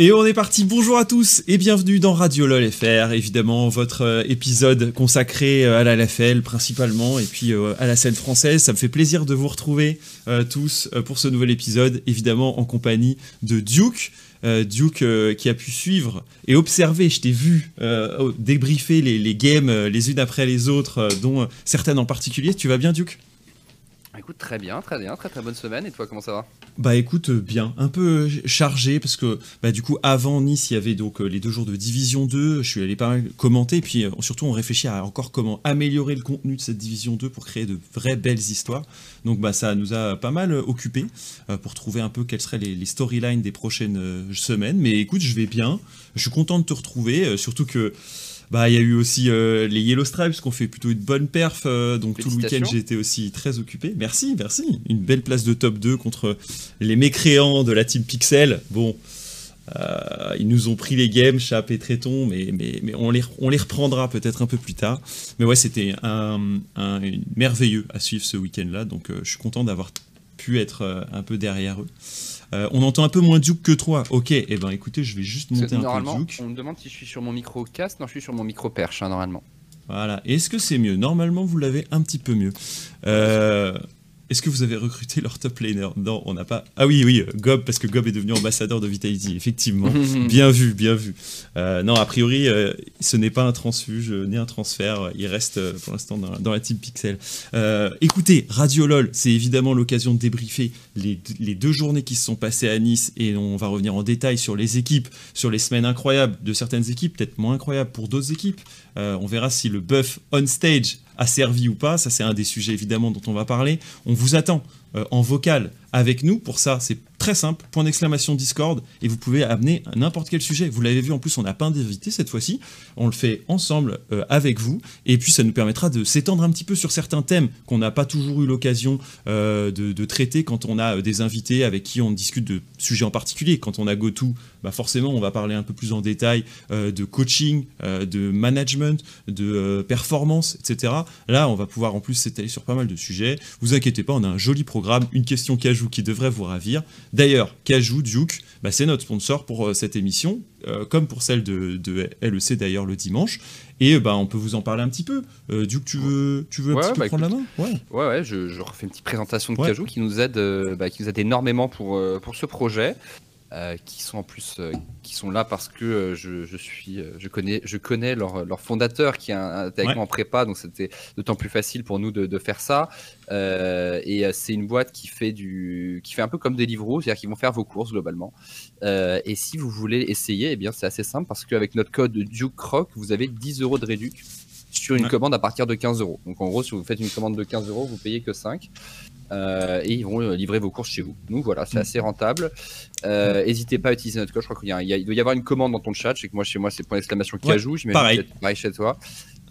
Et on est parti, bonjour à tous et bienvenue dans Radio LOL FR, évidemment votre euh, épisode consacré euh, à la LFL principalement et puis euh, à la scène française. Ça me fait plaisir de vous retrouver tous pour ce nouvel épisode, évidemment en compagnie de Duke. Duke qui a pu suivre et observer, je t'ai vu débriefer les, les, games les unes après les autres, dont certaines en particulier. Tu vas bien Duke? Écoute, très bien, très bien, très très bonne semaine. Et toi, comment ça va? Bah écoute, euh, bien, un peu euh, chargé parce que bah du coup avant Nice, il y avait donc euh, les deux jours de Division 2. Je suis allé pas mal commenter, et puis surtout on réfléchit à encore comment améliorer le contenu de cette Division 2 pour créer de vraies belles histoires. Donc bah ça nous a pas mal occupé pour trouver un peu quelles seraient les storylines des prochaines semaines. Mais écoute, je vais bien. Je suis content de te retrouver, surtout que bah, il y a eu aussi euh, les Yellow Stripes qui ont fait plutôt une bonne perf. Euh, donc tout le week-end, j'ai été aussi très occupé. Merci, merci. Une belle place de top 2 contre les mécréants de la team Pixel. Bon, euh, ils nous ont pris les games, Chap et Tréton, mais, mais, mais on, les, on les reprendra peut-être un peu plus tard. Mais ouais, c'était un, merveilleux à suivre ce week-end-là. Donc je suis content d'avoir pu être un peu derrière eux. Euh, on entend un peu moins Duke que toi. Ok, et eh ben écoutez, je vais juste monter un peu Duke. On me demande si je suis sur mon micro cast. Non, je suis sur mon micro perche, hein, normalement. Voilà. Est-ce que c'est mieux? Normalement, vous l'avez un petit peu mieux. Euh, est-ce que vous avez recruté leur top laner? Non, on n'a pas. Ah oui, oui, Gob, parce que Gob est devenu ambassadeur de Vitality, effectivement. bien vu, bien vu. Euh, non, a priori, euh, ce n'est pas un transfuge ni un transfert. Il reste euh, pour l'instant dans, la team Pixel. écoutez, Radio LOL, c'est évidemment l'occasion de débriefer les, les, deux journées qui se sont passées à Nice et on va revenir en détail sur les équipes, sur les semaines incroyables de certaines équipes, peut-être moins incroyables pour d'autres équipes. On verra si le buff on stage a servi ou pas. Ça, c'est un des sujets évidemment dont on va parler. On vous attend euh, en vocal avec nous. Pour ça, c'est très simple, point d'exclamation Discord, et vous pouvez amener n'importe quel sujet. Vous l'avez vu, en plus, on n'a pas d'invité cette fois-ci. On le fait ensemble euh, avec vous, et puis ça nous permettra de s'étendre un petit peu sur certains thèmes qu'on n'a pas toujours eu l'occasion euh, de, traiter quand on a des invités avec qui on discute de sujets en particulier. Quand on a GoTo, bah forcément, on va parler un peu plus en détail de coaching, de management, de performance, etc. Là, on va pouvoir en plus s'étaler sur pas mal de sujets. Vous inquiétez pas, on a un joli programme une question Cajou qui devrait vous ravir. D'ailleurs, Cajou, Duke, bah, c'est notre sponsor pour euh, cette émission, euh, comme pour celle de, LEC d'ailleurs le dimanche. Et bah, on peut vous en parler un petit peu. Euh, Duke, tu veux, tu veux bah, prendre la main? Ouais, ouais, ouais je, refais une petite présentation de Cajou qui nous aide, qui nous aide énormément pour, pour ce projet. Euh, qui sont en plus euh, qui sont là parce que euh, je, je, suis je connais je connais leur, leur fondateur qui est avec moi en prépa donc c'était d'autant plus facile pour nous de, de faire ça. Et c'est une boîte qui fait du qui fait un peu comme des livres c'est-à-dire qu'ils vont faire vos courses globalement. Et si vous voulez essayer eh bien c'est assez simple parce qu'avec notre code Duke Croc vous avez 10 euros de réduction sur une commande à partir de 15 euros. Donc en gros si vous faites une commande de 15 euros vous payez que 5 euh, et ils vont euh, livrer vos courses chez vous. Donc voilà, c'est mm. assez rentable. Euh, n'hésitez pas à utiliser notre code. Je crois qu'il y, doit y avoir une commande dans ton chat. Je sais que moi, chez moi, c'est point d'exclamation qui ajoute. Je pareil. pareil chez toi.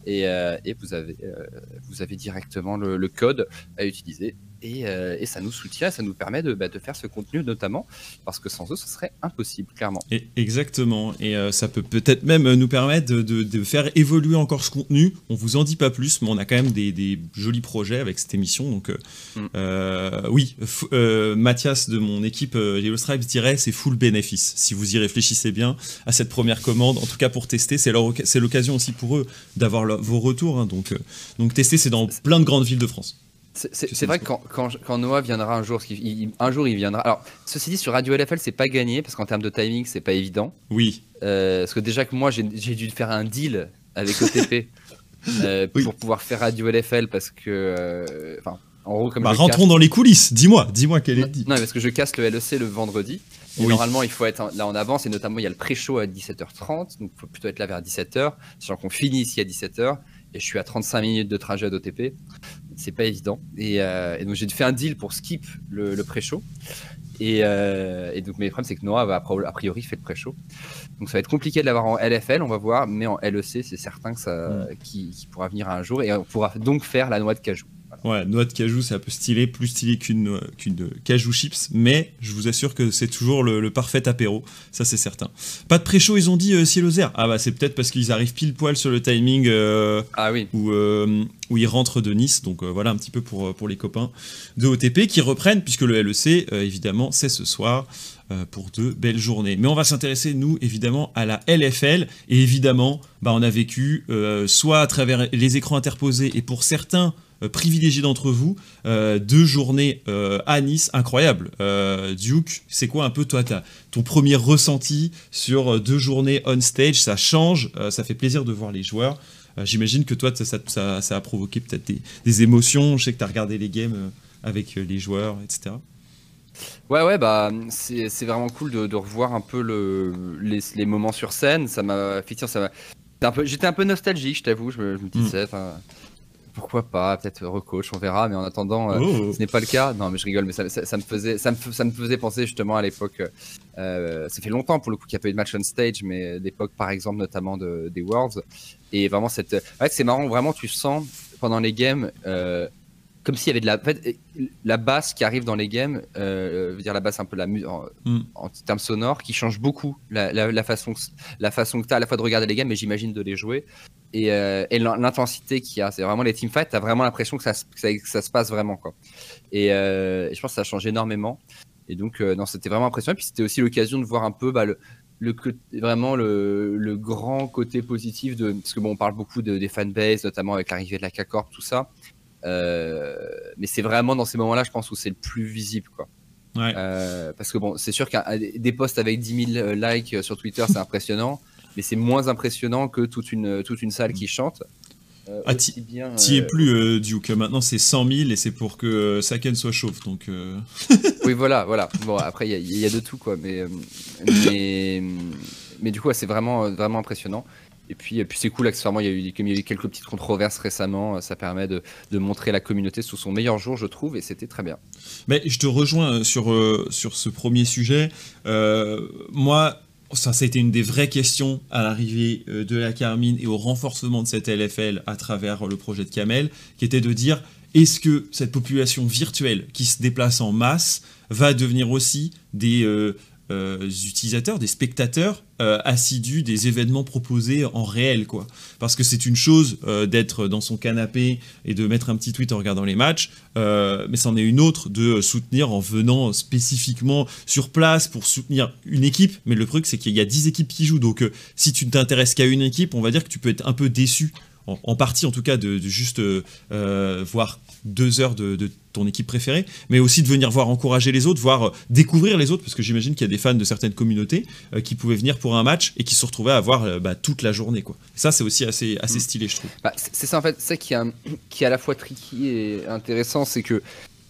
Et, et vous, avez, vous avez directement le, le, code à utiliser euh, et, ça nous soutient, ça nous permet de, bah, de, faire ce contenu notamment, parce que sans eux, ce serait impossible, clairement. Et exactement, et euh, ça peut peut-être même nous permettre de, de, faire évoluer encore ce contenu. On vous en dit pas plus, mais on a quand même des, des jolis projets avec cette émission. Donc euh, mm. oui, Mathias de mon équipe Yellow Stripes dirait c'est full bénéfice. Si vous y réfléchissez bien à cette première commande, en tout cas pour tester, c'est l'occasion aussi pour eux d'avoir vos retours. Hein. donc, donc tester, c'est dans plein de grandes villes de France. C'est vrai que quand, quand, Noah viendra un jour, un jour il viendra. Alors, ceci dit, sur Radio LFL, c'est pas gagné parce qu'en termes de timing, c'est pas évident. Oui. Euh, parce que déjà que moi, j'ai dû faire un deal avec OTP euh, pour pouvoir faire Radio LFL parce que. Euh, enfin, en gros, comme. Bah, rentrons dans les coulisses. Dis-moi, dis-moi quel est le Non, parce que je casse le LEC le vendredi. Normalement, il faut être là en avance et notamment, il y a le pré-show à 17h30. Donc, il faut plutôt être là vers 17h. Sachant qu'on finit ici à 17h et je suis à 35 minutes de trajet d'OTP. C'est pas évident. Euh, et, donc j'ai fait un deal pour skip le, pré-show. Euh, et, donc, mes problème, c'est que Noah va a priori fait le pré-show. Donc, ça va être compliqué de l'avoir en LFL, on va voir, mais en LEC, c'est certain que ça, mm. qui, pourra venir un jour et on pourra donc faire la noix de cajou. Ouais, noix de cajou, c'est un peu stylé, plus stylé qu'une qu'une cajou chips, mais je vous assure que c'est toujours le, parfait apéro, ça c'est certain. Pas de pré-show, ils ont dit euh, ciel. Ah bah c'est peut-être parce qu'ils arrivent pile poil sur le timing euh, ah oui. où, euh, où ils rentrent de Nice, donc voilà un petit peu pour, pour les copains de OTP qui reprennent, puisque le LEC, évidemment, c'est ce soir. pour deux belles journées. Mais on va s'intéresser, nous, évidemment, à la LFL. Et évidemment, bah, on a vécu, soit à travers les écrans interposés, et pour certains, euh, privilégié d'entre vous, euh, deux journées euh, à Nice incroyables. Duke, c'est quoi un peu toi ton premier ressenti sur deux journées on stage? Ça change, ça fait plaisir de voir les joueurs. J'imagine que toi, ça, a provoqué peut-être des, émotions. Je sais que tu as regardé les games avec les joueurs, etc. Ouais, ouais, bah, c'est vraiment cool de, revoir un peu le, les, moments sur scène. Ça m'a fait ça J'étais un peu nostalgique, je t'avoue. Je, me, disais, mm pourquoi pas, peut-être recoach, on verra. Mais en attendant, euh, ce n'est pas le cas. Non, mais je rigole, mais ça, me, faisait, ça, me, ça me faisait penser justement à l'époque. Euh, ça fait longtemps pour le coup qu'il n'y a pas eu de match on stage, mais l'époque par exemple notamment de, des Worlds. Et vraiment, cette, ouais, c'est marrant, vraiment, tu sens pendant les games. Euh, comme s'il y avait de la, en fait, la basse qui arrive dans les games, euh, veut dire la basse un peu la en, mm. en termes sonores, qui change beaucoup la, la, façon, la façon que tu as à la fois de regarder les games, mais j'imagine de les jouer et, euh, et l'intensité qu'il y a. C'est vraiment les teamfights, tu as vraiment l'impression que ça, ça, se passe vraiment. Quoi. Et, euh, je pense que ça change énormément. Et donc, euh, non, c'était vraiment impressionnant. Puis c'était aussi l'occasion de voir un peu bah, le, le, vraiment le, le, grand côté positif de. Parce que bon, on parle beaucoup de, des fanbases, notamment avec l'arrivée de la K-Corp, tout ça. mais c'est vraiment dans ces moments-là, je pense, où c'est le plus visible. Quoi. Ouais. parce que bon, c'est sûr qu'un des posts avec 10 000 likes sur Twitter, c'est impressionnant mais c'est moins impressionnant que toute une, toute une salle qui chante. Euh, ah, t'y es euh, plus, euh, Duke. Maintenant, c'est 100 000 et c'est pour que Saken soit chauve. Donc, oui, voilà, voilà. Bon, après, il y, y, a de tout, quoi. Mais, mais, mais du coup, c'est vraiment, vraiment impressionnant. Et puis, puis c'est cool, accessoirement, il y, a eu, il y a eu quelques petites controverses récemment. Ça permet de, de, montrer la communauté sous son meilleur jour, je trouve, et c'était très bien. Mais je te rejoins sur, sur ce premier sujet. moi, ça, ça a été une des vraies questions à l'arrivée euh, de la Carmine et au renforcement de cette LFL à travers le projet de Kamel, qui était de dire est-ce que cette population virtuelle qui se déplace en masse va devenir aussi des, euh, euh, utilisateurs, des spectateurs euh, assidus des événements proposés en réel, quoi. Parce que c'est une chose euh, d'être dans son canapé et de mettre un petit tweet en regardant les matchs, mais c'en est une autre de soutenir en venant spécifiquement sur place pour soutenir une équipe. Mais le truc, c'est qu'il y a 10 équipes qui jouent, donc si tu ne t'intéresses qu'à une équipe, on va dire que tu peux être un peu déçu en, partie en tout cas, de, juste euh, voir deux heures de, ton équipe préférée, mais aussi de venir voir encourager les autres, voir euh, découvrir les autres, parce que j'imagine qu'il y a des fans de certaines communautés euh, qui pouvaient venir pour un match et qui se retrouvaient à voir bah, toute la journée. Quoi. Ça, c'est aussi assez, assez mm. stylé, je trouve. Bah, c'est ça en fait, ça qui, qui est à la fois tricky et intéressant, c'est que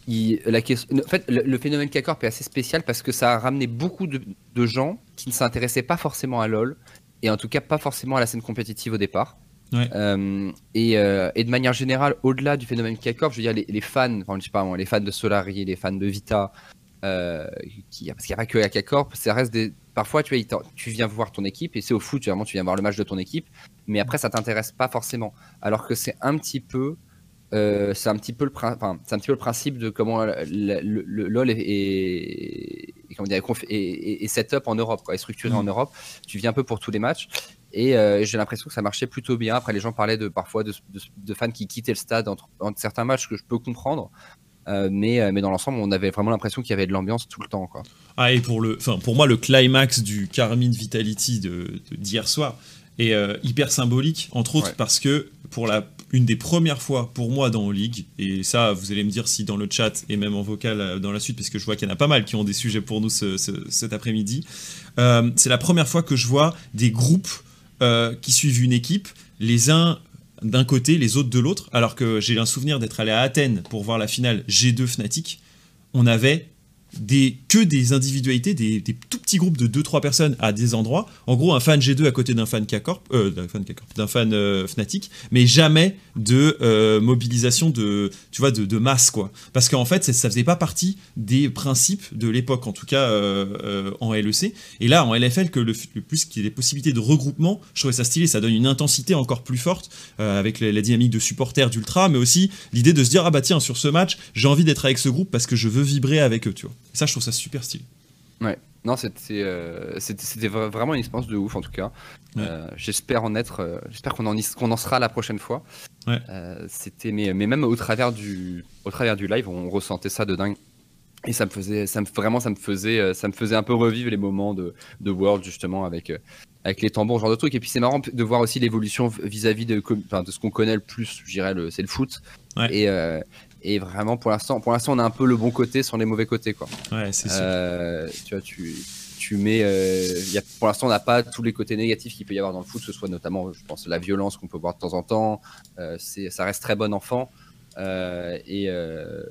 la question, en fait, le, phénomène K-Corp est assez spécial parce que ça a ramené beaucoup de, de gens qui ne s'intéressaient pas forcément à LoL, et en tout cas pas forcément à la scène compétitive au départ. Euh, et, euh, et, de manière générale, au-delà du phénomène K-Corp, je veux dire, les, fans, enfin, je sais pas moi, les fans de Solari, les fans de Vita, euh, qui, parce qu'il n'y a pas que la K-Corp, ça reste des. Parfois, tu, vois, tu viens voir ton équipe, et c'est au foot, tu viens voir le match de ton équipe, mais après, ça t'intéresse pas forcément. Alors que c'est un petit peu. c'est un petit peu le enfin, c'est un petit peu le principe de comment le, LoL est, est, comment dire, est, est, set up en Europe, quoi, est structuré en mm. Europe. Tu viens un peu pour tous les matchs. Et euh, j'ai l'impression que ça marchait plutôt bien. Après, les gens parlaient de parfois de, fans qui quittaient le stade entre, certains matchs que je peux comprendre. Euh, mais, euh, mais dans l'ensemble, on avait vraiment l'impression qu'il y avait de l'ambiance tout le temps. Quoi. Ah, et pour, le, pour moi, le climax du Carmine Vitality d'hier de, soir est hyper symbolique, entre autres parce que pour la, une des premières fois pour moi dans Ligue, et ça, vous allez me dire si dans le chat et même en vocal dans la suite, parce que je vois qu'il y en a pas mal qui ont des sujets pour nous cet après-midi, c'est la première fois que je vois des groupes euh, qui suivent une équipe, les uns d'un côté, les autres de l'autre, alors que j'ai un souvenir d'être allé à Athènes pour voir la finale G2 Fnatic, on avait des, que des individualités, des, tout petits groupes de 2-3 personnes à des endroits. En gros, un fan G2 à côté d'un fan K-Corp, euh, d'un fan, d'un fan euh, Fnatic, mais jamais de euh, mobilisation de, tu vois, de, masse, quoi. Parce qu'en fait, ça faisait pas partie des principes de l'époque, en tout cas en LEC. Et là, en LFL, que le, plus qu'il y ait des possibilités de regroupement, je trouvais ça stylé, ça donne une intensité encore plus forte avec la, la, dynamique de supporters d'Ultra, mais aussi l'idée de se dire, ah bah tiens, sur ce match, j'ai envie d'être avec ce groupe parce que je veux vibrer avec eux, tu vois. Ça, je trouve ça super stylé. Ouais. Non, c'était euh, c'était vraiment une expérience de ouf en tout cas. Euh, j'espère en être, euh, j'espère qu'on en, en sera la prochaine fois. Ouais. c'était mais, mais même au travers du au travers du live, on ressentait ça de dingue. Et ça me faisait, ça me vraiment, ça me faisait, ça me faisait un peu revivre les moments de, de World justement avec avec les tambours, genre de trucs. Et puis c'est marrant de voir aussi l'évolution vis-à-vis de, de ce qu'on connaît le plus, je dirais, c'est le foot. Ouais. Et, et vraiment, pour l'instant, pour l'instant, on a un peu le bon côté sans les mauvais côtés, quoi. Ouais, c'est sûr. Euh, tu vois, tu, tu mets, euh, y a, pour l'instant, on n'a pas tous les côtés négatifs qu'il peut y avoir dans le foot, que ce soit notamment, je pense, la violence qu'on peut voir de temps en temps. Euh, c'est, ça reste très bon enfant. Euh, et, euh,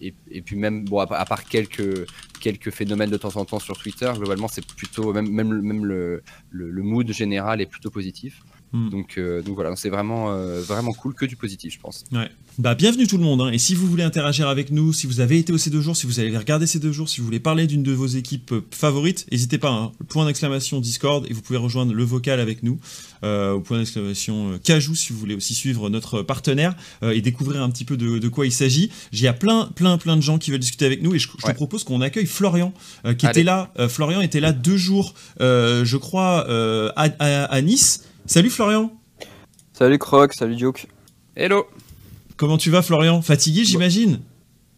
et, et, puis même, bon, à, part quelques, quelques phénomènes de temps en temps sur Twitter, globalement, c'est plutôt, même, même, même le, le, le mood général est plutôt positif. Hmm. Donc, euh, donc voilà, c'est vraiment, euh, vraiment cool, que du positif, je pense. Ouais. Bah, bienvenue tout le monde. Hein. Et si vous voulez interagir avec nous, si vous avez été au ces deux jours, si vous allez regarder ces deux jours, si vous voulez parler d'une de vos équipes euh, favorites, n'hésitez pas. Hein. Point d'exclamation Discord et vous pouvez rejoindre le vocal avec nous. au point d'exclamation Cajou si vous voulez aussi suivre notre partenaire et découvrir un petit peu de, quoi il s'agit. Il y a plein, plein, plein de gens qui veulent discuter avec nous et je, te propose qu'on accueille Florian qui était là. Florian était là deux jours, je crois, à Nice. Salut Florian. Salut Croc, salut Duke. Hello. Comment tu vas Florian? Fatigué j'imagine?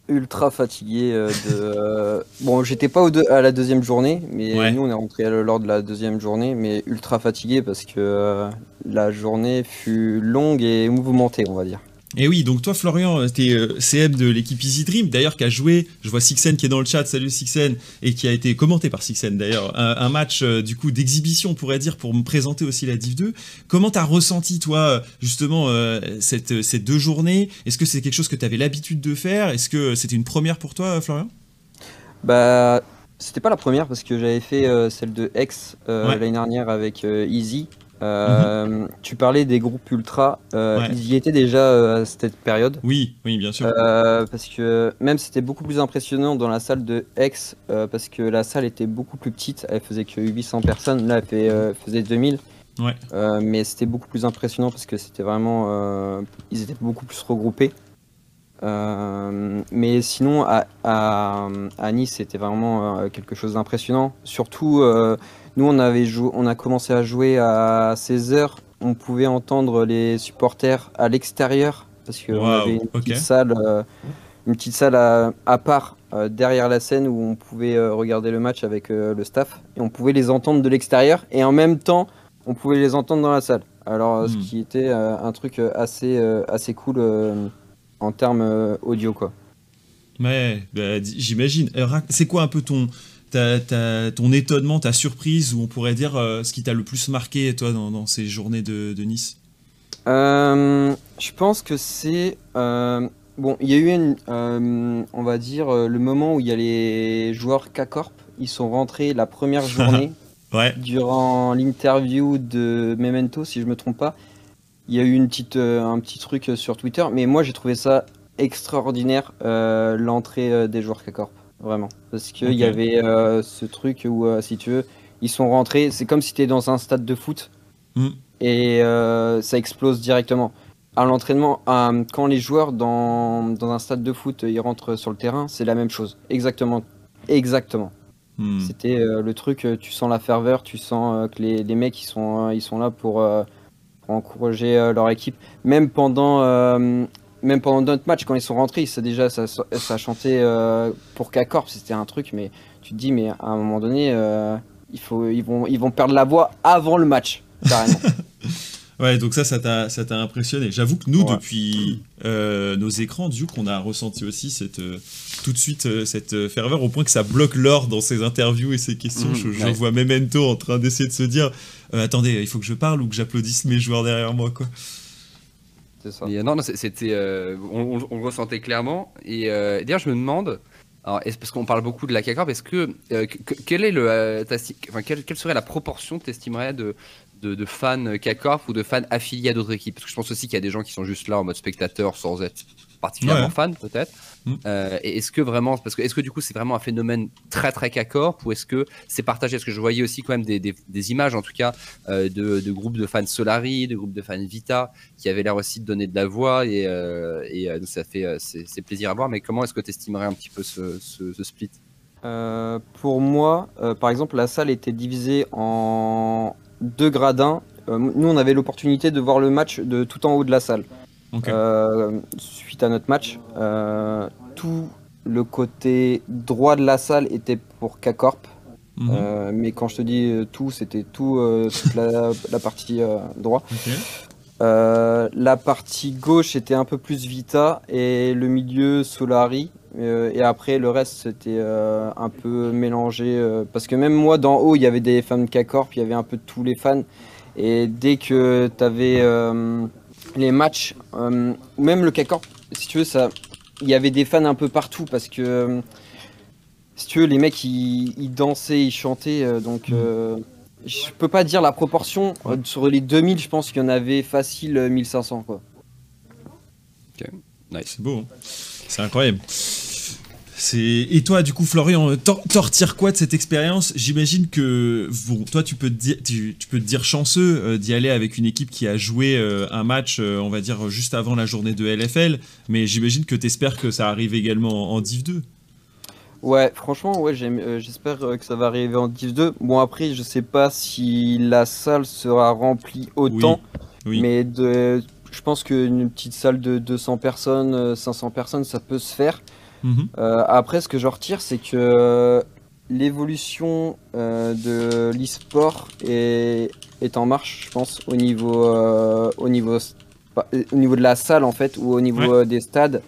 Ultra fatigué euh, de... Euh, bon j'étais pas au à la deuxième journée, mais nous on est rentré lors de la deuxième journée, mais ultra fatigué parce que euh, la journée fut longue et mouvementée on va dire. Et oui, donc toi Florian, tu es euh, CM de l'équipe Easy Dream, d'ailleurs qui a joué, je vois Sixen qui est dans le chat, salut Sixen, et qui a été commenté par Sixen d'ailleurs, un, match euh, du coup d'exhibition on pourrait dire pour me présenter aussi la Div 2. Comment t'as ressenti toi justement euh, cette, ces deux journées? Est-ce que c'est quelque chose que tu avais l'habitude de faire? Est-ce que c'était une première pour toi Florian? Bah c'était pas la première parce que j'avais fait celle de X l'année dernière avec Easy euh, tu parlais des groupes ultra, euh, ils y étaient déjà euh, à cette période. Oui, oui, bien sûr. parce que même c'était beaucoup plus impressionnant dans la salle de X, parce que la salle était beaucoup plus petite, elle faisait que 800 personnes, là elle faisait 2000. Ouais. mais c'était beaucoup plus impressionnant parce que c'était vraiment. ils étaient beaucoup plus regroupés. Mais sinon, à, à, à Nice, c'était vraiment quelque chose d'impressionnant. Surtout nous, on, avait on a commencé à jouer à 16h. On pouvait entendre les supporters à l'extérieur parce qu'on avait une petite salle, euh, une petite salle à, part euh, derrière la scène où on pouvait euh, regarder le match avec le staff et on pouvait les entendre de l'extérieur et en même temps on pouvait les entendre dans la salle. Alors ce hmm. qui était un truc assez assez cool en termes audio quoi. Mais bah, j'imagine. C'est quoi un peu ton ton étonnement, ta surprise, ou on pourrait dire euh, ce qui t'a le plus marqué, toi, dans, ces journées de, Nice? Euh, Je pense que c'est. Euh, bon, il y a eu, une, on va dire, le moment où il y a les joueurs K-Corp, ils sont rentrés la première journée. Durant l'interview de Memento, si je me trompe pas, il y a eu une petite, un petit truc sur Twitter, mais moi j'ai trouvé ça extraordinaire, l'entrée des joueurs K-Corp vraiment. Parce qu'il y avait euh, ce truc où, euh, si tu veux, ils sont rentrés, c'est comme si tu étais dans un stade de foot mm. et euh, ça explose directement. À l'entraînement, quand les joueurs dans, dans, un stade de foot, ils rentrent sur le terrain, c'est la même chose. Exactement. Exactement. Mm. C'était le truc, tu sens la ferveur, tu sens que les, les, mecs ils sont, ils sont là pour, encourager leur équipe. Même pendant même pendant notre match, quand ils sont rentrés, ça déjà ça, ça chantait euh, pour K-Corp, c'était un truc, mais tu te dis, mais à un moment donné, euh, il faut, ils, vont, ils vont perdre la voix avant le match, carrément. ouais, donc ça, ça t'a impressionné. J'avoue que nous, depuis euh, nos écrans, du coup, on a ressenti aussi cette, tout de suite cette ferveur au point que ça bloque l'or dans ses interviews et ses questions. Mmh, je, je vois Memento en train d'essayer de se dire, attendez, il faut que je parle ou que j'applaudisse mes joueurs derrière moi, quoi. Euh, non, non c'était, euh, on, le ressentait clairement. Et euh, d'ailleurs, je me demande, Alors, est parce qu'on parle beaucoup de la CACORP, est-ce que, quel est le, enfin, quelle, quelle, serait la proportion que tu estimerais de, de, de fans CACORP ou de fans affiliés à d'autres équipes? Parce que je pense aussi qu'il y a des gens qui sont juste là en mode spectateur sans être particulièrement fan peut-être. Mm. Euh, est-ce que vraiment, parce que est-ce que du coup c'est vraiment un phénomène très très cacorp ou est-ce que c'est partagé? Parce que je voyais aussi quand même des, des, images en tout cas euh, de, de, groupes de fans Solari, de groupes de fans Vita qui avaient l'air aussi de donner de la voix et, euh, et ça fait c'est plaisir à voir. Mais comment est-ce que tu estimerais un petit peu ce, ce, split? Pour moi, par exemple, la salle était divisée en deux gradins. nous, on avait l'opportunité de voir le match de tout en haut de la salle. Euh, suite à notre match, euh, tout le côté droit de la salle était pour K-Corp. Mhm. Euh, mais quand je te dis tout, c'était tout, toute la, partie droit. la partie gauche était un peu plus Vita et le milieu Solari. et après, le reste, c'était un peu mélangé. parce que même moi, d'en haut, il y avait des fans de K-Corp, il y avait un peu tous les fans. Et dès que tu avais les matchs, euh, même le CACORP, si tu veux, ça, il y avait des fans un peu partout parce que, euh, si tu veux, les mecs ils, dansaient, ils chantaient, euh, donc mm. je peux pas dire la proportion. sur les 2000, je pense qu'il y en avait facile 1500 quoi. Ok, nice. C'est beau, hein. c'est incroyable. Et toi, du coup, Florian, t'en retires quoi de cette expérience? J'imagine que bon, toi, tu peux te dire, tu, peux te dire chanceux euh, d'y aller avec une équipe qui a joué euh, un match, euh, on va dire juste avant la journée de LFL, mais j'imagine que tu espères que ça arrive également en, Div 2. Ouais, franchement, ouais, j'espère que ça va arriver en Div 2. Bon, après, je sais pas si la salle sera remplie autant, mais de, je pense qu'une petite salle de 200 personnes, 500 personnes, ça peut se faire. Mhm. Euh, après, ce que je retire, c'est que l'évolution euh, de l'e-sport est, est, en marche, je pense, au niveau, euh, au, niveau, au niveau de la salle, en fait, ou au niveau des stades.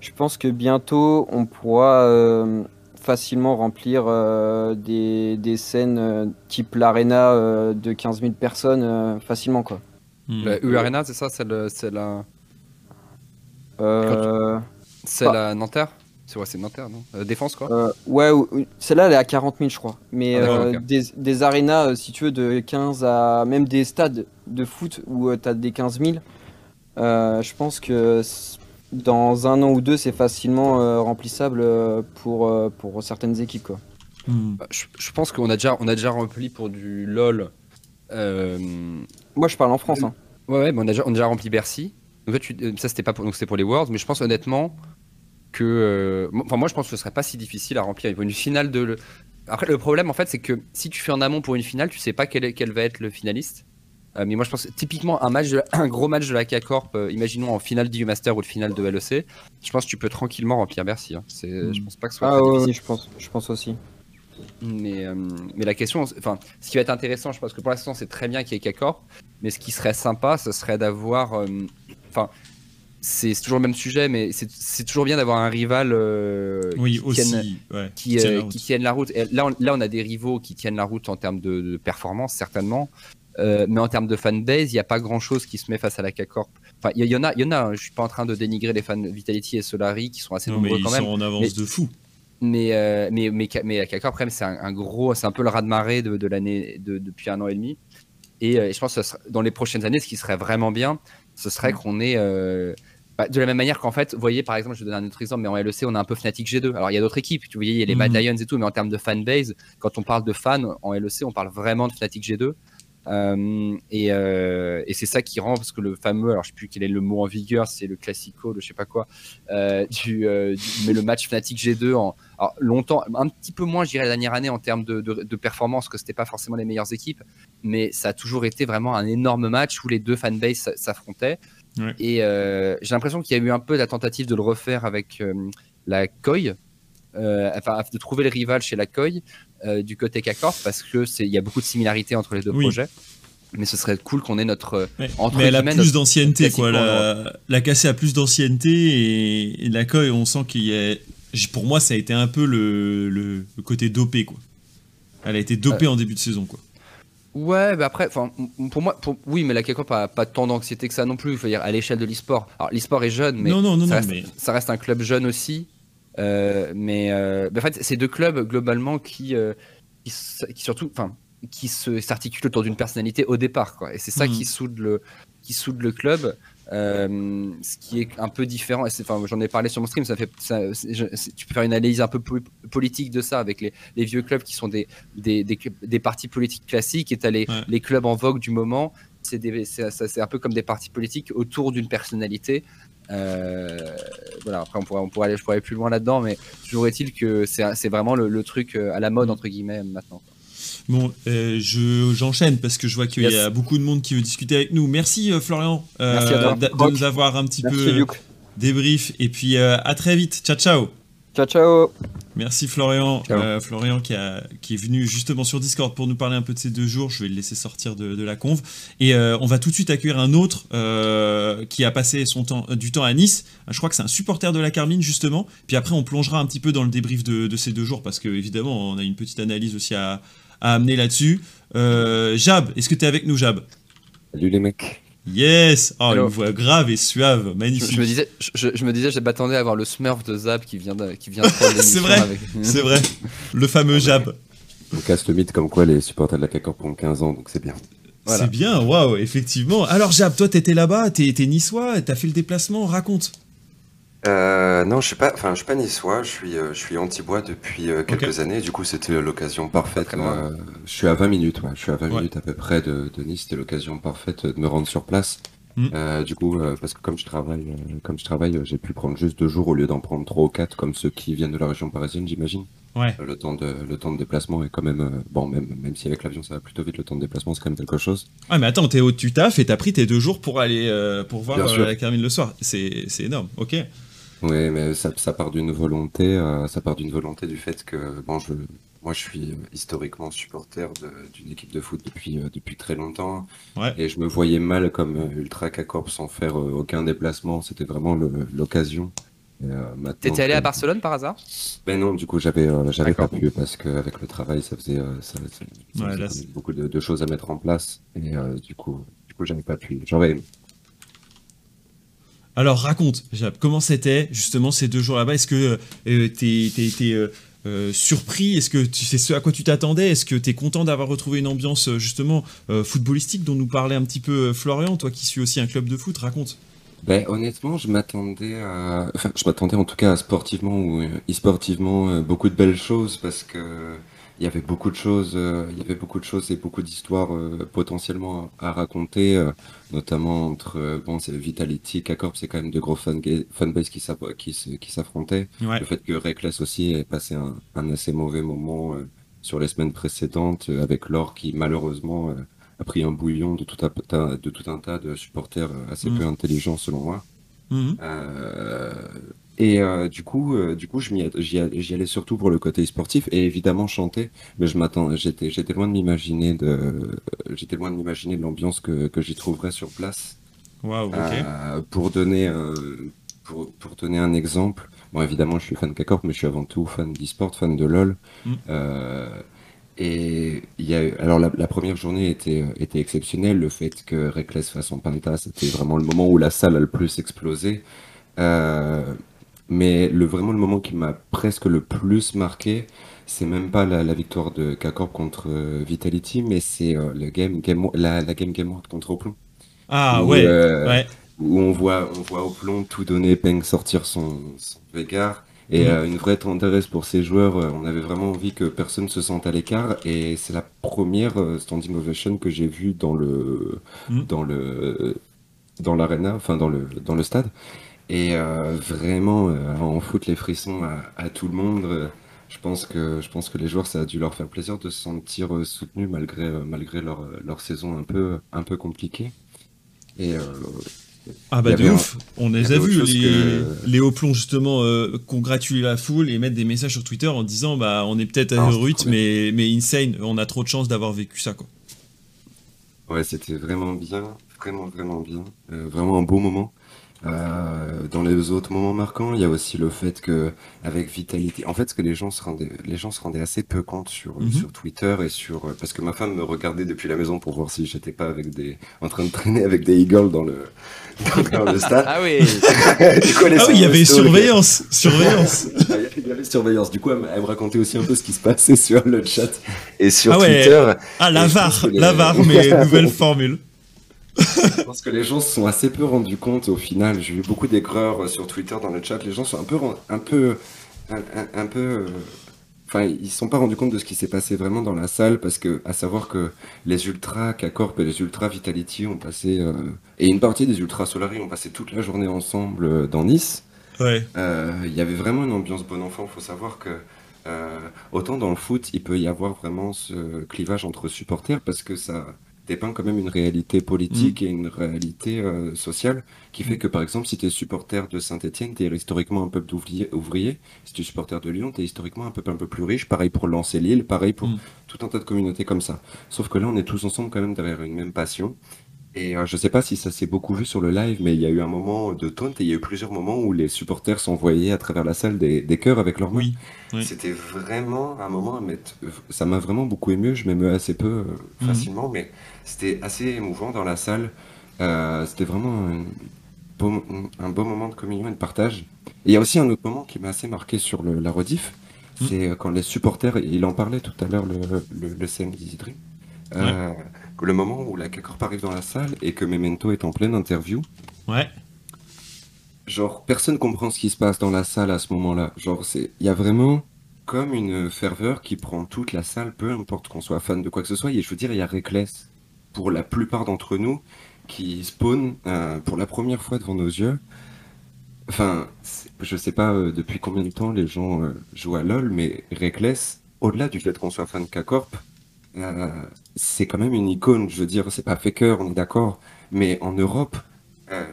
Je pense que bientôt, on pourra facilement remplir des, des, scènes type l'arena de 15 000 personnes facilement, quoi. Hmm. La U Arena, c'est ça C'est la... C'est la Nanterre? C'est c'est Nanterre, non euh, Défense, quoi euh, Ouais, celle-là, elle est à 40 000, je crois. Mais ah, euh, des, des arénas, si tu veux, de 15 à. Même des stades de foot où tu as des 15 000, je pense que dans un an ou deux, c'est facilement remplissable pour, pour certaines équipes, quoi. Hmm. Bah, je, pense qu'on a déjà, on a déjà rempli pour du LOL. Moi, je parle en France. Hein. Ouais, ouais, mais on a déjà, on a déjà rempli Bercy. Donc, ça, c'était pas pour, donc c'était pour les Worlds, mais je pense honnêtement, que. Euh, enfin, moi, je pense que ce serait pas si difficile à remplir. Il faut une finale de. Le... Après, le problème, en fait, c'est que si tu fais en amont pour une finale, tu sais pas quel, quel va être le finaliste. Euh, mais moi, je pense typiquement un match, un gros match de la K-Corp, euh, imaginons en finale du Master ou de finale de LEC, je pense que tu peux tranquillement remplir Bercy. Hein. C'est, je pense pas que ce soit. Ah oui, je pense, je pense aussi. Mais, mais la question, enfin, ce qui va être intéressant, je pense que pour l'instant, c'est très bien qu'il y ait K-Corp, mais ce qui serait sympa, ce serait d'avoir. Enfin, c'est toujours le même sujet, mais c'est toujours bien d'avoir un rival euh, qui, aussi, qui, tienne la route. là, on, là, on a des rivaux qui tiennent la route en termes de, performance, certainement. Euh, mais en termes de fanbase, il n'y a pas grand chose qui se met face à la K-Corp. Enfin, il y, en a, il y en a. Hein. Je suis pas en train de dénigrer les fans Vitality et Solari qui sont assez nombreux quand même. Ils sont en avance de fou. Mais, euh, mais, mais, mais, la K-Corp, c'est un, gros, c'est un peu le raz-de-marée de, de l'année depuis un an et demi. Et je pense que dans les prochaines années, ce qui serait vraiment bien, ce serait mm. qu'on ait bah, de la même manière qu'en fait, vous voyez, par exemple, je vais donner un autre exemple, mais en LEC, on a un peu Fnatic G2. Alors, il y a d'autres équipes, tu voyez, il y a les Mad mhm. Lions et tout, mais en termes de fanbase, quand on parle de fans en LEC, on parle vraiment de Fnatic G2. Euh, euh, et, c'est ça qui rend, parce que le fameux, alors je sais plus quel est le mot en vigueur, c'est le classico, le je sais pas quoi, euh, du, mais le match Fnatic G2 en longtemps, un petit peu moins, je dirais, la dernière année en termes de, de, de performance, que c'était pas forcément les meilleures équipes, mais ça a toujours été vraiment un énorme match où les deux fanbases s'affrontaient. Et euh, j'ai l'impression qu'il y a eu un peu la tentative de le refaire avec euh, la COI, euh, enfin de trouver le rival chez la COI du côté K-Corp parce que c'est il y a beaucoup de similarités entre les deux projets. Mais ce serait cool qu'on ait notre. mais elle a plus d'ancienneté, quoi. La, la cassée a plus d'ancienneté et, la COI, on sent qu'il y a. Pour moi, ça a été un peu le, le, côté dopé, quoi. Elle a été dopée en début de saison, quoi. Ouais, bah après, pour moi, pour, oui, mais la K-pop a pas tant d'anxiété que ça non plus. Il faut dire à l'échelle de l'e-sport. Alors l'e-sport est jeune, mais, non, non, non, ça, reste, mais ça, reste, un club jeune aussi. mais, en fait, c'est deux clubs globalement qui, qui, surtout, enfin, qui s'articulent autour d'une personnalité au départ, quoi. Et c'est ça hmm. qui soude le, qui soude le club. Euh, ce qui est un peu différent. Enfin, j'en ai parlé sur mon stream. Ça fait, ça, tu peux faire une analyse un peu politique de ça avec les, les vieux clubs qui sont des, des, des, partis politiques classiques et tu as les, les, clubs en vogue du moment. C'est un peu comme des partis politiques autour d'une personnalité. Euh, voilà, après on pourrait, on pourrait, aller, je pourrais aller plus loin là-dedans, mais toujours est-il que c'est vraiment le, le, truc euh, à la mode, entre guillemets, maintenant. Bon, euh, je, j'enchaîne parce que je vois qu'il y a beaucoup de monde qui veut discuter avec nous. Merci euh, Florian euh, de, nous avoir un petit peu débrief. Et puis à très vite. Ciao, ciao. Ciao, ciao. Merci Florian. Florian qui, a, qui, est venu justement sur Discord pour nous parler un peu de ces deux jours. Je vais le laisser sortir de, la conve. Et on va tout de suite accueillir un autre qui a passé son temps, du temps à Nice. Je crois que c'est un supporter de la Carmine justement. Puis après on plongera un petit peu dans le débrief de, de ces deux jours parce que évidemment on a une petite analyse aussi à, à amener là-dessus. Euh, Jab, est-ce que tu es avec nous, Jab? Salut les mecs. Yes Oh, une voix grave et suave, magnifique. Je, me disais, je, me disais, je m'attendais à voir le Smurf de Zab qui vient de, qui vient C'est vrai, c'est vrai. Le fameux Jab. On casse le mythe comme quoi les supporters de la CACOR ont 15 ans, donc c'est bien. C'est bien, waouh, effectivement. Alors Jab, toi t'étais là-bas, t'es niçois, t'as fait le déplacement, raconte. Euh, non, je suis pas, enfin, je suis pas niçois. Je suis, euh, je suis anti-bois depuis euh, quelques années. Du coup, c'était l'occasion parfaite. je suis à 20 minutes. Ouais, je suis à 20 minutes à peu près de, de Nice. C'était l'occasion parfaite de me rendre sur place. Hmm. du coup, parce que comme je travaille, comme je travaille, j'ai pu prendre juste deux jours au lieu d'en prendre trois ou quatre comme ceux qui viennent de la région parisienne, j'imagine. Ouais. le temps de, le temps de déplacement est quand même, bon, même, même si avec l'avion ça va plutôt vite, le temps de déplacement c'est quand même quelque chose. Ouais, mais attends, t'es au tu taf et t'as pris tes deux jours pour aller, pour voir la Carmine le soir. C'est, c'est énorme. Ok. Oui, mais ça, ça part d'une volonté, euh, ça part d'une volonté du fait que bon, je, moi, je suis historiquement supporter d'une équipe de foot depuis euh, depuis très longtemps, Ouais. et je me voyais mal comme euh, Ultra K-Corp sans faire aucun déplacement. C'était vraiment l'occasion. T'étais allé à Barcelone par hasard? Ben non, du coup, j'avais j'avais pas pu parce qu'avec le travail, ça faisait, ça, faisait beaucoup de, de choses à mettre en place, et du coup, du coup, j'avais pas pu. J'aurais alors raconte, comment c'était justement ces deux jours là-bas? Est-ce que euh, tu t'es été euh, euh, surpris? Est-ce que tu sais ce à quoi tu t'attendais? Est-ce que tu es content d'avoir retrouvé une ambiance justement footballistique dont nous parlait un petit peu Florian, toi qui suis aussi un club de foot? Raconte. Ben, honnêtement, je m'attendais à... Enfin, je m'attendais en tout cas à sportivement ou e-sportivement beaucoup de belles choses parce que il y avait beaucoup de choses, euh, il y avait beaucoup de choses et beaucoup d'histoires euh, potentiellement à raconter, euh, notamment entre bon, c'est Vitality, K-Corp, c'est quand même de gros fan fanbase qui qui s'affrontaient. Le fait que Reckless aussi ait passé un, un assez mauvais moment sur les semaines précédentes avec l'or qui malheureusement a pris un bouillon de tout un, de tout un tas de supporters assez mmh. peu intelligents selon moi. Mmh. Et euh, du coup, euh, du coup, je m'y, j'y, allais surtout pour le côté sportif et évidemment chanter. Mais je m'attends, j'étais, j'étais loin de m'imaginer de, j'étais loin de m'imaginer de l'ambiance que, que j'y trouverais sur place. Ok. Euh, pour donner, pour, pour donner un exemple, bon évidemment, je suis fan de K-Corp, mais je suis avant tout fan d'e-sport, fan de LoL. Mm. et il y a, alors la, la, première journée était, était exceptionnelle. Le fait que Reckless fasse son penta, c'était vraiment le moment où la salle a le plus explosé. Euh, mais le, vraiment, le moment qui m'a presque le plus marqué, c'est même pas la, la victoire de k contre euh, Vitality, mais c'est euh, le game, game, la, la game Game contre Oplon. Ah ouais, euh, ouais. Où on voit, on voit Oplon tout donner, Peng sortir son, son. Et mm. une vraie tendresse pour ces joueurs. on avait vraiment envie que personne se sente à l'écart. Et c'est la première standing ovation que j'ai vue dans le, mm. dans le, dans l'arena, enfin dans le, dans le stade. Et euh, vraiment, euh, on fout les frissons à, tout le monde. Je pense que je pense que les joueurs, ça a dû leur faire plaisir de se sentir euh, soutenus malgré malgré leur, leur saison un peu un peu compliquée. Et ah bah de ouf, on les a vus, les, les hauts plombs justement congratuler la foule et mettre des messages sur Twitter en disant bah on est peut-être à ah, mais, mais insane, on a trop de chance d'avoir vécu ça quoi. Ouais c'était vraiment bien, vraiment vraiment bien, vraiment un beau moment. Euh, dans les autres moments marquants, il y a aussi le fait que avec Vitality, en fait, ce que les gens se rendaient, les gens se rendaient assez peu compte sur Mhm. sur Twitter et sur parce que ma femme me regardait depuis la maison pour voir si j'étais pas avec des en train de traîner avec des eagles dans le dans, le stade. Ah oui. Du coup, Ah oui, il y avait surveillance, surveillance. Il y avait surveillance. Du coup, elle, me- elle me racontait aussi un peu ce qui se passait sur le chat et sur Ah ouais. Twitter. Ah, la VAR, les- la VAR, mais nouvelle formule. Je pense que les gens se sont assez peu rendus compte au final. J'ai eu beaucoup d'aigreurs euh, sur Twitter dans le chat. Les gens sont un peu, un peu, un, peu. euh, Enfin, ils se sont pas rendus compte de ce qui s'est passé vraiment dans la salle parce que, à savoir que les ultras K-Corp et les ultras Vitality ont passé euh, et une partie des ultras Solari ont passé toute la journée ensemble dans Nice. Ouais. Euh, Il y avait vraiment une ambiance bon enfant. Il faut savoir que euh, autant dans le foot, il peut y avoir vraiment ce clivage entre supporters parce que ça dépeint quand même une réalité politique et une réalité euh, sociale qui fait que par exemple si tu es supporter de Saint-Etienne, tu es historiquement un peuple d'ouvriers ouvrier. Si tu es supporter de Lyon, tu es historiquement un peuple un peu plus riche. Pareil pour Lancer Lille, pareil pour Mm. tout un tas de communautés comme ça. Sauf que là, on est tous ensemble quand même derrière une même passion. Et euh, je sais pas si ça s'est beaucoup vu sur le live, mais il y a eu un moment de taunt et il y a eu plusieurs moments où les supporters s'envoyaient à travers la salle des, des cœurs avec leurs mains. Oui. oui. C'était vraiment un moment à mettre. Ça m'a vraiment beaucoup ému. Je m'émeus assez peu euh, facilement, mais c'était assez émouvant dans la salle. Euh, c'était vraiment un beau, un beau moment de communion et de partage. Et il y a aussi un autre moment qui m'a assez marqué sur le- la rediff. Mhm. C'est euh, quand les supporters, il en parlait tout à l'heure, le, le, le CM euh, le moment où la K-Corp arrive dans la salle et que Memento est en pleine interview. Ouais. Genre, personne comprend ce qui se passe dans la salle à ce moment-là. Genre, il y a vraiment comme une ferveur qui prend toute la salle, peu importe qu'on soit fan de quoi que ce soit. Et je veux dire, il y a Reckless, pour la plupart d'entre nous, qui spawn euh, pour la première fois devant nos yeux. Enfin, je sais pas euh, depuis combien de temps les gens euh, jouent à LoL, mais Reckless, au-delà du fait qu'on soit fan de K-Corp, c'est quand même une icône. Je veux dire, c'est pas Faker, on est d'accord, mais en Europe,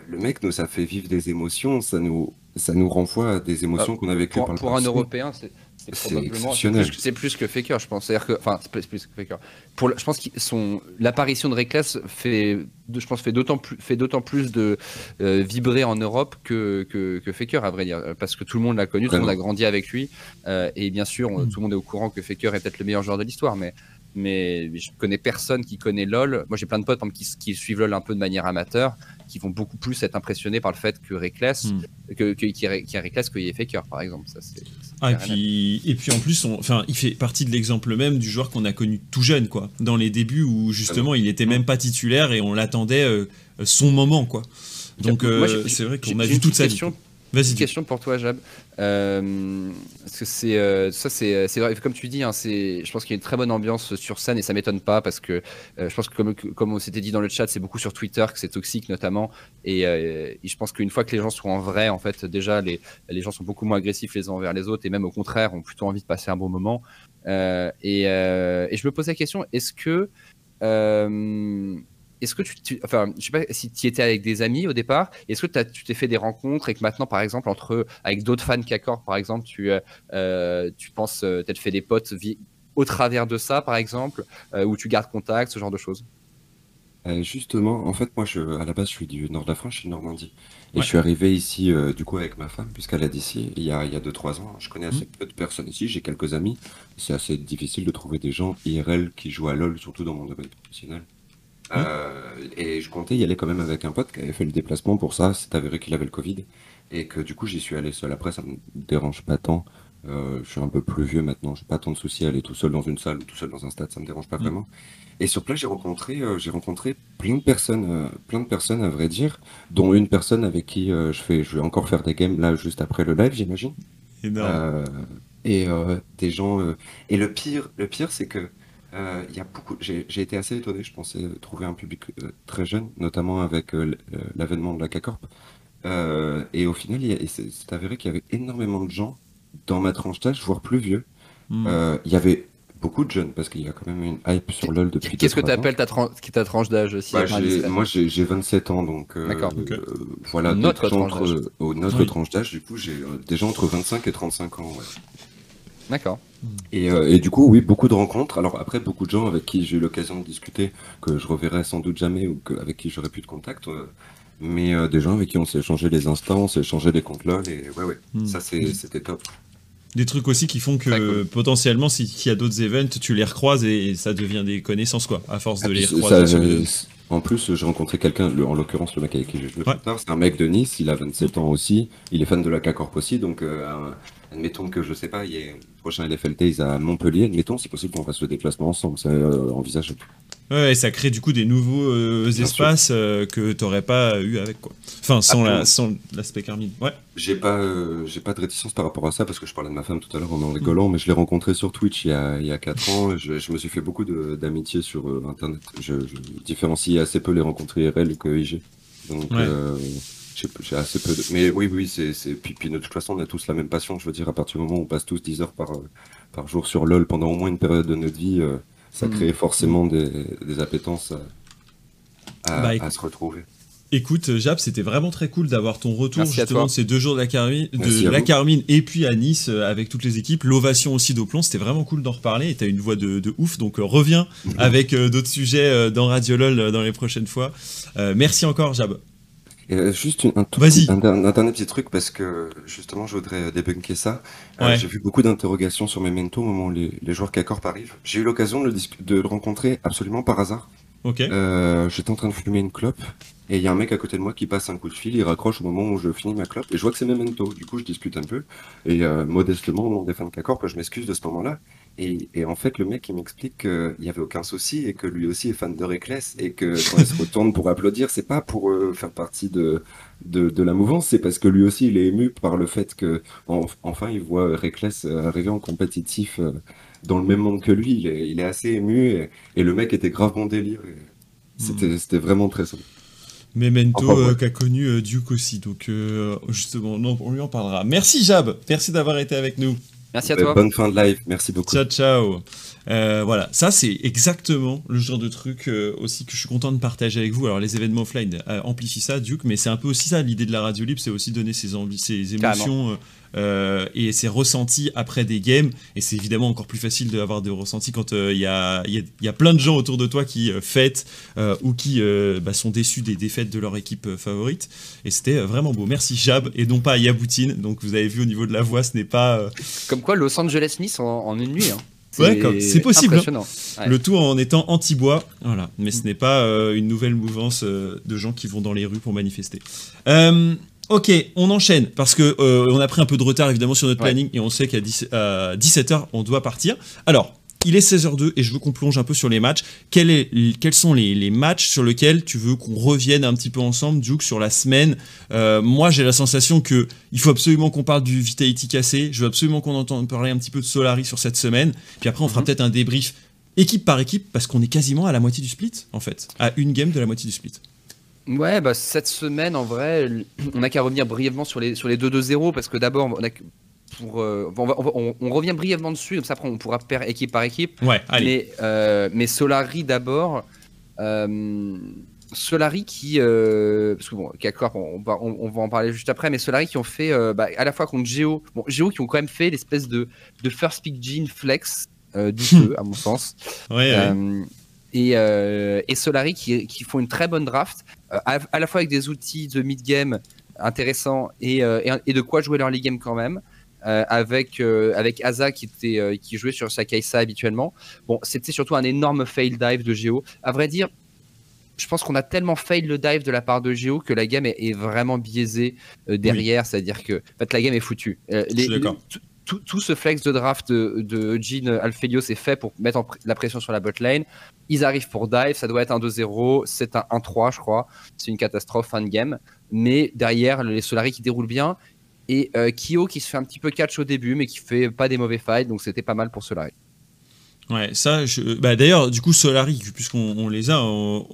le mec nous a fait vivre des émotions, ça nous, ça nous renvoie à des émotions qu'on a vécues par le pour un passé. Européen, c'est c'est probablement plus, que- c'est plus que Faker, je pense. C'est-à-dire que, enfin, c'est plus, que Faker. Pour, je pense que son l'apparition de Reckless fait, je pense, fait d'autant plus, fait d'autant plus de euh, vibrer en Europe que, que, que Faker, à vrai dire, parce que tout le monde l'a connu, tout le monde a grandi avec lui, euh, et bien sûr, on- Mm. tout le monde est au courant que Faker est peut-être le meilleur joueur de l'histoire, mais mais je connais personne qui connaît LoL. Moi, j'ai plein de potes par exemple, qui, qui suivent LoL un peu de manière amateur, qui vont beaucoup plus être impressionnés par le fait que Reckless, Mm. que, qu'il y ait Reckless qu'il y ait Faker, par exemple. Ça, c'est, c'est Ah, et puis, et puis en plus, on, enfin, il fait partie de l'exemple même du joueur qu'on a connu tout jeune, quoi. Dans les débuts où justement il était même pas titulaire et on l'attendait euh, son moment, quoi. Donc euh, c'est vrai qu'on a vu toute sa vie. Petite question pour toi, Jab. Euh, parce que c'est euh, ça, c'est vrai. Comme tu dis, hein. Je pense qu'il y a une très bonne ambiance sur scène et ça m'étonne pas parce que euh, je pense que comme comme on s'était dit dans le chat, c'est beaucoup sur Twitter que c'est toxique notamment. Et, et je pense qu'une fois que les gens sont en vrai, en fait, déjà les les gens sont beaucoup moins agressifs les uns envers les autres et même au contraire ont plutôt envie de passer un bon moment. Et, et je me pose la question est-ce que est-ce que tu, tu- enfin, je sais pas si tu étais avec des amis au départ, est-ce que tu t'es fait des rencontres et que maintenant, par exemple, entre avec d'autres fans K-Corp, par exemple, tu, euh, euh, tu penses euh, t'être fait des potes au travers de ça, par exemple, euh, où tu gardes contact, ce genre de choses? Euh, justement, en fait, moi, je, à la base, je suis du nord de la France, je suis de Normandie. Et Ouais. je suis arrivé ici, euh, du coup, avec ma femme, puisqu'elle est d'ici, il y a, il y a 2-3 ans. Je connais assez Mhm. peu de personnes ici, j'ai quelques amis. C'est assez difficile de trouver des gens IRL qui jouent à LoL, surtout dans mon domaine professionnel. Euh, et je comptais y aller quand même avec un pote qui avait fait le déplacement pour ça. C'est avéré qu'il avait le Covid. Et que du coup, j'y suis allé seul. Après, ça me dérange pas tant. Euh, je suis un peu plus vieux maintenant. J'ai pas tant de soucis à aller tout seul dans une salle ou tout seul dans un stade. Ça me dérange pas Mhm. vraiment. Et sur place, j'ai rencontré, euh, j'ai rencontré plein de personnes, euh, plein de personnes à vrai dire, dont une personne avec qui je fais, je vais encore faire des games là juste après le live, j'imagine. Énorme. Et des gens. Et le pire, le pire, c'est que euh, il y a beaucoup. J'ai été assez étonné. Je pensais trouver un public euh, très jeune, notamment avec euh, euh, l'avènement de la K-Corp. Euh, et au final, il c'est avéré qu'il y avait énormément de gens dans ma tranche d'âge, voire plus vieux. Hmm. Euh, il y avait beaucoup de jeunes parce qu'il y a quand même une hype sur LoL depuis. Qu'est-ce que tu 2-3 ans. appelles ta, tran- ta tranche d'âge si Bah, moi j'ai j'ai 27 ans donc euh, D'accord. Ok. euh, voilà Notre tranche entre- oh, notre Oui. tranche d'âge du coup j'ai euh, des gens entre 25 et 35 ans ouais. D'accord. et, euh, et du coup oui beaucoup de rencontres alors après beaucoup de gens avec qui j'ai eu l'occasion de discuter que je reverrai sans doute jamais ou que, avec qui j'aurais plus de contact euh, mais des gens avec qui on s'est échangé les instants, on s'est échangé les comptes LOL, et ouais, ouais, hmm. ça c'était top. Des trucs aussi qui font que potentiellement, s'il y a d'autres events, tu les recroises et, ça devient des connaissances, quoi, à force de ah, les recroiser. en plus, j'ai rencontré quelqu'un, en l'occurrence le mec avec qui j'ai joué ouais. c'est un mec de Nice, il a 27 ans aussi, il est fan de la K-Corp aussi, donc admettons que je sais pas, il y a le prochain LFL Days à Montpellier, admettons, c'est possible qu'on fasse le déplacement ensemble, c'est euh, envisageable. Ouais, ça crée du coup des nouveaux euh, espaces euh, que tu n'aurais pas eu avec quoi. Enfin, sans, la, sans l'aspect Carmine. Ouais. J'ai pas, j'ai pas de réticence par rapport à ça parce que je parlais de ma femme tout à l'heure en rigolant, mais je l'ai rencontré sur Twitch il y a, il y a 4 ans. Je, je me suis fait beaucoup d'amitié sur Internet. Je, je, différencie assez peu les rencontres IRL que IG. Donc, j'ai assez peu de... Mais oui, oui, c'est. Puis, puis de toute façon, on a tous la même passion. Je veux dire, à partir du moment où on passe tous 10 heures par, par jour sur LoL pendant au moins une période de notre vie, euh, ça mm. crée forcément des, des appétences à, à, bah, se retrouver. Écoute, Jap, c'était vraiment très cool d'avoir ton retour justement de ces deux jours de la Carmine, de la Carmine et puis à Nice euh, avec toutes les équipes. L'ovation aussi d'Oplon, c'était vraiment cool d'en reparler et t'as une voix de, de ouf, donc euh, reviens avec d'autres sujets dans Radio LOL dans les prochaines fois. merci encore, Jab. Euh, juste un, tout un, dernier petit truc parce que justement je voudrais débunker ça. Euh, j'ai vu beaucoup d'interrogations sur mes mentos au moment où les, les joueurs K-Corp arrivent. J'ai eu l'occasion de, de, le rencontrer absolument par hasard. Ok. Euh, J'étais en train de fumer une clope et il y a un mec à côté de moi qui passe un coup de fil, il raccroche au moment où je finis ma clope et je vois que c'est Memento. Du coup je discute un peu et euh, modestement au nom des fans de K-Corp je m'excuse de ce moment-là et, en fait, le mec, il m'explique qu'il n'y avait aucun souci et que lui aussi est fan de Reckless et que quand il se retourne pour applaudir, c'est pas pour euh, faire partie de, de, de la mouvance, c'est parce que lui aussi, il est ému par le fait que enfin, il voit Reckless euh, arriver en compétitif euh, dans le même monde que lui. Il est, il est assez ému et, le mec était grave bon délire. C'était hmm. c'était vraiment très simple. Memento qu'a connu Duke aussi, donc justement, non, on lui en parlera. Merci Jab, merci d'avoir été avec nous. Merci à toi. Bonne fin de live, merci beaucoup. Ciao, ciao. Euh, voilà, ça c'est exactement le genre de truc euh, aussi que je suis content de partager avec vous. Alors les événements offline euh, amplifient ça, Duke, mais c'est un peu aussi ça l'idée de la radio libre, c'est aussi donner ses envies, ses émotions et ses ressentis après des games. Et c'est évidemment encore plus facile d'avoir des ressentis quand il y a, y, a, plein de gens autour de toi qui fêtent ou qui bah, sont déçus des défaites de leur équipe favorite. Et c'était vraiment beau. Merci Jab et non pas Yaboutine. Donc vous avez vu au niveau de la voix, ce n'est pas. Comme quoi Los Angeles Nice en, une nuit. Hein. Ouais, c'est possible. Hein. Le tout en étant anti-bois. Voilà. Mais ce n'est pas euh, une nouvelle mouvance euh, de gens qui vont dans les rues pour manifester. Euh, ok, on enchaîne parce que on a pris un peu de retard évidemment sur notre planning et on sait qu'à 17h on doit partir. Alors, il est 16h02 et je veux qu'on plonge un peu sur les matchs. est, quels sont les, matchs sur lesquels tu veux qu'on revienne un petit peu ensemble, Duke, sur la semaine? Euh, Moi, j'ai la sensation que il faut absolument qu'on parle du Vitality cassé. Je veux absolument qu'on entende parler un petit peu de Solari sur cette semaine. Puis après, on fera mhm. peut-être un débrief équipe par équipe parce qu'on est quasiment à la moitié du split, en fait. À une game de la moitié du split. Ouais, bah cette semaine, en vrai, on n'a qu'à revenir brièvement sur les, sur les 2-2-0 parce que d'abord, on a pour, euh, on, revient brièvement dessus, comme ça après on pourra faire équipe par équipe. Ouais, allez. Mais, euh, mais Solari d'abord. Euh, Solari qui, parce que bon, on, va, on, va en parler juste après, mais Solari qui ont fait bah, à la fois contre Geo, bon, Geo qui ont quand même fait l'espèce de, de first pick gene flex du feu, à mon sens. Ouais, Et, et, Solari qui, qui, font une très bonne draft, à, la fois avec des outils de mid-game intéressants et, et, de quoi jouer leur league game quand même. Euh, avec euh, avec Asa qui était euh, qui jouait sur sa Kaisa habituellement. Bon, c'était surtout un énorme fail dive de Geo. À vrai dire, je pense qu'on a tellement fail le dive de la part de Geo que la game est, vraiment biaisée derrière, c'est-à-dire que en fait, la game est foutue. tout, ce flex de draft de, de Jean Alfelios est fait pour mettre la pression sur la bot lane. Ils arrivent pour dive, ça doit être un 2-0, c'est un 1-3 je crois. C'est une catastrophe fin de game. Mais derrière, les Solari qui déroulent bien et euh, Kyo qui se fait un petit peu catch au début, mais qui fait pas des mauvais fights, donc c'était pas mal pour Solari. Ouais, ça, je... bah, d'ailleurs, du coup, Solari, puisqu'on les a, on,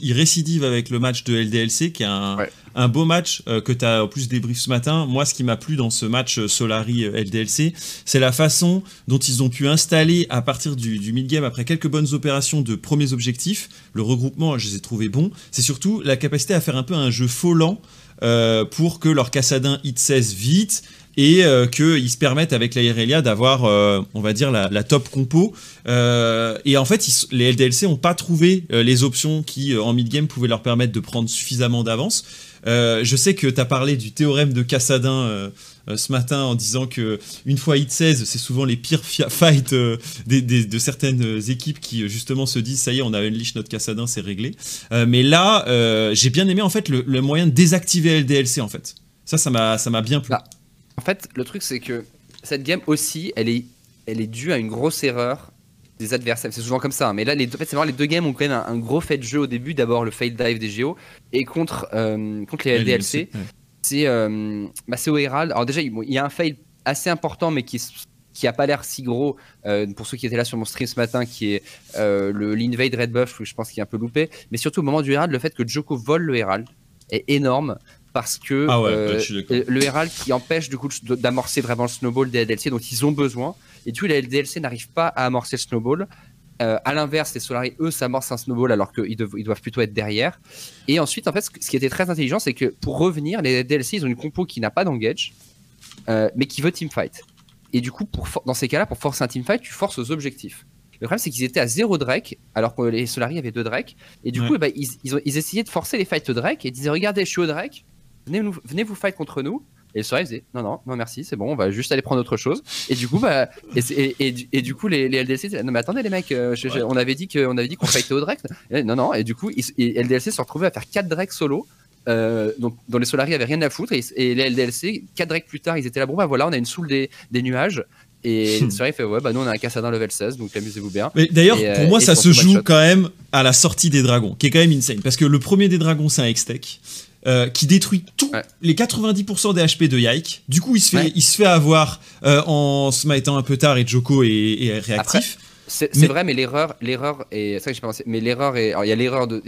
il récidive avec le match de LDLC, qui est un, un beau match euh, que tu as en plus débrief ce matin. Moi, ce qui m'a plu dans ce match euh, Solari-LDLC, c'est la façon dont ils ont pu installer à partir du, du mid-game, après quelques bonnes opérations de premiers objectifs, le regroupement, je les ai trouvés bons. C'est surtout la capacité à faire un peu un jeu faux lent. Euh, pour que leur Cassadin hit 16 vite, et euh, qu'ils se permettent avec la Irelia d'avoir, euh, on va dire, la, top compo. Euh, et en fait, les LDLC n'ont pas trouvé les options qui, en mid-game, pouvaient leur permettre de prendre suffisamment d'avance. je sais que tu as parlé du théorème de Cassadin ce matin en disant que une fois hit 16, c'est souvent les pires fights de certaines équipes qui justement se disent ça y est, on a unleash notre Cassadin, c'est réglé. mais là, j'ai bien aimé en fait le, moyen de désactiver LDLC en fait. Ça, ça m'a bien plu. Bah, en fait, le truc, c'est que cette game aussi, elle est, elle est due à une grosse erreur des adversaires. C'est souvent comme ça. Hein. Mais là, les, en fait, c'est vraiment les deux games ont quand même un, gros fait de jeu au début. D'abord, le fail dive des Géo. Et contre, euh, contre les LDLC, c'est euh, bah, au Herald. Alors, déjà, il y a un fail assez important, mais qui qui a pas l'air si gros euh, pour ceux qui étaient là sur mon stream ce matin qui est le l'invade red buff je pense qu'il est un peu loupé mais surtout au moment du Herald le fait que Joko vole le Herald est énorme parce que ah euh, le Herald qui empêche du coup d'amorcer vraiment le snowball des LDLC dont ils ont besoin. Et du coup les LDLC n'arrivent pas à amorcer le snowball. Euh, à l'inverse les Solari eux s'amorcent un snowball alors qu'ils doivent, ils doivent plutôt être derrière. Et ensuite en fait ce qui était très intelligent c'est que pour revenir les LDLC ils ont une compo qui n'a pas d'engage euh, mais qui veut teamfight. Et du coup pour dans ces cas-là pour forcer un teamfight tu forces aux objectifs. Le problème, c'est qu'ils étaient à zéro Drake, alors que les Solari avaient deux Drake. Et du coup, eh ben, ils, ils, ont, ils, essayaient de forcer les fights Drake et ils disaient Regardez, je suis au Drake, venez, vous fight contre nous. Et le soir, ils non, non, non, merci, c'est bon, on va juste aller prendre autre chose. Et du coup, bah, et, et, du coup, les, les LDLC, non, mais attendez, les mecs, euh, on avait dit qu'on avait dit qu'on fightait au Drake. non, non, et du coup, les LDLC se retrouvaient à faire 4 Drake solo. Euh, donc, dont les Solari avaient rien à foutre. Et, les LDLC, 4 Drake plus tard, ils étaient là, bon, bah voilà, on a une soule des, des nuages. Et le soir, il fait, ouais, bah nous, on a un Cassadin level 16, donc amusez-vous bien. Mais d'ailleurs, pour moi, euh, ça se joue quand même à la sortie des dragons, qui est quand même insane. Parce que le premier des dragons, c'est un X-Tech. Euh, qui détruit tous les 90% des HP de Yike. Du coup, il se fait, il se fait avoir euh, en se mettant un peu tard et Joko est, réactif. C'est vrai, mais l'erreur, l'erreur est, ça que j'ai pensé, mais l'erreur est, il y a l'erreur de,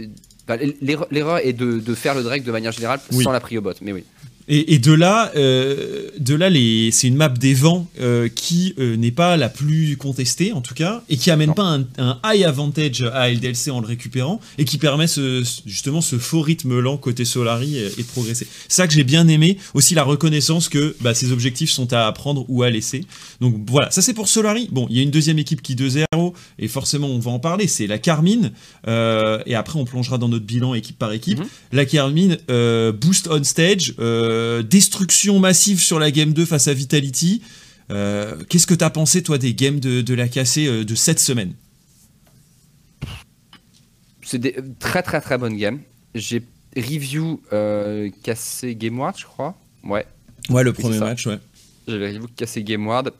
l'erreur est de, de, faire le Drake de manière générale sans la prio bot, mais oui. Et, de là, euh, de là c'est une map des vents euh, qui euh, n'est pas la plus contestée en tout cas, et qui amène pas un, high advantage à LDLC en le récupérant, et qui permet ce, justement ce faux rythme lent côté Solari et, de progresser. Ça que j'ai bien aimé, aussi la reconnaissance que bah, ces objectifs sont à apprendre ou à laisser. Donc voilà, ça c'est pour Solari. Bon, il y a une deuxième équipe qui 2-0, et forcément on va en parler, c'est la Carmine, et après on plongera dans notre bilan équipe par équipe. Mhm. La Carmine, boost on stage. Euh, destruction massive sur la game 2 face à Vitality. Euh, qu'est-ce que tu as pensé, toi, des games de, la cassée euh, de cette semaine? C'est des très très très bonnes games. J'ai review cassé Game Ward, je crois. Ouais. Ouais, le premier match, ouais. J'avais review cassé Game Ward.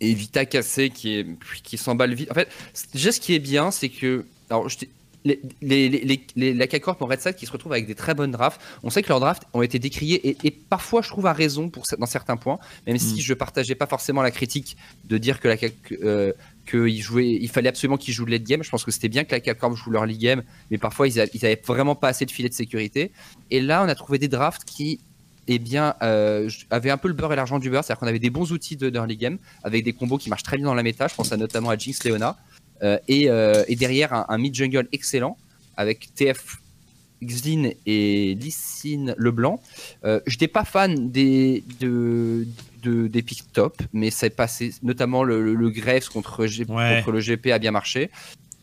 Et Vita cassé qui, est, qui s'emballe vite. En fait, déjà ce qui est bien, c'est que. Alors, je les, les, les, la K-Corp en Red Side qui se retrouvent avec des très bonnes drafts. On sait que leurs drafts ont été décriés et, parfois, je trouve, à raison pour, dans certains points, même si mm. je partageais pas forcément la critique de dire que la euh, qu'il jouait, il fallait absolument qu'ils jouent le late game. Je pense que c'était bien que la K-Corp joue leur league game, mais parfois ils, avaient vraiment pas assez de filet de sécurité. Et là, on a trouvé des drafts qui eh bien, euh, avaient un peu le beurre et l'argent du beurre, c'est-à-dire qu'on avait des bons outils de, de game avec des combos qui marchent très bien dans la méta. Je pense notamment à Jinx Leona. Euh, euh, et, derrière un, mid-jungle excellent avec TF Xin et Lysine Leblanc. Euh, je n'étais pas fan des, de, des pick top, mais c'est passé, notamment le, le, Graves contre, contre, le GP a bien marché.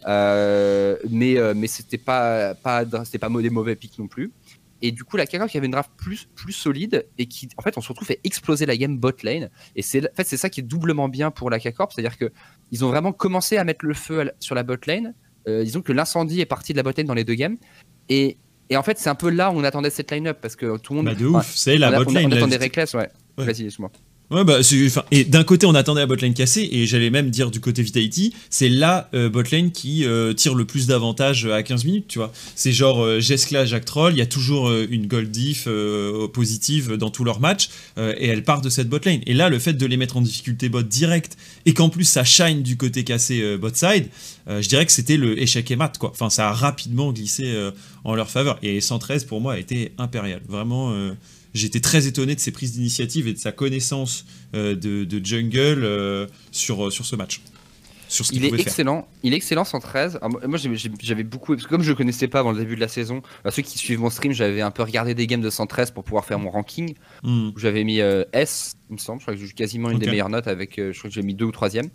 mais mais c'était pas, pas, c'était pas des mauvais picks non plus. Et du coup, la Kaka qui avait une draft plus, plus solide et qui, en fait, on se retrouve fait exploser la game bot lane. Et c'est, en fait, c'est ça qui est doublement bien pour la K-Corp, c'est-à-dire que ils ont vraiment commencé à mettre le feu sur la bot lane. Euh, disons que l'incendie est parti de la bot lane dans les deux games. Et, et en fait, c'est un peu là où on attendait cette line-up parce que tout le monde. Bah de ouf, c'est la bot lane. On, attendait Reckless, ouais. ouais. Vas-y, moi Ouais, bah, et d'un côté, on attendait la botlane cassée, et j'allais même dire du côté Vitality, c'est la euh, botlane qui euh, tire le plus d'avantages à 15 minutes, tu vois. C'est genre euh, Jeskla, Jack Troll, il y a toujours euh, une gold diff positive dans tous leurs matchs, et elle part de cette botlane. Et là, le fait de les mettre en difficulté bot direct, et qu'en plus ça shine du côté cassé bot side, je dirais que c'était le échec et mat, quoi. Enfin, ça a rapidement glissé en leur faveur. Et 113, pour moi, a été impérial. Vraiment j'étais très étonné de ses prises d'initiative et de sa connaissance euh, de, jungle euh, sur, euh, sur ce match. sur ce Il est faire. excellent, il est excellent 113. Alors, moi, j'avais beaucoup, parce que comme je le connaissais pas avant le début de la saison, bah, ceux qui suivent mon stream, j'avais un peu regardé des games de 113 pour pouvoir faire mon ranking. Hmm. j'avais mis euh, S, il me semble. Je crois que j'ai quasiment une des meilleures notes avec. euh, je crois que j'ai mis deux ou troisième.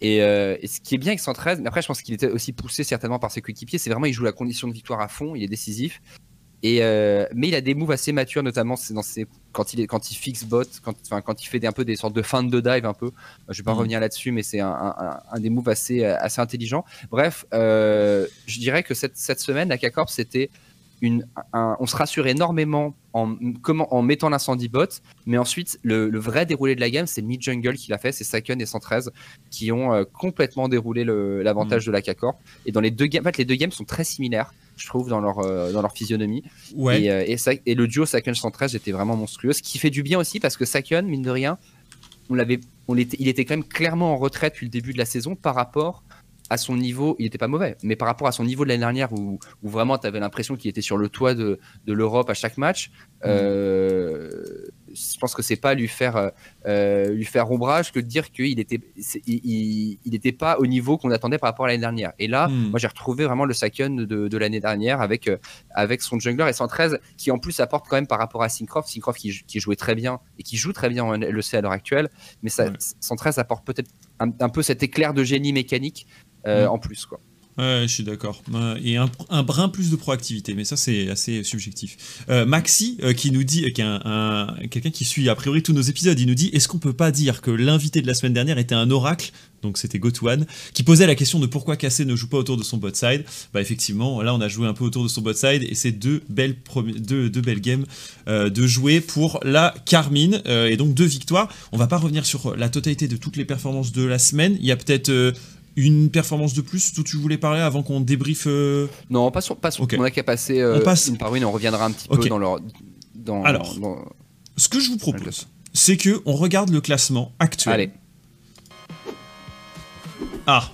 Et, euh, et ce qui est bien avec 113, mais après je pense qu'il était aussi poussé certainement par ses coéquipiers, c'est vraiment il joue la condition de victoire à fond, il est décisif. Et euh, mais il a des moves assez matures, notamment c'est dans ses, quand il est quand il fixe bot, quand, il fait des, un peu des sortes de feinte de dive un peu. Je vais pas Mhm. revenir là-dessus, mais c'est un, un- un des moves assez assez intelligent. Bref, euh, je dirais que cette, cette semaine à K-Corp c'était une, un- on se rassure énormément en, comment, en mettant l'incendie bot, mais ensuite le, le vrai déroulé de la game, c'est Mid Jungle qui l'a fait, c'est Saken et 113 qui ont euh, complètement déroulé l'avantage Mm. de la K-Corp. Et dans les deux games, en fait, les deux games sont très similaires, je trouve, dans leur, euh, dans leur physionomie. Ouais. Et, euh, et, ça- et le duo Saken 113 était vraiment monstrueux, ce qui fait du bien aussi parce que Saken, mine de rien, on l'avait, on était, il était quand même clairement en retraite depuis le début de la saison par rapport à son niveau, il n'était pas mauvais, mais par rapport à son niveau de l'année dernière où, où vraiment tu avais l'impression qu'il était sur le toit de, de l'Europe à chaque match, euh, je pense que c'est pas lui faire, euh, euh, lui faire ombrage que de dire qu'il était, il, il, il était pas au niveau qu'on attendait par rapport à l'année dernière. Et là, Hmm. moi j'ai retrouvé vraiment le Saken de, de l'année dernière avec, euh, avec son jungler et 113 qui en plus apporte quand même par rapport à Syncroft, Syncroft qui, qui jouait très bien et qui joue très bien en LEC à l'heure actuelle, mais ça, Ouais. 113 apporte peut-être un, un peu cet éclair de génie mécanique euh, Mm. en plus. Quoi. Ouais, je suis d'accord. Et un, brin plus de proactivité, mais ça c'est assez subjectif. Euh, Maxi euh, qui nous dit, euh, quelqu'un qui suit a priori tous nos épisodes, il nous dit est-ce qu'on peut pas dire que l'invité de la semaine dernière était un oracle? Donc c'était Gotuan, qui posait la question de pourquoi Cassé ne joue pas autour de son bot side. Bah effectivement, là on a joué un peu autour de son bot side et c'est deux belles, deux, games de jouer pour la Carmine et donc deux victoires. On va pas revenir sur la totalité de toutes les performances de la semaine. Il y a peut-être une performance de plus dont tu voulais parler avant qu'on débriefe euh, Non, passons, passons. Ok. on a qu'à passer euh, On passe. une par une, on reviendra un petit peu dans leur. Dans, Alors. dans- Ce que je vous propose, c'est que on regarde le classement actuel. Allez, Ah,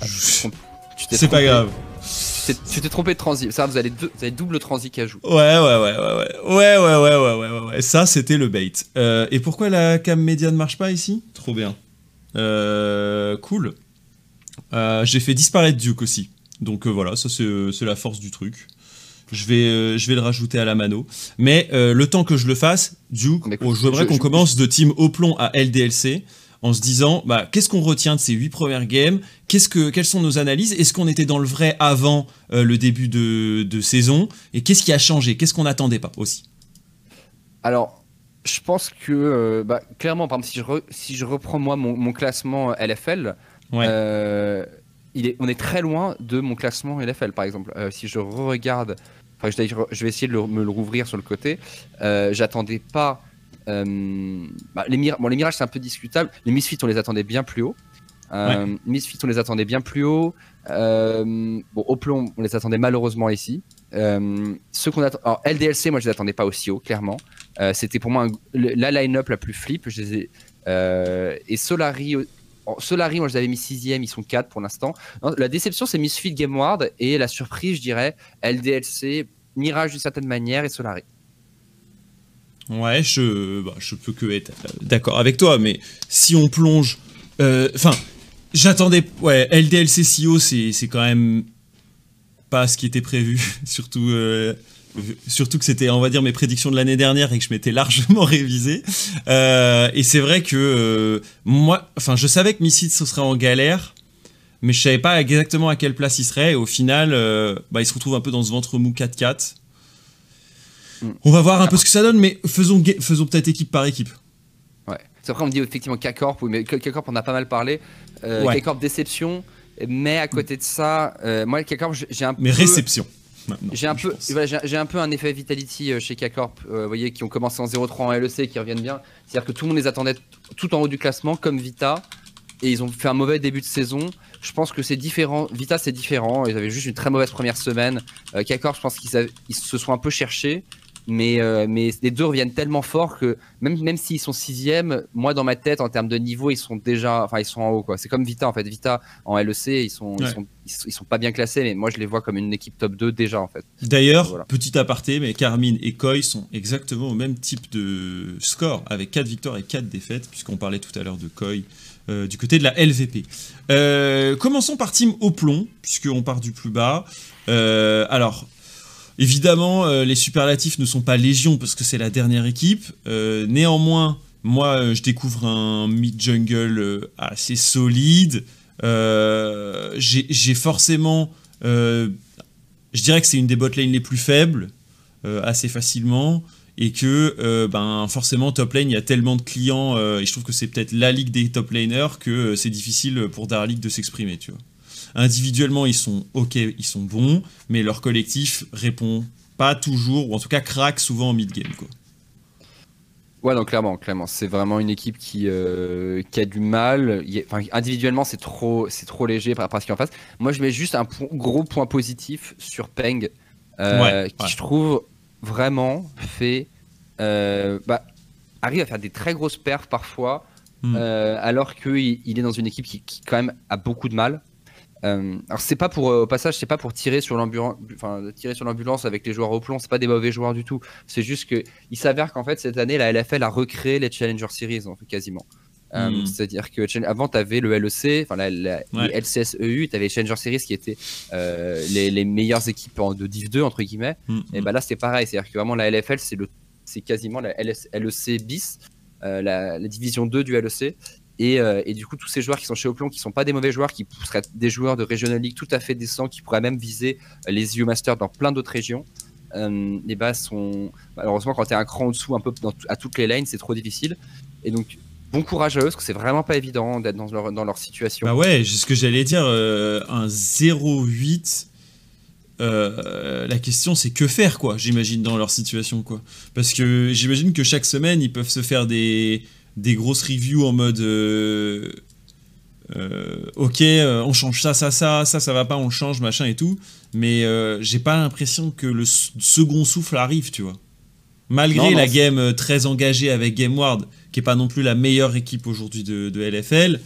t'es c'est pas grave. Tu t'es- trompé de transi. Ça, vous avez, deux, vous avez double transi qui ajoute. Ouais, ouais, ouais, ouais, ouais, ouais, ouais, ouais, ouais, ouais, ouais, ouais. Ça, c'était le bait. Euh, et pourquoi la cam média ne marche pas ici? Trop bien. Euh, cool. Euh, J'ai fait disparaître Duke aussi. Donc euh, voilà, ça c'est la force du truc. Je vais, je vais le rajouter à la mano. Mais le temps que je le fasse, Duke, oh, je voudrais qu'on je- commence de team au plomb à LDLC en se disant bah, qu'est-ce qu'on retient de ces huit premières games? Qu'est-ce que, Quelles sont nos analyses? Est-ce qu'on était dans le vrai avant euh, le début de, de saison? Et qu'est-ce qui a changé? Qu'est-ce qu'on n'attendait pas aussi? Alors, je pense que, euh, bah, clairement, par exemple, si je, re- si je reprends moi mon, mon classement LFL, Ouais. euh, il est, on est très loin de mon classement LFL, par exemple. Euh, si je re-regarde, enfin, je, vais essayer de me le rouvrir sur le côté. Euh, J'attendais pas. euh, bah, les, Mir- bon, les mirages, c'est un peu discutable. Les Misfits, on les attendait bien plus haut. Euh, Misfits, on les attendait bien plus haut. Euh, bon, au plomb, on les attendait malheureusement ici. Euh, ceux qu'on attend, alors LDLC, moi je les attendais pas aussi haut, clairement. Euh, C'était pour moi la line-up la plus flip. Euh, et Solari, Solari, moi je les avais mis sixième, ils sont 4 pour l'instant. La déception, c'est Misfit Gameward et la surprise, je dirais, LDLC, Mirage d'une certaine manière et Solari. Ouais, je, bah, je peux que être euh, d'accord avec toi, mais si on plonge. Enfin, j'attendais. Ouais, LDLC CEO, c'est quand même pas ce qui était prévu. surtout, surtout que c'était, on va dire, mes prédictions de l'année dernière et que je m'étais largement révisé. Euh, et c'est vrai que euh, moi. Enfin, je savais que Missit ce serait en galère. Mais je savais pas exactement à quelle place il serait. Et au final, euh, bah, il se retrouve un peu dans ce ventre mou 4-4. Mm. On va voir un peu ce que ça donne, mais faisons, faisons peut-être équipe par équipe. Ouais. C'est après on me dit effectivement K-Corp, oui, mais K-Corp on a pas mal parlé. Ouais. K-Corp déception, mais à côté de ça, moi K-Corp j'ai un Mais peu. réception. Maintenant, J'ai un peu, un peu un effet Vitality euh, chez K-Corp, euh, vous voyez, qui ont commencé en 0-3 en LEC et qui reviennent bien. C'est-à-dire que tout le monde les attendait tout en haut du classement, comme Vita, et ils ont fait un mauvais début de saison. Je pense que c'est différent. Vita, c'est différent. Ils avaient juste une très mauvaise première semaine. Euh, K-Corp, je pense qu'ils ils se sont un peu cherchés. Mais, euh, mais les deux reviennent tellement fort que même, même s'ils sont sixième, moi dans ma tête en termes de niveau, ils sont déjà, enfin ils sont en haut quoi. C'est comme Vita en fait. Vita en LEC, ils sont, ils sont, ils sont, pas bien classés, mais moi je les vois comme une équipe top 2 déjà en fait. D'ailleurs, petit aparté, mais Carmine et Koi sont exactement au même type de score avec 4 victoires et 4 défaites, puisqu'on parlait tout à l'heure de Koi. Euh, du côté de la LVP. Euh, commençons par Team au plomb, puisqu'on part du plus bas. alors, Évidemment, euh, les superlatifs ne sont pas légion parce que c'est la dernière équipe. Euh, néanmoins, moi, euh, je découvre un mid-jungle assez solide. J'ai forcément... je dirais que c'est une des botlane les plus faibles, assez facilement. Et que ben, forcément, top lane, il y a tellement de clients, et je trouve que c'est peut-être la ligue des top laners, que c'est difficile pour Darlik de s'exprimer, tu vois. Individuellement, ils sont ok, ils sont bons, mais leur collectif répond pas toujours, ou en tout cas craque souvent en mid-game. Quoi. Ouais, donc clairement, clairement, c'est vraiment une équipe qui, euh, qui a du mal. individuellement, c'est trop, c'est trop léger par rapport à ce qu'il en face. Moi, je mets juste un gros point positif sur Peng, euh, qui je trouve vraiment fait, euh, bah, arrive à faire des très grosses perfs parfois, hmm. alors qu'il il est dans une équipe qui, qui, quand même a beaucoup de mal. Euh, alors c'est pas pour euh, au passage c'est pas pour tirer sur l'ambulance enfin tirer sur l'ambulance avec les joueurs au plomb c'est pas des mauvais joueurs du tout. C'est juste que il s'avère qu'en fait cette année la LFL a recréé les Challenger Series en fait, quasiment. Euh, hmm. c'est à dire que avant tu avais le LEC enfin la, la les LCSEU tu avais Challenger Series qui étaient les, les, meilleures équipes de Div 2 entre guillemets. Hmm, et bah là c'est pareil. C'est à dire que vraiment la LFL c'est le c'est quasiment la LEC bis la, la, division 2 du LEC euh, et, du coup, tous ces joueurs qui sont chez Oplon, qui sont pas des mauvais joueurs, qui seraient des joueurs de Regional League tout à fait décents, qui pourraient même viser euh, les EU Masters dans plein d'autres régions, euh, les bases sont. Malheureusement, quand tu es un cran en dessous, un peu à toutes les lanes, c'est trop difficile. Et donc, bon courage à eux, parce que c'est vraiment pas évident d'être dans leur, dans leur situation. Bah ouais, ce que j'allais dire, un 0-8. la question c'est que faire quoi j'imagine dans leur situation quoi parce que j'imagine que chaque semaine ils peuvent se faire des des grosses reviews en mode euh, euh, ok euh, on change ça ça ça ça ça va pas on change machin et tout. Mais j'ai pas l'impression que le second souffle arrive tu vois. Malgré la game très engagée avec GameWard qui est pas non plus la meilleure équipe aujourd'hui de, de LFL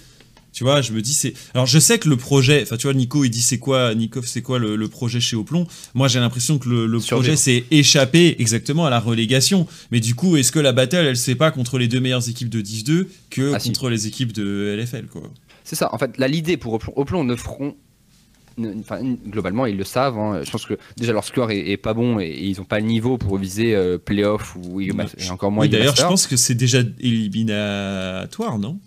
tu vois, je me dis, c'est. Alors, je sais que le projet. Enfin, tu vois, Nico, il dit c'est quoi, Nikov, c'est quoi le, projet chez Oplon Moi, j'ai l'impression que le, projet, c'est échapper exactement à la relégation. Mais du coup, est-ce que la battle, elle sait pas contre les deux meilleures équipes de 10-2 que ah, contre les équipes de LFL, quoi? C'est ça. En fait, l'idée pour Oplon, Oplon ne feront. Enfin, globalement, ils le savent. Hein. Je pense que déjà leur score est, pas bon et, ils n'ont pas le niveau pour viser euh, playoff ou et encore moins. D'ailleurs, je pense que c'est déjà éliminatoire, non?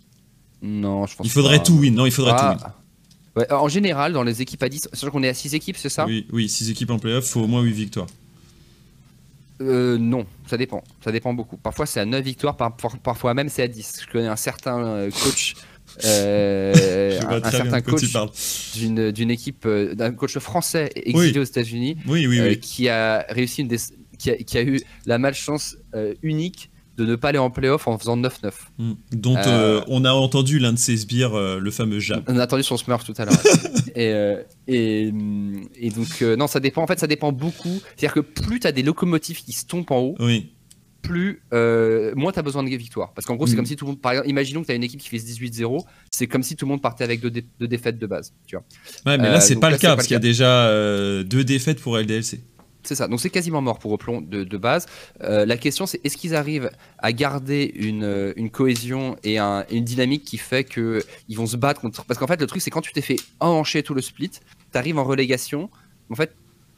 Non, je pense Il faudrait tout win. Non, il faudrait tout ah. win. en général, dans les équipes à 10, sachant qu'on est à 6 équipes, c'est ça? Oui, oui 6 équipes en playoff, il faut au moins 8 victoires. Euh, non, ça dépend. Ça dépend beaucoup. Parfois, c'est à 9 victoires, parfois même c'est à 10. Je connais un certain euh, coach. Euh, un, certain coach d'une équipe, euh, d'un coach français exilé aux États-Unis, oui, oui, qui a réussi une qui, a, qui, a, eu la malchance unique de ne pas aller en playoff en faisant 9-9. Hmm. Dont euh, on a entendu l'un de ses sbires, euh, le fameux Jap. On a entendu son Smurf tout à l'heure. et, euh, et, et, donc, non, ça dépend. En fait, ça dépend beaucoup. C'est-à-dire que plus tu as des locomotives qui se tombent en haut, oui. plus, moins tu as besoin de victoires. Parce qu'en gros, c'est hmm. comme si tout le monde. Par exemple, imaginons que tu as une équipe qui fait 18-0, c'est comme si tout le monde partait avec deux, défaites de base. Tu vois. Ouais, mais là, c'est pas le cas, parce qu'il y a déjà deux défaites pour LDLC. C'est ça, donc c'est quasiment mort pour Oplon de, de base. Euh, la question c'est est-ce qu'ils arrivent à garder une, euh, une cohésion et une dynamique qui fait qu'ils vont se battre contre... Parce qu'en fait le truc c'est quand tu t'es fait enhancher tout le split, tu arrives en relégation, en fait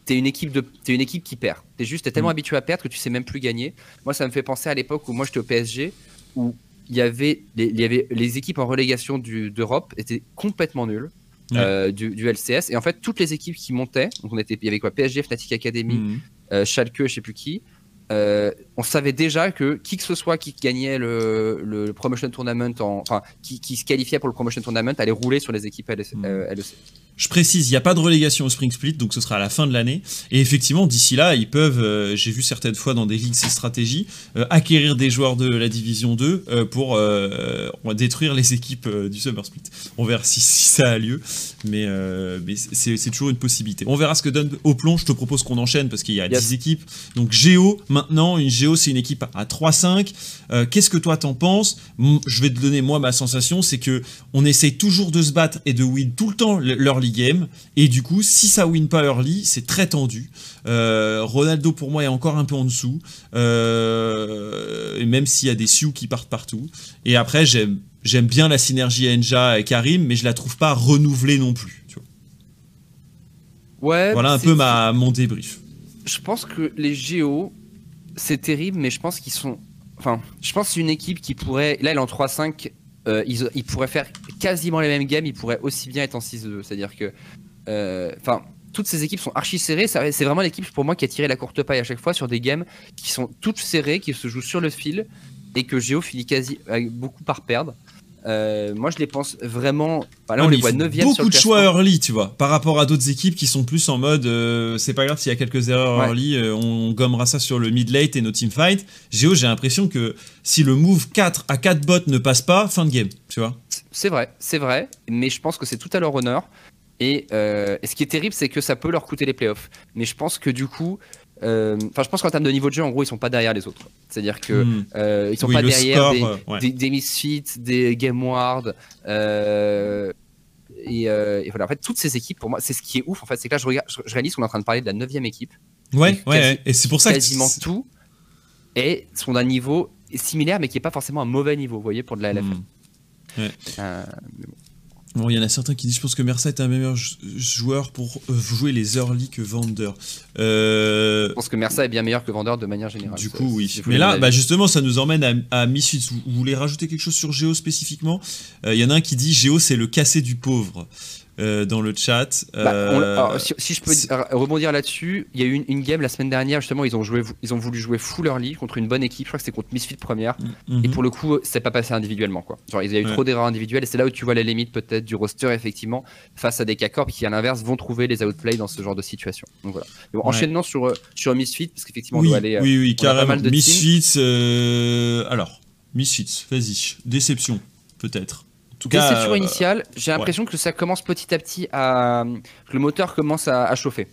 t'es une équipe de es une équipe qui perd. T'es juste tellement mm. habitué à perdre que tu sais même plus gagner. Moi ça me fait penser à l'époque où moi j'étais au PSG où il y avait les, il y avait les équipes en relégation d'Europe étaient complètement nulles. Euh, du, LCS. Et en fait, toutes les équipes qui montaient, donc on était, il y avait quoi PSG, Fnatic Academy, euh, Schalke, je sais plus qui. Euh, on savait déjà que qui que ce soit qui gagnait le, le promotion tournament, enfin qui, qui, se qualifiait pour le promotion tournament, allait rouler sur les équipes LEC. Mhm. Je précise, il n'y a pas de relégation au Spring Split, donc ce sera à la fin de l'année. Et effectivement, d'ici là, ils peuvent, euh, j'ai vu certaines fois dans des ligues ces stratégies, euh, acquérir des joueurs de la Division 2 euh, pour détruire les équipes du Summer Split. On verra si, ça a lieu, mais, mais c'est toujours une possibilité. On verra ce que donne au plomb. Je te propose qu'on enchaîne parce qu'il y a 10 équipes. Donc Géo, maintenant, une Géo, c'est une équipe à 3-5. Qu'est-ce que toi t'en penses? Je vais te donner moi ma sensation, c'est que on essaye toujours de se battre et de win tout le temps leur game. Et du coup, si ça win pas early, c'est très tendu. Euh, Ronaldo, pour moi, est encore un peu en dessous. Euh, et même s'il y a des Sioux qui partent partout. Et après, j'aime, j'aime bien la synergie Enja et Karim, mais je la trouve pas renouvelée non plus. Tu vois. Ouais. Voilà un peu ma, mon débrief. Je pense que les Géo, c'est terrible, mais je pense qu'ils sont. Enfin, je pense que c'est une équipe qui pourrait. Là, elle est en 3-5 euh, ils, pourraient faire quasiment les mêmes games, ils pourraient aussi bien être en 6-2. C'est-à-dire que. Euh, enfin. toutes ces équipes sont archi serrées. C'est vraiment l'équipe pour moi qui a tiré la courte paille à chaque fois sur des games qui sont toutes serrées, qui se jouent sur le fil et que Géo finit quasi beaucoup par perdre. Euh, moi, je les pense vraiment. là, on les voit 9 Beaucoup de choix early, tu vois, par rapport à d'autres équipes qui sont plus en mode euh, c'est pas grave s'il y a quelques erreurs early, euh, on gommera ça sur le mid-late et nos teamfights. Géo, j'ai l'impression que si le move 4 à 4 bots ne passe pas, fin de game, tu vois. C'est vrai, c'est vrai, mais je pense que c'est tout à leur honneur. Et, et, ce qui est terrible, c'est que ça peut leur coûter les playoffs. Mais je pense que du coup, euh, enfin, je pense qu'en termes de niveau de jeu, en gros, ils sont pas derrière les autres. C'est-à-dire que euh, ils sont pas derrière des, des, Misfits, des Game Ward. Euh, et, voilà, en fait, toutes ces équipes, pour moi, c'est ce qui est ouf. En fait, c'est que là, je, regarde, je, réalise qu'on est en train de parler de la 9 équipe. Ouais, ouais, et c'est pour ça quasiment tout et sont d'un niveau similaire, mais qui est pas forcément un mauvais niveau, vous voyez, pour de la LFL. Hmm. Ouais. Bon. Bon, il y en a certains qui disent je pense que Mersa est un meilleur joueur pour euh, jouer les early que Vander. Euh... Je pense que Mersa est bien meilleur que Vander de manière générale. Du coup, oui. Mais là, bah, justement, ça nous emmène à, à Misfits. Vous, voulez rajouter quelque chose sur Géo spécifiquement? Euh, Il y en a un qui dit Géo, c'est le cassé du pauvre. Euh, dans le chat. Bah, euh, si, je peux rebondir là-dessus, il y a eu une, game la semaine dernière, justement, ils ont, joué, ils ont voulu jouer full early contre une bonne équipe. Je crois que c'était contre Misfit première. Mm-hmm. Et pour le coup, c'est pas passé individuellement. Quoi. Genre, il y a eu trop d'erreurs individuelles. Et c'est là où tu vois la limite peut-être du roster, effectivement, face à des k qui, à l'inverse, vont trouver les outplays dans ce genre de situation. Donc voilà. enchaînement sur, sur Misfit, parce qu'effectivement, oui, on doit aller. Oui, oui, carrément. Misfits, euh, alors, Misfits, vas-y. Déception, peut-être. Tout cas, Déception euh, initiale, j'ai l'impression que ça commence petit à petit à. que le moteur commence à, chauffer.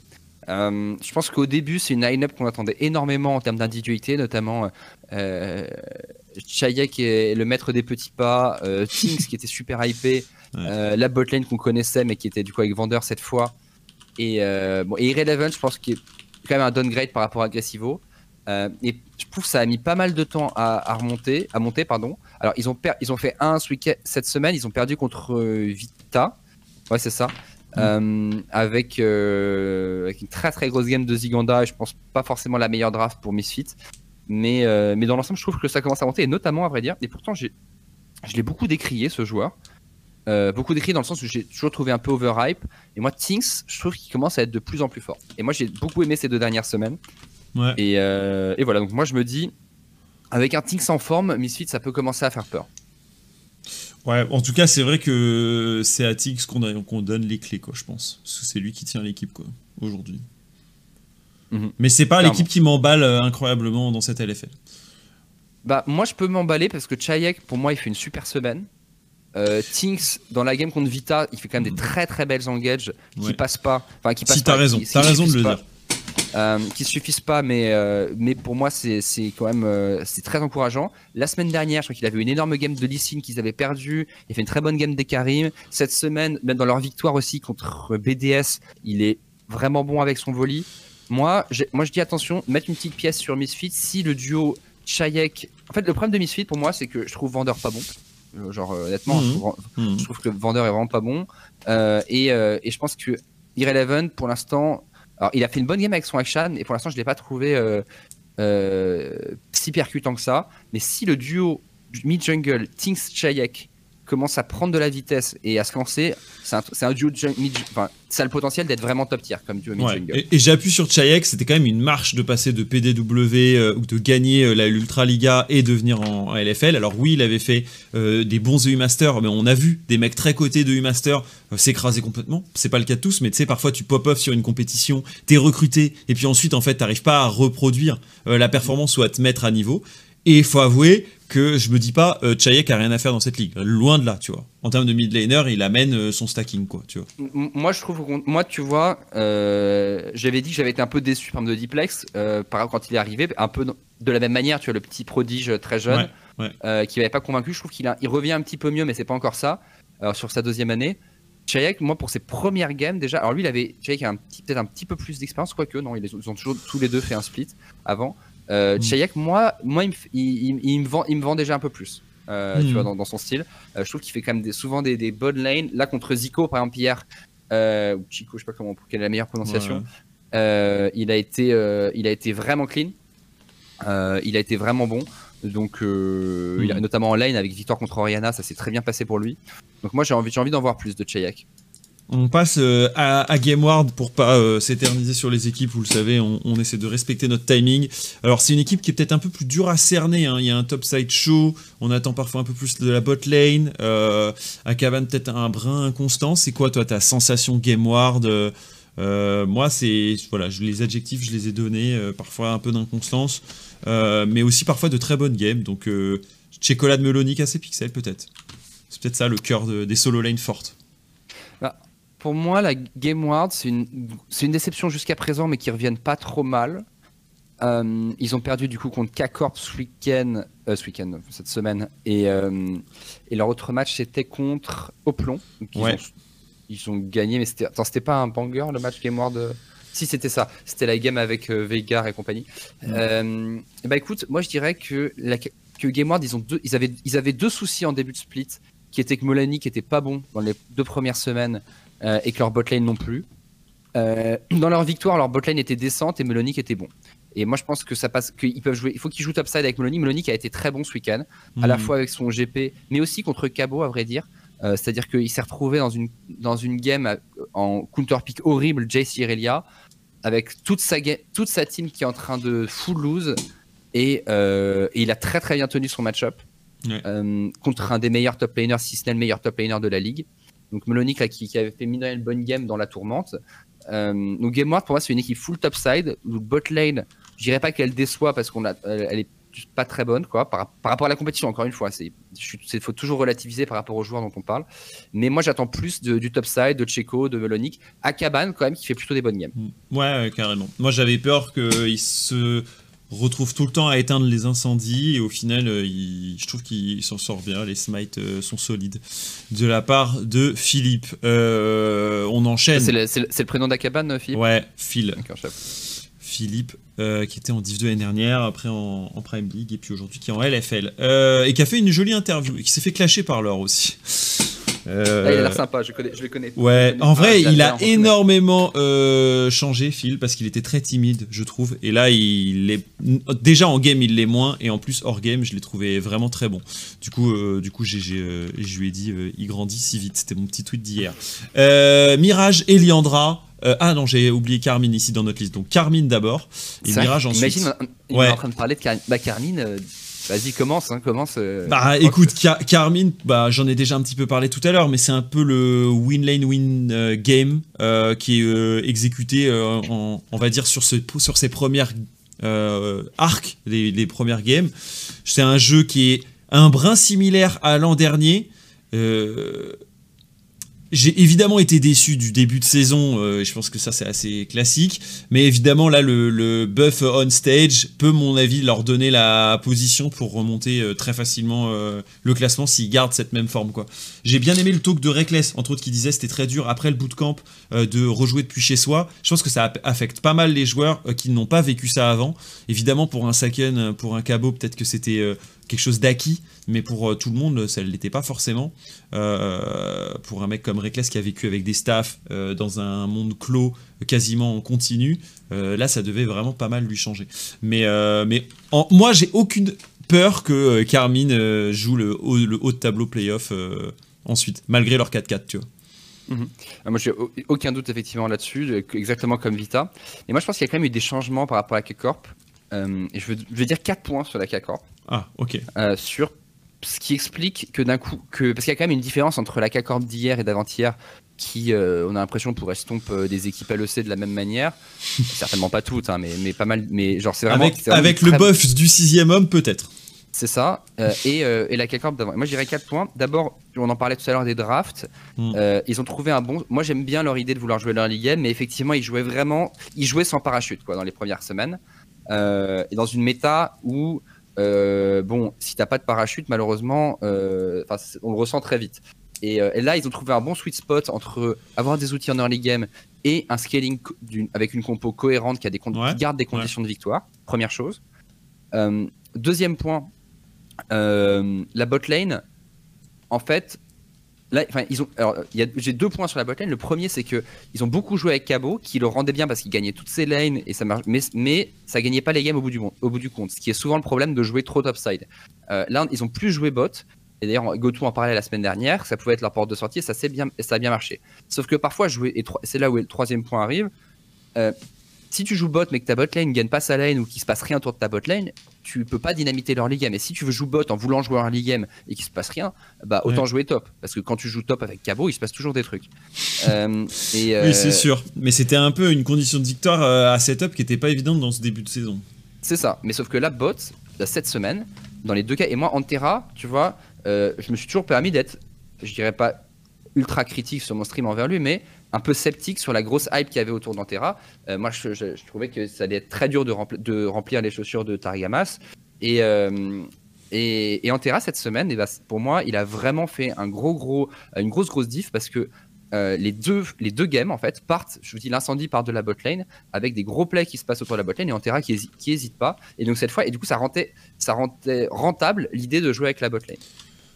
Euh, je pense qu'au début, c'est une line-up qu'on attendait énormément en termes d'individualité, notamment euh, Chayek est le maître des petits pas, euh, Tinks qui était super hypé, la botlane qu'on connaissait mais qui était du coup avec Vendeur cette fois, et, bon, et Irrelevant, je pense qu'il est quand même un downgrade par rapport à Aggressivo. Et je trouve que ça a mis pas mal de temps à, remonter, à monter, pardon. Alors, ils ont, ils ont fait un ce week cette semaine, ils ont perdu contre euh, Vita. Ouais, c'est ça. Mm. Euh, avec, euh, avec, une très très grosse game de Ziganda et je pense pas forcément la meilleure draft pour Misfit. Mais, mais dans l'ensemble, je trouve que ça commence à monter, et notamment à vrai dire. Et pourtant, je l'ai beaucoup décrié ce joueur. beaucoup décrié dans le sens où j'ai toujours trouvé un peu overhype. Et moi, Tinks, je trouve qu'il commence à être de plus en plus fort. Et moi, j'ai beaucoup aimé ces deux dernières semaines. Ouais. Et, et, voilà, donc moi, je me dis, avec un Tinks en forme, Misfit, ça peut commencer à faire peur. Ouais, en tout cas, c'est vrai que c'est à Tinks qu'on donne les clés, quoi, je pense. Parce que c'est lui qui tient l'équipe, quoi, aujourd'hui. Mhm. Mais c'est pas l'équipe qui m'emballe euh, incroyablement dans cette LFL. Bah, moi, je peux m'emballer parce que Chayek, pour moi, il fait une super semaine. Euh, Tinks, dans la game contre Vita, il fait quand même des très très belles engages qui passent pas. Enfin, qui passent si t'as raison, t'as raison de le dire. Euh, qui suffisent pas, mais, euh, mais pour moi, c'est quand même euh, c'est très encourageant. La semaine dernière, je crois qu'il avait une énorme game de Lissine qu'ils avaient perdu. Il fait une très bonne game des Karim. Cette semaine, même dans leur victoire aussi contre BDS, il est vraiment bon avec son volley. Moi, moi, je dis attention, mettre une petite pièce sur Misfit si le duo Chayek. En fait, le problème de Misfit pour moi, c'est que je trouve Vendeur pas bon. Genre, honnêtement, je, trouve, mhm. je, trouve, que Vendeur est vraiment pas bon. et, et je pense que Irrelevant, pour l'instant, alors, il a fait une bonne game avec son action et pour l'instant, je ne l'ai pas trouvé euh, euh, si percutant que ça. Mais si le duo mid-jungle, Tinks Chayek, commence à prendre de la vitesse et à se lancer, c'est un, un, duo mid, enfin, ça a le potentiel d'être vraiment top tier comme duo mid jungle. Et, j'appuie sur Chayek, c'était quand même une marche de passer de PDW euh, ou de gagner euh, l'Ultra Liga et de venir en, LFL. Alors oui, il avait fait euh, des bons EU Master, mais on a vu des mecs très cotés de EU Master s'écraser complètement. C'est pas le cas de tous, mais tu sais, parfois tu pop-off sur une compétition, t'es recruté, et puis ensuite, en fait, t'arrives pas à reproduire la performance ou à te mettre à niveau. Et il faut avouer que je me dis pas euh, Chayek a rien à faire dans cette ligue. Loin de là, tu vois. En termes de mid laner, il amène euh, son stacking, quoi, tu vois. Moi, je trouve, moi, tu vois, euh, j'avais dit que j'avais été un peu déçu par de Diplex euh, par quand il est arrivé, un peu de la même manière, tu vois, le petit prodige très jeune qui m'avait pas convaincu. Je trouve qu'il il revient un petit peu mieux, mais c'est pas encore ça. Alors, sur sa deuxième année. Chayek, moi, pour ses premières games déjà, alors lui, il avait Chayek a peut-être un petit peu plus d'expérience, quoique non, ils ont toujours tous les deux fait un split avant. Euh, mm. moi, moi il, me vend, il me vend déjà un peu plus. Euh, tu mm. vois, dans, son style. Euh, je trouve qu'il fait quand même des, souvent des, des bonnes lanes. Là, contre Zico, par exemple, hier, euh, ou Chico, je sais pas comment, quelle est la meilleure prononciation, il, a été, il a été vraiment clean. il a été vraiment bon. Donc, il a, mm. notamment en lane avec victoire contre Oriana, ça s'est très bien passé pour lui. Donc, moi, j'ai envie, envie d'en voir plus de Chayak. On passe euh, à, GameWard pour pas euh, s'éterniser sur les équipes, vous le savez, on, essaie de respecter notre timing. Alors c'est une équipe qui est peut-être un peu plus dure à cerner, hein. il y a un topside show, on attend parfois un peu plus de la bot lane, euh, Akavan peut-être un brin inconstant, c'est quoi toi ta sensation GameWard euh, Moi c'est, voilà, les adjectifs je les ai donnés, parfois un peu d'inconstance, mais aussi parfois de très bonnes games, donc Chocolade melonique à ses pixels peut-être. C'est peut-être ça le cœur des solo lanes fortes pour moi, la Game Ward, c'est une, une, déception jusqu'à présent, mais qui reviennent pas trop mal. Euh, ils ont perdu du coup contre K-Corp ce week-end, euh, ce week-end, cette semaine, et, euh, et, leur autre match c'était contre Oplon. ils, ont, ils, ont, gagné, mais c'était, c'était pas un banger le match Game Ward Si c'était ça, c'était la game avec Veigar et compagnie. bah écoute, moi je dirais que, la, que Game Ward, ils, ont deux, ils, avaient, ils avaient deux soucis en début de split, qui était que Molani qui était pas bon dans les deux premières semaines euh, et que leur botlane non plus. Euh, dans leur victoire, leur botlane était décente et Melonic était bon. Et moi, je pense que ça passe, qu'ils peuvent jouer. Il faut qu'ils jouent topside avec Melonic. Melonic a été très bon ce week-end, à la hmm. fois avec son GP, mais aussi contre Cabo, à vrai dire. Euh, c'est-à-dire qu'il s'est retrouvé dans une, dans une game en counter pick horrible, JC Irelia, avec toute sa, toute sa team qui est en train de full lose. Et, il a très très bien tenu son match-up contre un des meilleurs top laners, si ce n'est le meilleur top laner de la ligue. Donc Melonic qui, avait fait mine une bonne game dans la tourmente. Euh, donc Game pour moi c'est une équipe full topside. Bot lane, je dirais pas qu'elle déçoit parce qu'on a, est pas très bonne quoi par, rapport à la compétition encore une fois c'est il faut toujours relativiser par rapport aux joueurs dont on parle mais moi j'attends plus du topside de Checo de Melonic à Caban quand même qui fait plutôt des bonnes games ouais carrément moi j'avais peur qu'il se retrouve tout le temps à éteindre les incendies et au final euh, je trouve qu'il s'en sort bien les smites euh, sont solides. De la part de Philippe euh, on enchaîne. C'est le, prénom d'Akaban Philippe? Ouais Phil. Philippe qui était en Div 2 l'année dernière après en, Prime League et puis aujourd'hui qui est en LFL et qui a fait une jolie interview et qui s'est fait clasher par l'heure aussi euh, ah, il a l'air sympa, je, connais, je le connais. Ouais, en vrai, il a énormément euh, changé, Phil, parce qu'il était très timide, je trouve. Et là, il est déjà en game, il l'est moins, et en plus hors game, je l'ai trouvé vraiment très bon. Du coup, euh, du coup, j'ai, je lui ai dit, il grandit si vite. C'était mon petit tweet d'hier. Mirage et Liandra. ah non, j'ai oublié Carmine ici dans notre liste. Donc Carmine d'abord et Mirage ensuite. Imagine, il est en train de parler de. Bah, Carmine Vas-y, commence, hein, commence. Euh, bah écoute, Carmine, bah, j'en ai déjà un petit peu parlé tout à l'heure, mais c'est un peu le win lane win euh, game euh, qui est exécuté, on va dire, sur, ce, sur ses premières arcs, les, les, premières games. C'est un jeu qui est un brin similaire à l'an dernier. J'ai évidemment été déçu du début de saison, euh, je pense que ça c'est assez classique, mais évidemment là le, buff on stage peut mon avis leur donner la position pour remonter euh, très facilement euh, le classement s'ils gardent cette même forme quoi. J'ai bien aimé le talk de Reckless, entre autres qui disait c'était très dur après le bootcamp de rejouer depuis chez soi. Je pense que ça affecte pas mal les joueurs qui n'ont pas vécu ça avant. Évidemment pour un Saken, pour un Cabo peut-être que c'était quelque chose d'acquis, mais pour euh, tout le monde, ça ne l'était pas forcément. Euh, pour un mec comme Reckless qui a vécu avec des staffs euh, dans un monde clos quasiment en continu, là, ça devait vraiment pas mal lui changer. Mais, mais moi, j'ai aucune peur que Carmine joue le haut, de tableau playoff ensuite, malgré leur 4-4, tu vois. Mhm. Moi, j'ai aucun doute effectivement là-dessus, exactement comme Vita. Et moi, je pense qu'il y a quand même eu des changements par rapport à la K-Corp. et je veux, dire 4 points sur la K-Corp. Ah, ok. sur ce qui explique que d'un coup, que, parce qu'il y a quand même une différence entre la K-Corp d'hier et d'avant-hier, qui, euh, on a l'impression, pourrait estomper euh, des équipes LEC de la même manière. Certainement pas toutes, hein, mais, mais pas mal. Mais genre, c'est vraiment. Avec, avec le buff du sixième homme, peut-être. C'est ça. Euh, et, et, la K-Corp d'avant. Moi, dirais 4 points. D'abord, on en parlait tout à l'heure des drafts. Hmm. ils ont trouvé un bon. Moi, j'aime bien leur idée de vouloir jouer leur Ligue mais effectivement, ils jouaient vraiment. Ils jouaient sans parachute, quoi, dans les premières semaines. et dans une méta où euh, bon, si t'as pas de parachute, malheureusement, euh, on le ressent très vite. Euh, et, là, ils ont trouvé un bon sweet spot entre avoir des outils en early game et un scaling avec une compo cohérente qui, a des qui garde des conditions de victoire. Première chose. deuxième point, la bot lane. En fait, j'ai deux points sur la botlane. Le premier, c'est que ils ont beaucoup joué avec Cabo, qui le rendait bien parce qu'il gagnait toutes ses lanes et ça marche. Mais, ça gagnait pas les games au bout du au bout du compte, ce qui est souvent le problème de jouer trop topside. Euh, là, ils ont plus joué bot. Et d'ailleurs, GoTo en parlait la semaine dernière, ça pouvait être leur porte de sortie, et ça, bien, ça a bien marché. Sauf que parfois, jouer, et c'est là où le troisième point arrive, euh, si tu joues bot mais que ta bot lane gagne pas sa lane ou qu'il se passe rien autour de ta bot lane, tu peux pas dynamiter leur game. Et si tu veux jouer bot en voulant jouer un game et qu'il se passe rien, bah autant jouer top. Parce que quand tu joues top avec Cabo, il se passe toujours des trucs. Euh, et, Oui, c'est euh, sûr. Mais c'était un peu une condition de victoire euh, à setup qui était pas évidente dans ce début de saison. C'est ça. Mais sauf que là, bot, cette semaine, dans les deux cas, et moi, en Terra, tu vois, je me suis toujours permis d'être, je dirais pas ultra critique sur mon stream envers lui, mais un peu sceptique sur la grosse hype qu'il y avait autour d'Antera. Euh, moi, je, trouvais que ça allait être très dur de, remplir les chaussures de Tarigamas. Et, euh, et, Antera, cette semaine, et eh ben, pour moi, il a vraiment fait un gros, gros, une grosse, grosse diff parce que euh, les, deux, les games, en fait, partent, je vous dis, l'incendie part de la botlane avec des gros plays qui se passent autour de la botlane et Antera qui, hésite, qui hésite pas. Et donc, cette fois, et du coup, ça rendait, rentable l'idée de jouer avec la botlane.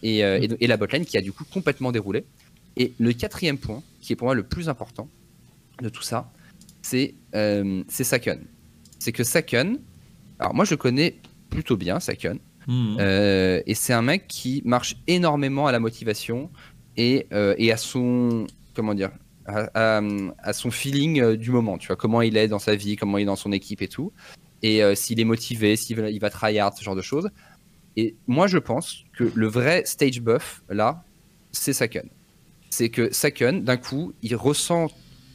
Et, et, et la botlane qui a du coup complètement déroulé. Et le quatrième point, qui est pour moi le plus important de tout ça, c'est euh, Saken. C'est que Saken, alors moi je connais plutôt bien Saken, hmm. euh, et c'est un mec qui marche énormément à la motivation et, euh, et à son comment dire à, son feeling euh, du moment, tu vois, comment il est dans sa vie, comment il est dans son équipe et tout, et s'il est motivé, s'il va, il va tryhard, ce genre de choses. Et moi je pense que le vrai stage buff là, c'est Saken c'est que Saken, d'un coup, il ressent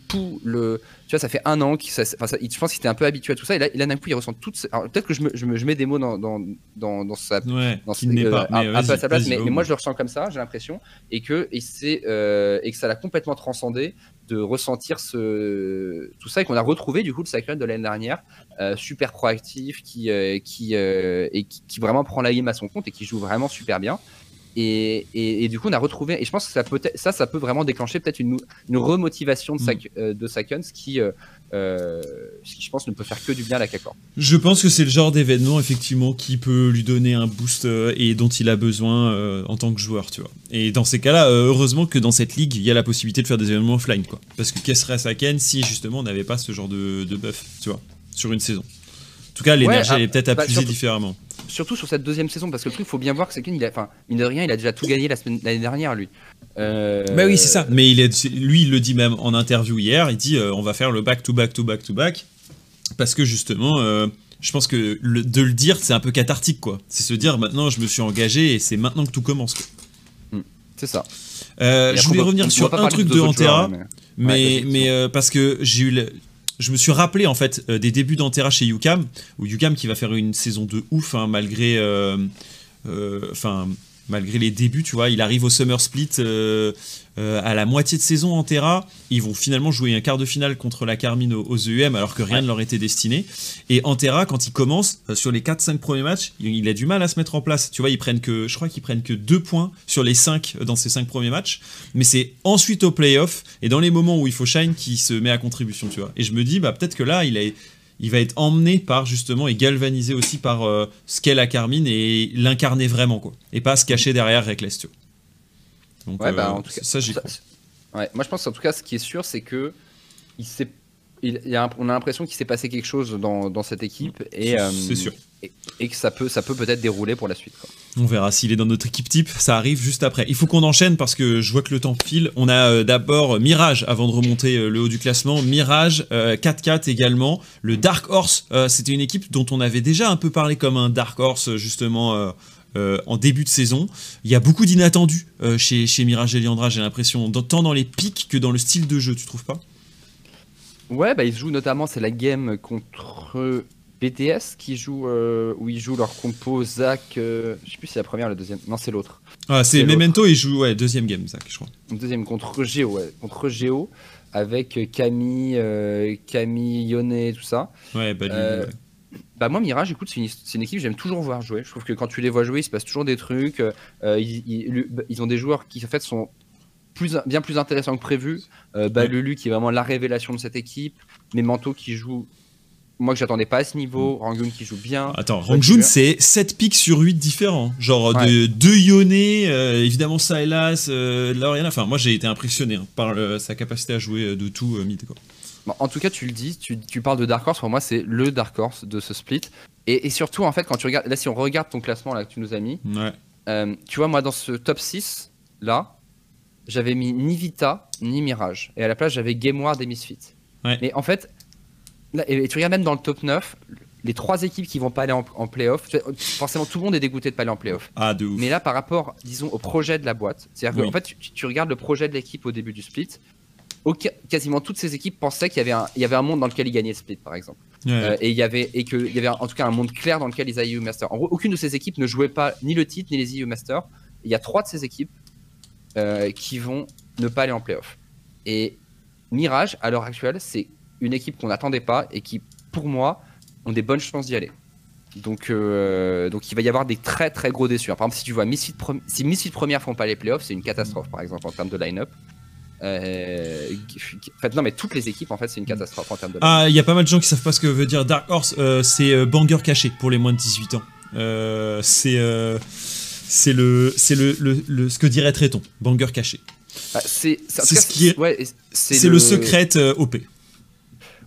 tout le. Tu vois, ça fait un an qu'il. je pense qu'il était un peu habitué à tout ça. Et là, d'un coup, il ressent tout. peut-être que je, me, je, me, je, mets des mots dans, dans, dans, dans sa. Ouais, dans n'est pas. Euh, un, peu à sa place, mais, moi, je le ressens comme ça, j'ai l'impression. Et que, et, euh, et que ça l'a complètement transcendé de ressentir ce, tout ça. Et qu'on a retrouvé, du coup, le Saken de l'année dernière, euh, super proactif, qui, qui, et qui, qui, vraiment prend la game à son compte et qui joue vraiment super bien. Et, du coup, on a retrouvé, et je pense que ça peut, ça, ça peut vraiment déclencher peut-être une, remotivation de, mm. euh, de Sakun, ce qui, euh, euh, qui, je pense, ne peut faire que du bien à la CACOR. Je pense que c'est le genre d'événement, effectivement, qui peut lui donner un boost et dont il a besoin en tant que joueur, tu vois. Et dans ces cas-là, heureusement que dans cette ligue, il y a la possibilité de faire des événements offline, quoi. Parce que qu'est-ce serait Saken si, justement, on n'avait pas ce genre de, buff, tu vois, sur une saison? En tout cas, l'énergie est peut-être bah, abusée différemment surtout sur cette deuxième saison, parce que le truc, il faut bien voir que c'est qu'il a, enfin, mine de rien, il a déjà tout gagné l'année dernière, lui. Euh... Bah oui, c'est ça. Mais il est, lui, il le dit même en interview hier. Il dit, euh, on va faire le back to back to back to back, parce que justement, euh, je pense que de le dire, c'est un peu cathartique, quoi. C'est se dire, maintenant, je me suis engagé et c'est maintenant que tout commence. Hmm, c'est ça. Euh, je voulais revenir sur un truc de Antera, mais, mais, parce que j'ai eu je me suis rappelé en fait euh, des débuts d'Antera chez Yukam, où Yukam qui va faire une saison de ouf, hein, malgré, euh, euh, enfin, malgré les débuts, tu vois, il arrive au Summer Split euh, à la moitié de saison en Terra, ils vont finalement jouer un quart de finale contre la Carmine aux, EUM alors que rien ne leur était destiné. Et en Terra, quand ils commencent, euh, sur les 4-5 premiers matchs, il, a du mal à se mettre en place. Tu vois, ils prennent que, je crois qu'ils prennent que 2 points sur les 5 euh, dans ces 5 premiers matchs. Mais c'est ensuite au playoff et dans les moments où il faut shine qui se met à contribution, tu vois. Et je me dis, bah peut-être que là, il a il va être emmené par justement et galvanisé aussi par ce qu'est la Carmine et l'incarner vraiment quoi et pas se cacher derrière Reckless tu vois ouais, bah, euh, en tout cas, ça, j'y crois. Ouais, moi, je pense en tout cas, ce qui est sûr, c'est que il y a on a l'impression qu'il s'est passé quelque chose dans, dans cette équipe et, euh, sûr. et, et que ça peut ça peut peut-être dérouler pour la suite. quoi. On verra s'il est dans notre équipe type, ça arrive juste après. Il faut qu'on enchaîne parce que je vois que le temps file. On a euh, d'abord Mirage avant de remonter euh, le haut du classement. Mirage, euh, 4-4 également. Le Dark Horse, euh, c'était une équipe dont on avait déjà un peu parlé comme un Dark Horse justement euh, euh, en début de saison. Il y a beaucoup d'inattendus euh, chez, Mirage et Liandra, j'ai l'impression, tant dans les pics que dans le style de jeu, tu trouves pas? Ouais, bah ils jouent notamment, c'est la game contre BTS qui joue euh, où ils jouent leur compo Zach. euh, je sais plus si c'est la première ou la deuxième. Non, c'est l'autre. Ah, c'est. Memento, il joue, ouais, deuxième game, Zach, je crois. Deuxième contre Géo, ouais, contre Géo avec euh, Camille, euh, Camille, Yone, tout ça. Ouais, bah, lui, Euh, ouais. Bah moi Mirage, écoute, c'est une, équipe que j'aime toujours voir jouer. Je trouve que quand tu les vois jouer, il se passe toujours des trucs. euh, ils, ils- ils ont des joueurs qui en fait sont plus, bien plus intéressants que prévu. Euh, bah, Ouais. Lulu qui est vraiment la révélation de cette équipe. Memento qui joue, moi que j'attendais pas à ce niveau. Rangoon qui joue bien. Attends, tu c'est 7 pics sur 8 différents. Genre Ouais. de 2 Yone, euh, évidemment Silas, euh, Lauriana. Enfin, moi j'ai été impressionné hein, par le- sa capacité à jouer euh, de tout euh, mid. Quoi. Bon, en tout cas, tu le dis, tu, tu parles de Dark Horse. Pour moi, c'est le Dark Horse de ce split. Et, et surtout, en fait, quand tu regardes, là, si on regarde ton classement là que tu nous as mis, Ouais. Euh, tu vois, moi, dans ce top 6, là, j'avais mis ni Vita, ni Mirage. Et à la place, j'avais Game Ward et Misfit. Ouais. Mais en fait, là, et, tu regardes même dans le top 9, les trois équipes qui vont pas aller en, en playoff, forcément, tout le monde est dégoûté de pas aller en playoff. Ah, de ouf. Mais là, par rapport, disons, au projet de la boîte, c'est-à-dire Oui. qu'en fait, tu, tu regardes le projet de l'équipe au début du split, aucun- quasiment toutes ces équipes pensaient qu'il y avait un, il y avait un monde dans lequel ils gagnaient le split, par exemple. Ouais. Euh, et il y avait et que il y avait en tout cas un monde clair dans lequel ils allaient EU Master. En gros, aucune de ces équipes ne jouait pas ni le titre ni les EU Master. Il y a trois de ces équipes euh, qui vont ne pas aller en playoff. Et Mirage, à l'heure actuelle, c'est une équipe qu'on n'attendait pas et qui, pour moi, ont des bonnes chances d'y aller. Donc, euh, donc il va y avoir des très très gros déçus. Par exemple, si tu vois Misfit, si Misfit première font pas les playoffs, c'est une catastrophe par exemple en termes de line-up. Euh, en fait, non, mais toutes les équipes en fait, c'est une catastrophe en termes de. Ah, il y a pas mal de gens qui savent pas ce que veut dire Dark Horse. euh, c'est banger caché pour les moins de 18 ans. Euh, c'est c'est le c'est le, le, le- ce que dirait Tréton. Banger caché. Bah, c'est ce qui ouais, le, secret OP.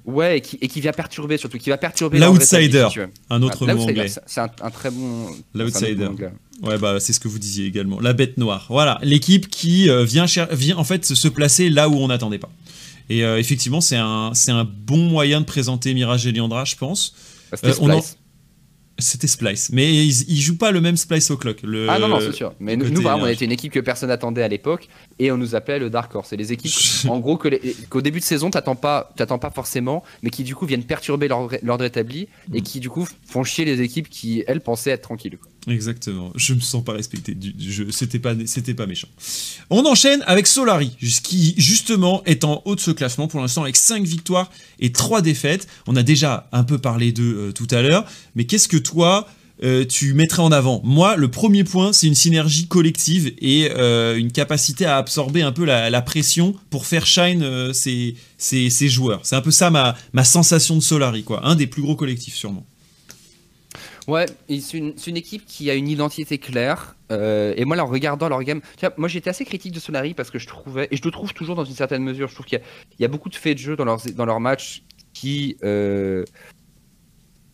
Ouais, et qui, et qui vient perturber surtout, qui va perturber L'outsider. si. Un autre Ah, mot anglais. c'est- un, un très bon. L'outsider. Ouais, bah c'est ce que vous disiez également. La bête noire. Voilà, l'équipe qui euh, vient, vient en fait se placer là où on n'attendait pas. Et euh, effectivement, c'est un, un bon moyen de présenter Mirage et Liandra, je pense. Bah, C'était Euh, on en- Splice. C'était Splice. Mais ils, ils jouent pas le même Splice au clock. Le, Ah non, non, c'est sûr. Mais nous, nous, exemple, on était une équipe que personne n'attendait à l'époque et on nous appelait le Dark Horse. C'est les équipes, en gros, que les- qu'au début de saison, t'attends pas, t'attends pas forcément, mais qui du coup viennent perturber l'ordre établi et qui du coup font chier les équipes qui, elles, pensaient être tranquilles. quoi. Exactement. Je me sens pas respecté du, jeu. C'était pas, c'était pas méchant. On enchaîne avec Solari, qui justement est en haut de ce classement pour l'instant avec 5 victoires et 3 défaites. On a déjà un peu parlé d'eux euh, tout à l'heure. Mais qu'est-ce que toi, euh, tu mettrais en avant Moi, le premier point, c'est une synergie collective et euh, une capacité à absorber un peu la, pression pour faire shine euh, ces- ces joueurs. C'est un peu ça ma, ma sensation de Solari, quoi. Un des plus gros collectifs, sûrement. Ouais, c'est une, une équipe qui a une identité claire. euh, et moi, en regardant leur game, moi j'étais assez critique de Solari parce que je trouvais, et je le trouve toujours dans une certaine mesure, je trouve qu'il y, a- beaucoup de faits de jeu dans leurs, dans leurs matchs qui.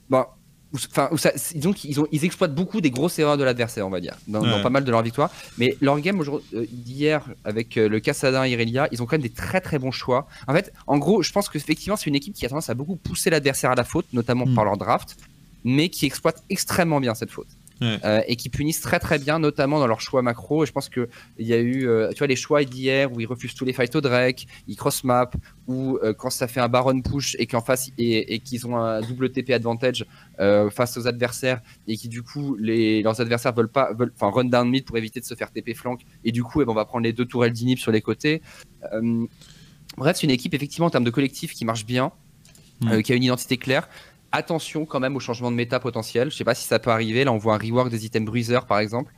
Bah, Enfin, où ça- disons qu'ils ont, ils exploitent beaucoup des grosses erreurs de l'adversaire, on va dire, dans, pas mal de leurs victoires. Mais leur game euh, d'hier avec euh, le Cassadin et Irelia, ils ont quand même des très très bons choix. En fait, en gros, je pense que effectivement, c'est une équipe qui a tendance à beaucoup pousser l'adversaire à la faute, notamment Mm. par leur draft, mais qui exploite extrêmement bien cette faute. Ouais. Euh, et qui punissent très très bien, notamment dans leurs choix macro. Et je pense que il y a eu, euh, tu vois, les choix d'hier où ils refusent tous les fights au Drake, ils cross map, ou euh, quand ça fait un baron push et qu'en face et, et qu'ils ont un double TP advantage face aux adversaires et qui du coup les leurs adversaires veulent pas, veulent, enfin run down mid pour éviter de se faire TP flank. Et du coup, eh ben, on va prendre les deux tourelles d'inhib sur les côtés. Bref, c'est une équipe effectivement en termes de collectif qui marche bien, Mm. qui a une identité claire. Attention quand même au changement de méta potentiel. Je sais pas si ça peut arriver. Là, on voit un rework des items bruiser par exemple.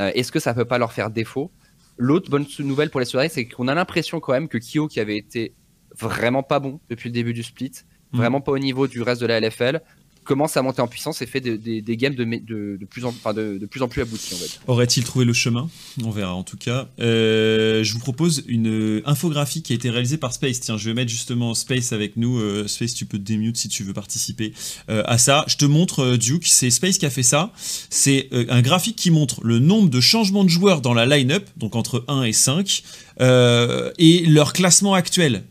Euh, Est-ce que ça peut pas leur faire défaut? L'autre bonne nouvelle pour les Solaris, c'est qu'on a l'impression quand même que Kyo, qui avait été vraiment pas bon depuis le début du split, Mm. vraiment pas au niveau du reste de la LFL, commence à monter en puissance et fait des, games de, plus en, enfin de, plus en plus aboutis. Aurait-il trouvé le chemin? On verra en tout cas. Euh, je vous propose une infographie qui a été réalisée par Space. Tiens, je vais mettre justement Space avec nous. Euh, Space, tu peux te démute si tu veux participer euh, à ça. Je te montre Duke, c'est Space qui a fait ça. C'est un graphique qui montre le nombre de changements de joueurs dans la line-up, donc entre 1 et 5, et leur classement actuel.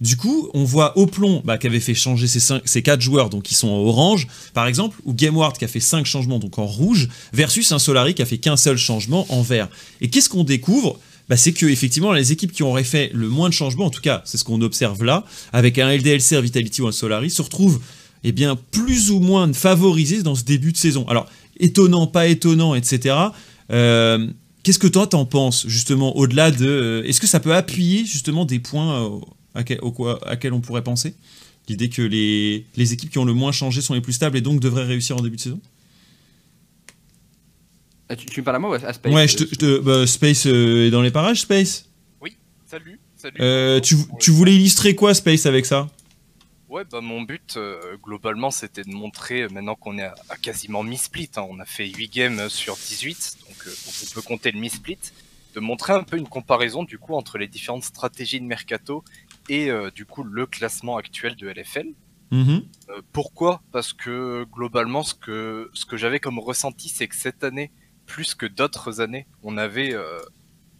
Du coup, on voit Oplon bah, qui avait fait changer ses, ses 4 joueurs, donc qui sont en orange, par exemple, ou GameWard qui a fait 5 changements, donc en rouge, versus un Solari qui a fait qu'un seul changement en vert. Et qu'est-ce qu'on découvre? Bah, c'est que effectivement les équipes qui auraient fait le moins de changements, en tout cas c'est ce qu'on observe là, avec un LDLC, Vitality ou un Solari, se retrouvent eh bien, plus ou moins favorisés dans ce début de saison. Alors, étonnant, pas étonnant, etc. Euh, qu'est-ce que toi t'en penses justement au-delà de... Euh, est-ce que ça peut appuyer justement des points euh, à quel, on pourrait penser L'idée que les, équipes qui ont le moins changé sont les plus stables et donc devraient réussir en début de saison ah, tu, me parles à moi ou à Space Ouais, je te, bah, Space euh, est dans les parages, Space Oui, salut. salut. Euh, tu, tu, voulais illustrer quoi, Space, avec ça? Ouais, bah mon but, euh, globalement, c'était de montrer, maintenant qu'on est à, quasiment mi-split, hein, on a fait 8 games sur 18, donc on peut compter le mi-split, de montrer un peu une comparaison du coup entre les différentes stratégies de mercato et euh, du coup le classement actuel de LFL. Mhm. Euh, pourquoi? Parce que globalement, ce que, ce que j'avais comme ressenti, c'est que cette année, plus que d'autres années, on avait, euh,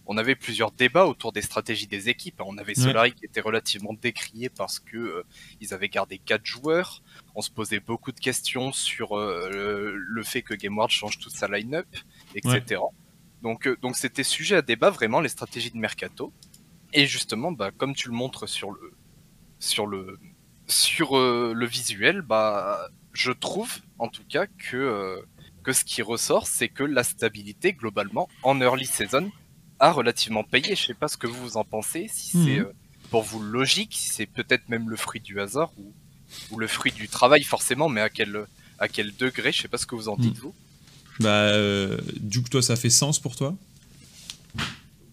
on avait plusieurs débats autour des stratégies des équipes. On avait Solari qui était relativement décrié parce que ils avaient gardé quatre joueurs. On se posait beaucoup de questions sur le, fait que GameWard change toute sa line-up, etc. Donc, donc c'était sujet à débat vraiment les stratégies de mercato. Et justement, bah, comme tu le montres sur le sur le sur euh, le visuel, bah je trouve en tout cas que euh, que ce qui ressort, c'est que la stabilité globalement en early season a relativement payé. Je sais pas ce que vous en pensez, si c'est mhm. euh, pour vous logique, si c'est peut-être même le fruit du hasard ou, ou le fruit du travail forcément, mais à quel à quel degré, je sais pas ce que vous en dites mhm. vous. Bah, du coup, toi, ça fait sens pour toi?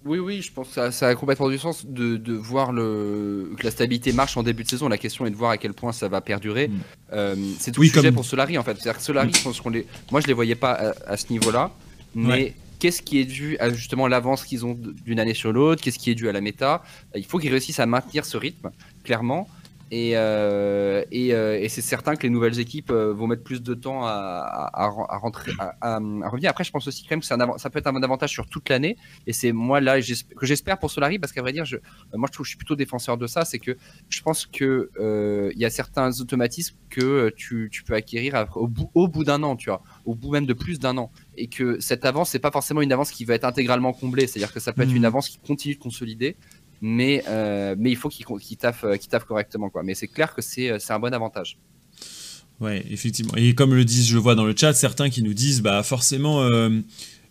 Oui, oui, je pense que ça, a complètement du sens de, voir le, que la stabilité marche en début de saison. La question est de voir à quel point ça va perdurer. Mm. Euh, c'est tout le sujet pour Solari en fait. C'est-à-dire que Solari, je pense qu'on les... moi je les voyais pas à, ce niveau-là, mais qu'est-ce qui est dû à justement l'avance qu'ils ont d'une année sur l'autre? Qu'est-ce qui est dû à la méta? Il faut qu'ils réussissent à maintenir ce rythme, clairement. Et, euh, euh, et, c'est certain que les nouvelles équipes euh, vont mettre plus de temps à, à, rentrer, à, revenir. Après, je pense aussi quand même que ça peut être un avantage sur toute l'année. Et c'est moi là que j'espère pour Solari, parce qu'à vrai dire, je, moi je trouve que je suis plutôt défenseur de ça. C'est que je pense que il y a certains automatismes que tu, tu peux acquérir au bout, au bout d'un an, tu vois, au bout même de plus d'un an. Et que cette avance, c'est pas forcément une avance qui va être intégralement comblée. C'est-à-dire que ça peut être une mmh. avance qui continue de consolider mais, euh, mais il faut qu'il qu taffe, euh, correctement. Quoi. Mais c'est clair que euh, c'est un bon avantage. Ouais, effectivement. Et comme le disent, je vois dans le chat, certains qui nous disent, bah forcément,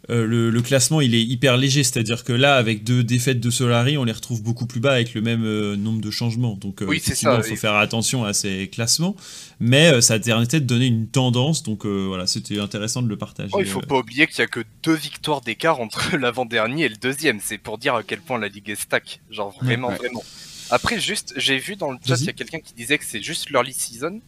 le, classement il est hyper léger, c'est-à-dire que là, avec deux défaites de Solari, on les retrouve beaucoup plus bas avec le même euh, nombre de changements. Donc, euh, effectivement, il faut faire attention à ces classements, mais ça a permettait de donner une tendance. Donc, voilà, c'était intéressant de le partager. Oh, il faut pas oublier qu'il y a que deux victoires d'écart entre l'avant-dernier et le deuxième. C'est pour dire à quel point la ligue est stack. Genre vraiment, vraiment. Après, juste, j'ai vu dans le chat, il y a quelqu'un qui disait que c'est juste l'early season.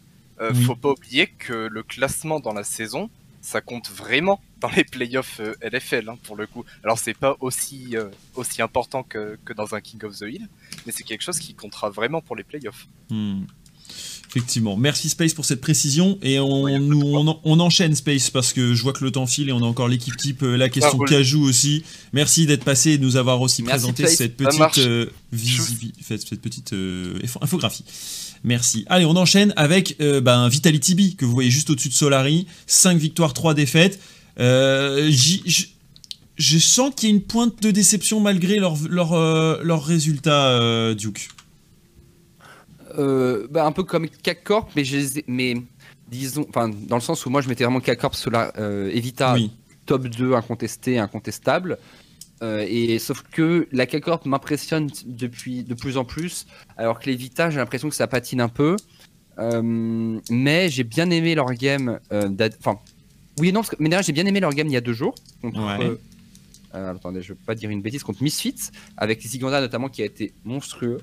Faut pas oublier que le classement dans la saison, ça compte vraiment dans les playoffs euh, LFL hein, pour le coup. Alors c'est pas aussi euh, aussi important que, que, dans un King of the Hill, mais c'est quelque chose qui comptera vraiment pour les playoffs. Hmm. Effectivement. Merci Space pour cette précision. Et on, nous, on, enchaîne Space parce que je vois que le temps file et on a encore l'équipe type, euh, la question Cajou aussi. Merci d'être passé et de nous avoir aussi présenté cette petite, euh, cette petite infographie. Merci. Allez, on enchaîne avec euh, ben, Vitality B, que vous voyez juste au-dessus de Solari. 5 victoires, 3 défaites. Euh, je sens qu'il y a une pointe de déception malgré leurs leur, euh, leur résultats, Duke. Bah, un peu comme K-Corp, mais, mais disons, dans le sens où moi je mettais vraiment K-Corp Evita, top 2 incontesté, incontestable. Euh, et sauf que la K-Corp m'impressionne depuis de plus en plus, alors que les Vita, j'ai l'impression que ça patine un peu. Euh, mais j'ai bien aimé leur game. Euh, enfin, oui et non, parce que, mais j'ai bien aimé leur game il y a deux jours. Contre, attendez, je veux pas dire une bêtise, contre Misfits, avec Ziganda notamment qui a été monstrueux.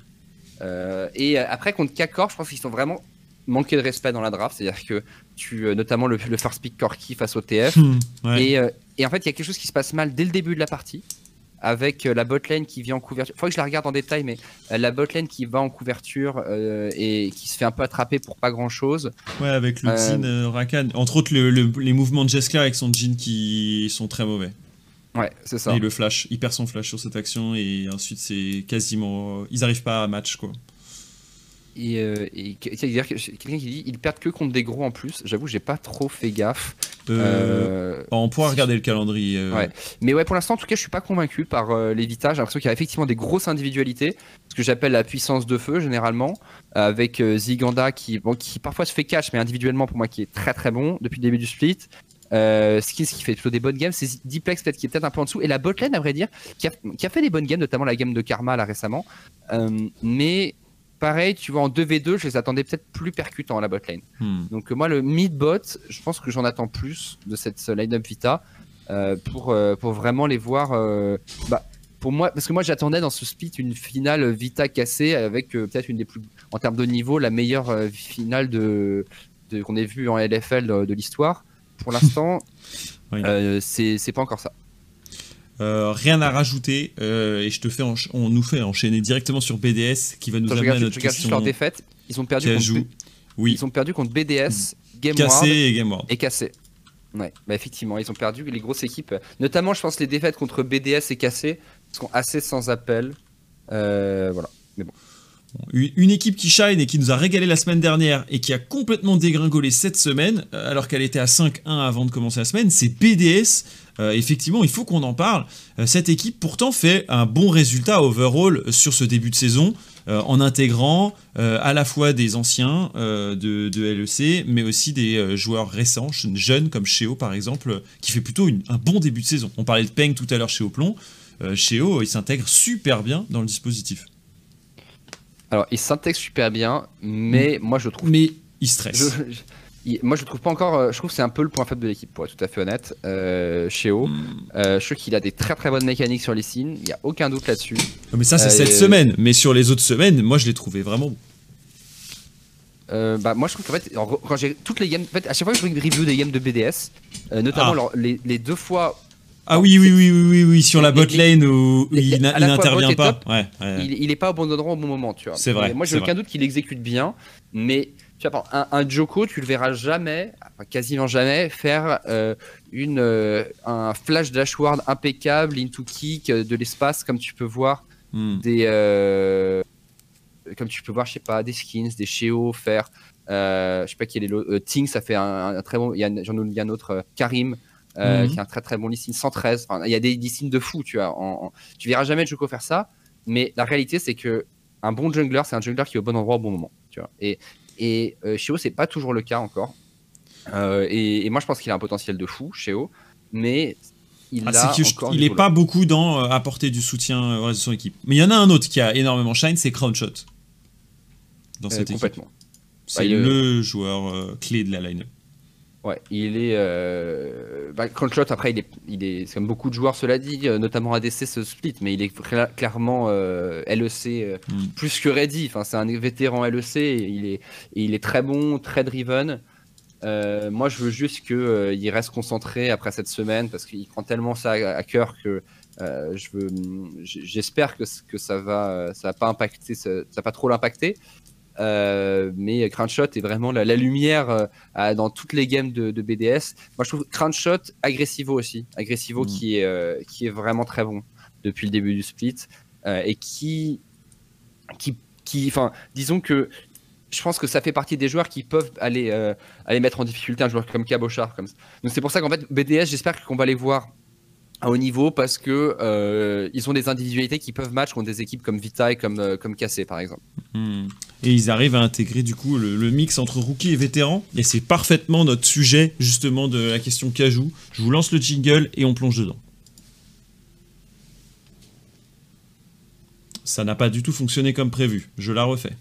et après, contre K-Corp, je pense qu'ils sont vraiment manqué de respect dans la draft, c'est-à-dire que tu, notamment le, le first pick Corky face au TF, Hmm, ouais. et, et en fait il y a quelque chose qui se passe mal dès le début de la partie, avec euh, la botlane qui vient en couverture. Faut que je la regarde en détail, mais euh, la botlane qui va en couverture euh, et qui se fait un peu attraper pour pas grand chose. Ouais, avec le jean euh, Rakan. Entre autres, le- le- les mouvements de Jeskar avec son jean qui sont très mauvais. Ouais, c'est ça. Et le flash, il perd son flash sur cette action et ensuite c'est quasiment. Ils arrivent pas à match quoi. Et, euh, et c'est-à-dire quelqu'un qui dit ils perdent que contre des gros en plus. J'avoue, j'ai pas trop fait gaffe. Euh, Euh, On pourra regarder le calendrier. Ouais. Mais ouais, pour l'instant, en tout cas, je suis pas convaincu par Vita. J'ai l'impression qu'il y a effectivement des grosses individualités, ce que j'appelle la puissance de feu généralement, avec Ziganda qui, bon, qui parfois se fait catch, mais individuellement pour moi qui est très très bon depuis le début du split. Euh, Skins qui fait plutôt des bonnes games, c'est Diplex peut-être qui est peut-être un peu en dessous, et la botlane à vrai dire, qui a, qui a fait des bonnes games, notamment la game de Karma là récemment. Euh, mais pareil, tu vois, en 2v2, je les attendais peut-être plus percutants à la botlane. hmm. Donc moi le mid-bot, je pense que j'en attends plus de cette euh, line-up Vita euh, pour, euh, pour vraiment les voir. euh, bah, pour moi, parce que moi j'attendais dans ce split une finale Vita cassée avec peut-être une des plus, en termes de niveau, la meilleure finale de, de- qu'on ait vue en LFL de, de l'histoire. Pour l'instant, Oui. c'est c'est pas encore ça. Euh, rien à rajouter euh, et je te fais on nous fait enchaîner directement sur BDS qui va nous Attends, amener à regarde, je notre juste question leur défaite. Ils ont perdu contre. B- Oui, ils ont perdu contre BDS, Game cassé et Game World. et cassé. Ouais, bah effectivement, ils ont perdu les grosses équipes. Notamment, je pense, les défaites contre BDS et cassé sont assez sans appel. Euh, voilà. Une une équipe qui shine et qui nous a régalé la semaine dernière et qui a complètement dégringolé cette semaine, alors qu'elle était à 5-1 avant de commencer la semaine, c'est BDS. Euh, effectivement, il faut qu'on en parle. Euh, cette équipe pourtant fait un bon résultat overall sur ce début de saison, euh, en intégrant euh, à la fois des anciens euh, de, de LEC, mais aussi des joueurs récents, je- jeunes comme Cheo par exemple, qui fait plutôt une- un bon début de saison. On parlait de Peng tout à l'heure chez Oplon. Cheo, il s'intègre super bien dans le dispositif. Alors, ils s'intègrent super bien, mais moi, je trouve. Mais il stresse. je- je- il- moi, je trouve pas encore. euh, Je trouve que c'est un peu le point faible de l'équipe, pour être tout à fait honnête. Euh, Cheo, Hmm. euh, je trouve qu'il a des très très bonnes mécaniques sur les signes. Il y a aucun doute là-dessus. Ah, Mais ça, c'est Euh, cette semaine. Mais sur les autres semaines, moi, je l'ai trouvé vraiment bon. Euh, bah, moi je trouve qu'en fait, en- quand j'ai toutes les games, en fait, à chaque fois que je review des games de BDS, euh, notamment Ah. les, les deux fois, Ah oui, oui, oui, oui, oui, oui, sur la Les- bot lane où les- il n'intervient pas. top, Ouais, ouais. il, il est pas au bon endroit au bon moment, tu vois. C'est vrai, Et moi j'ai aucun doute qu'il exécute bien, mais tu vois, un, un Joko, tu le verras jamais, quasiment jamais, faire euh, une, euh, un flash dashward impeccable, into kick euh, de l'espace, comme tu peux voir Hmm. des euh, comme tu peux voir je sais pas des skins des Sheo faire je sais pas qui est euh, Ting ça fait un, un très bon il y a un- j'en oublie un autre Karim Mhm. qui a un très très bon listing 113 Enfin, il y a des listings de fou tu vois en, en- tu verras jamais Joko faire ça mais la réalité c'est que un bon jungler c'est un jungler qui est au bon endroit au bon moment tu vois et et euh, Sheo c'est pas toujours le cas encore Euh, et, et moi je pense qu'il a un potentiel de fou Sheo mais il Ah, a c'est que je- encore il du est pas beaucoup dans euh, apporter du soutien au reste de son équipe. Mais il y en a un autre qui a énormément shine, c'est Crownshot. Dans cette équipe. complètement C'est Bah, le joueur clé de la line. Ouais, il est. Euh... Bah, après, il est, il est. C'est comme beaucoup de joueurs, cela dit, euh, notamment ADC se split, mais il est cla- clairement euh, LEC euh, Mm. plus que ready. Enfin, c'est un vétéran LEC, et il est, et il est très bon, très driven. Moi, je veux juste qu'il reste concentré après cette semaine parce qu'il prend tellement ça à, à cœur que je veux. j- J'espère que, que ça va, ça va pas impacter, ça, ça va pas trop l'impacter. Euh, mais Crunchshot est vraiment la, la lumière euh, dans toutes les games de, de BDS. Moi, je trouve Crunchshot, Agressivo aussi. Agressivo Mm. qui, est, euh, qui est vraiment très bon depuis le début du split et qui, qui, qui, enfin, disons que je pense que ça fait partie des joueurs qui peuvent aller, aller mettre en difficulté un joueur comme Cabochard. Comme ça. Donc c'est pour ça qu'en fait, BDS, j'espère qu'on va les voir à haut niveau parce que euh, ils ont des individualités qui peuvent match contre des équipes comme Vitae, comme, euh, comme Cassé par exemple. Hmm. Et ils arrivent à intégrer du coup le, le mix entre rookie et vétéran. Et c'est parfaitement notre sujet justement de la question Cajou. Je vous lance le jingle et on plonge dedans. Ça n'a pas du tout fonctionné comme prévu. Je la refais.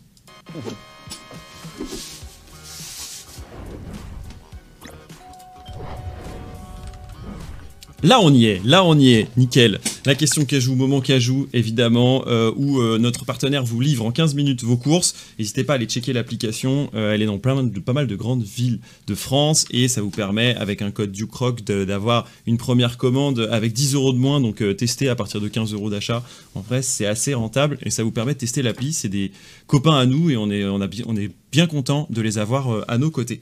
Là on y est, là on y est, nickel. La question cajou, moment cajou, évidemment, euh, où euh, notre partenaire vous livre en 15 minutes vos courses. N'hésitez pas à aller checker l'application. Euh, elle est dans plein de, pas mal de grandes villes de France et ça vous permet, avec un code DuCroc, d'avoir une première commande avec 10 euros de moins, donc tester à partir de 15 euros d'achat. En vrai, c'est assez rentable et ça vous permet de tester l'appli. C'est des copains à nous et on est, on est bien content de les avoir à nos côtés.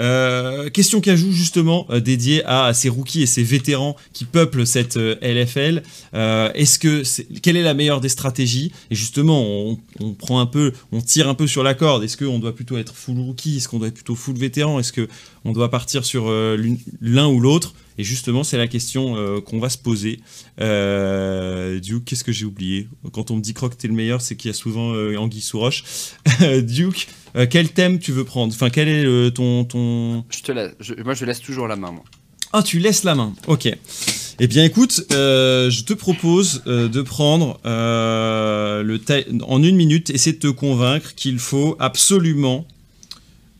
Euh, question qu'ajoute justement euh, dédiée à, ces rookies et ces vétérans qui peuplent cette euh, LFL. Euh, Est-ce que quelle est la meilleure des stratégies? Et justement, on, prend un peu, on tire un peu sur la corde. Est-ce qu'on doit plutôt être full rookie? Est-ce qu'on doit être plutôt full vétéran? Est-ce que on doit partir sur euh, l'un ou l'autre? Et justement, c'est la question euh, qu'on va se poser. Euh, Duke, qu'est-ce que j'ai oublié? Quand on me dit Croc, t'es le meilleur, c'est qu'il y a souvent euh, Anguille sous roche. Duke, euh, quel thème tu veux prendre? Enfin, quel est le- ton, ton... Je te laisse. je- moi, je laisse toujours la main. Moi. Ah, tu laisses la main. Ok. Eh bien, écoute, euh, je te propose euh, de prendre euh, le en une minute, essayer de te convaincre qu'il faut absolument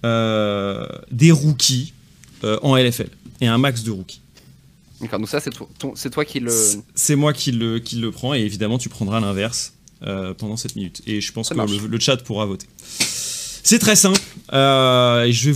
des rookies en LFL et un max de rookies. D'accord. Donc ça, c'est toi, qui le. C'est- moi qui le, qui le prends et évidemment, tu prendras l'inverse euh, pendant cette minute. Et je pense Ça que le, le chat pourra voter. C'est très simple euh, je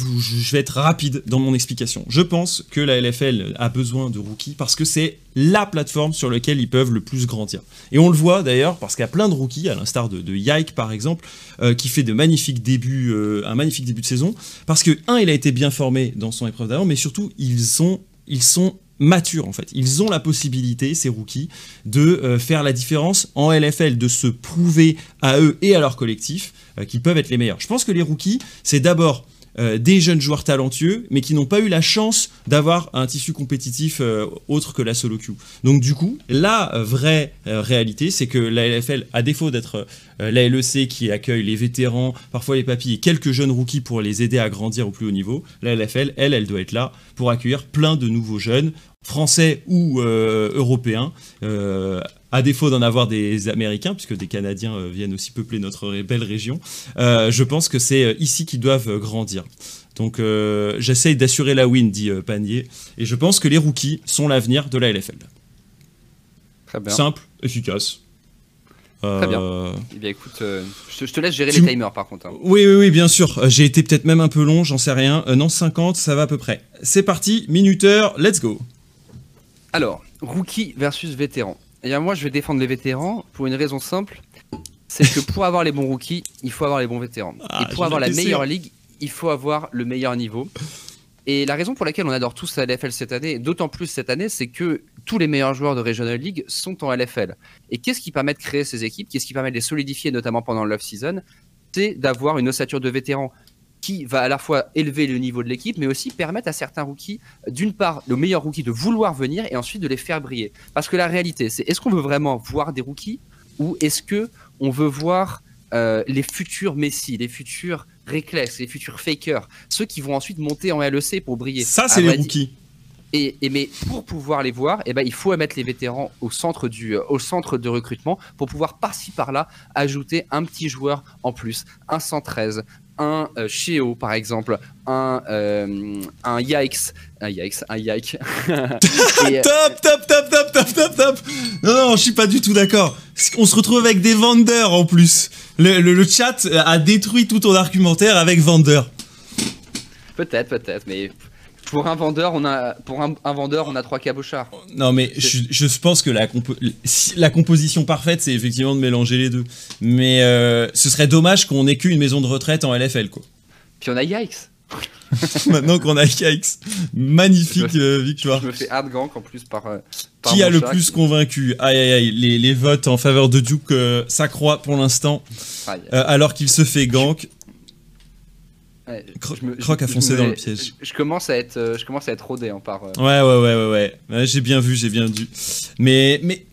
vais, être rapide dans mon explication. Je pense que la LFL a besoin de rookies parce que c'est la plateforme sur laquelle ils peuvent le plus grandir. Et on le voit d'ailleurs parce qu'il y a plein de rookies, à l'instar de, de Yike par exemple, euh, qui fait euh, un magnifique début de saison. Parce que, un, il a été bien formé dans son épreuve d'avant, mais surtout, ils sont, ils sont matures en fait. Ils ont la possibilité, ces rookies, de euh, faire la différence en LFL, de se prouver à eux et à leur collectif euh, qu'ils peuvent être les meilleurs. Je pense que les rookies, c'est d'abord euh, des jeunes joueurs talentueux, mais qui n'ont pas eu la chance d'avoir un tissu compétitif euh, autre que la solo queue. Donc du coup, la vraie réalité, c'est que la LFL, à défaut d'être la LEC qui accueille les vétérans, parfois les papilles et quelques jeunes rookies pour les aider à grandir au plus haut niveau, la LFL, elle, elle doit être là pour accueillir plein de nouveaux jeunes, français ou européens, à défaut d'en avoir des Américains, puisque des Canadiens euh, viennent aussi peupler notre belle région, euh, je pense que c'est euh, ici qu'ils doivent grandir. Donc j'essaye d'assurer la win, dit Panier, et je pense que les rookies sont l'avenir de la LFL. Très bien. Simple, efficace. Très bien. Euh, Eh bien, écoute, euh, je, te- je te laisse gérer Tu les timers par contre. hein. Oui, oui, oui, bien sûr. J'ai été peut-être même un peu long, j'en sais rien. Euh, non, 50, ça va à peu près. C'est parti, minuteur, let's go. Alors, rookie versus vétéran. Et bien, moi, je vais défendre les vétérans pour une raison simple. C'est que pour avoir les bons rookies, il faut avoir les bons vétérans. Ah, Et pour avoir la meilleure ligue, il faut avoir le meilleur niveau. Et la raison pour laquelle on adore tous la LFL cette année, d'autant plus cette année, c'est que tous les meilleurs joueurs de Regional League sont en LFL. Et qu'est-ce qui permet de créer ces équipes? Qu'est-ce qui permet de les solidifier, notamment pendant l'off-season? C'est d'avoir une ossature de vétérans qui va à la fois élever le niveau de l'équipe, mais aussi permettre à certains rookies, d'une part, le meilleur rookie de vouloir venir et ensuite de les faire briller. Parce que la réalité, c'est est-ce qu'on veut vraiment voir des rookies ou est-ce que on veut voir euh, les futurs Messi, les futurs Reckless, les futurs Fakers, ceux qui vont ensuite monter en LEC pour briller? Ça, c'est les rookies. et, et mais pour pouvoir les voir, eh ben, il faut mettre les vétérans au centre, du, euh, au centre de recrutement pour pouvoir par-ci par-là ajouter un petit joueur en plus, un 113, un euh, Sheo par exemple, un, euh, un Yikes, un Yikes, un Yike. Et, euh, Top, top, top, top, top, top, top. Non, non, je suis pas du tout d'accord. On se retrouve avec des vendeurs en plus. Le, le- le chat a détruit tout ton argumentaire avec vendeur. peut-être, peut-être, mais pour un vendeur, on a, pour un, un vendeur, on a trois cabochards. Non, mais je, je pense que la, compo- la composition parfaite, c'est effectivement de mélanger les deux. Mais euh, ce serait dommage qu'on ait qu'une maison de retraite en LFL, quoi. Puis on a Yikes. Maintenant qu'on a Yikes. Magnifique euh, victoire. Je me fais hard gank en plus par. euh, par Qui a le plus qui- convaincu? Aïe aïe aïe, les, les votes en faveur de Duke euh, s'accroît pour l'instant, euh, alors qu'il se fait gank. Ouais, Cro- je me- Croc a foncé me- dans le piège. Je, je commence à être, euh, je commence à être rodé hein, par. euh, Ouais, ouais, ouais, ouais, ouais. J'ai bien vu, j'ai bien vu. Mais, mais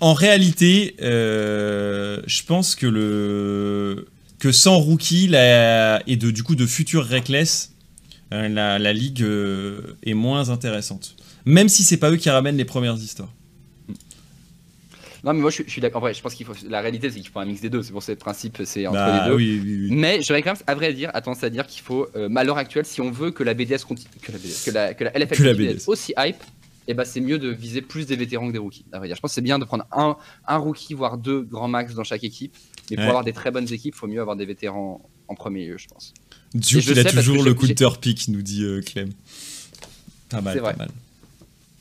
en réalité, euh, je pense que le que sans rookie la, et de du coup de futurs reckless, euh, la, la ligue est moins intéressante. Même si c'est pas eux qui ramènent les premières histoires. Non, mais moi je, suis- je suis d'accord. En vrai, je pense qu'il faut. La réalité, c'est qu'il faut un mix des deux. C'est pour ça que le principe, c'est entre Bah les deux. oui, oui, oui. Mais j'aurais quand même, à vrai dire, tendance à dire qu'il faut, euh, à l'heure actuelle, si on veut que la BDS continue, que la, BDS, que la, que la LFL Que la continue BDS. aussi hype, et bah c'est mieux de viser plus des vétérans que des rookies. À vrai dire. Je pense que c'est bien de prendre un, un rookie, voire deux grands max dans chaque équipe. Mais pour Ouais. avoir des très bonnes équipes, il faut mieux avoir des vétérans en premier lieu, je pense. Duke, il a toujours le counter pick, nous dit euh, Clem. Pas mal, C'est pas vrai. mal.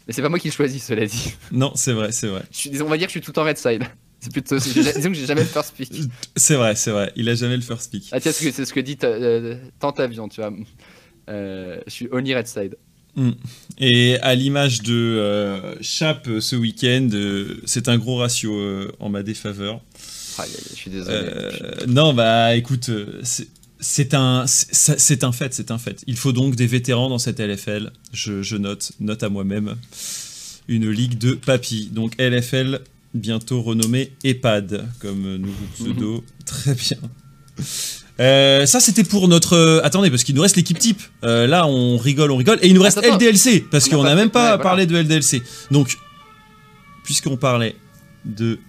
Mais c'est pas moi qui le choisis, cela dit. Non, c'est vrai, c'est vrai. Je suis, on va dire que je suis tout en red side. C'est plutôt. Disons que j'ai jamais le first pick. C'est vrai, c'est vrai. Il a jamais le first pick. Ah tiens, c'est ce que- c'est ce que dit euh, Tant Avion, tu vois. Euh, je suis only red side. Et à l'image de euh, Chap ce week-end, euh, c'est un gros ratio euh, en ma défaveur. Aïe, je suis désolé. Non, bah écoute, c'est- c'est un, c'est un fait, c'est un fait. Il faut donc des vétérans dans cette LFL. Je, je note, note à moi-même, une ligue de papy. Donc LFL bientôt renommée EHPAD comme nouveau pseudo. Très bien. Euh, ça c'était pour notre euh, attendez parce qu'il nous reste l'équipe type Euh, là on rigole on rigole et il nous reste Attends. LDLC parce n'a qu'on n'a même pas ouais, voilà. parlé de LDLC donc puisqu'on parlait de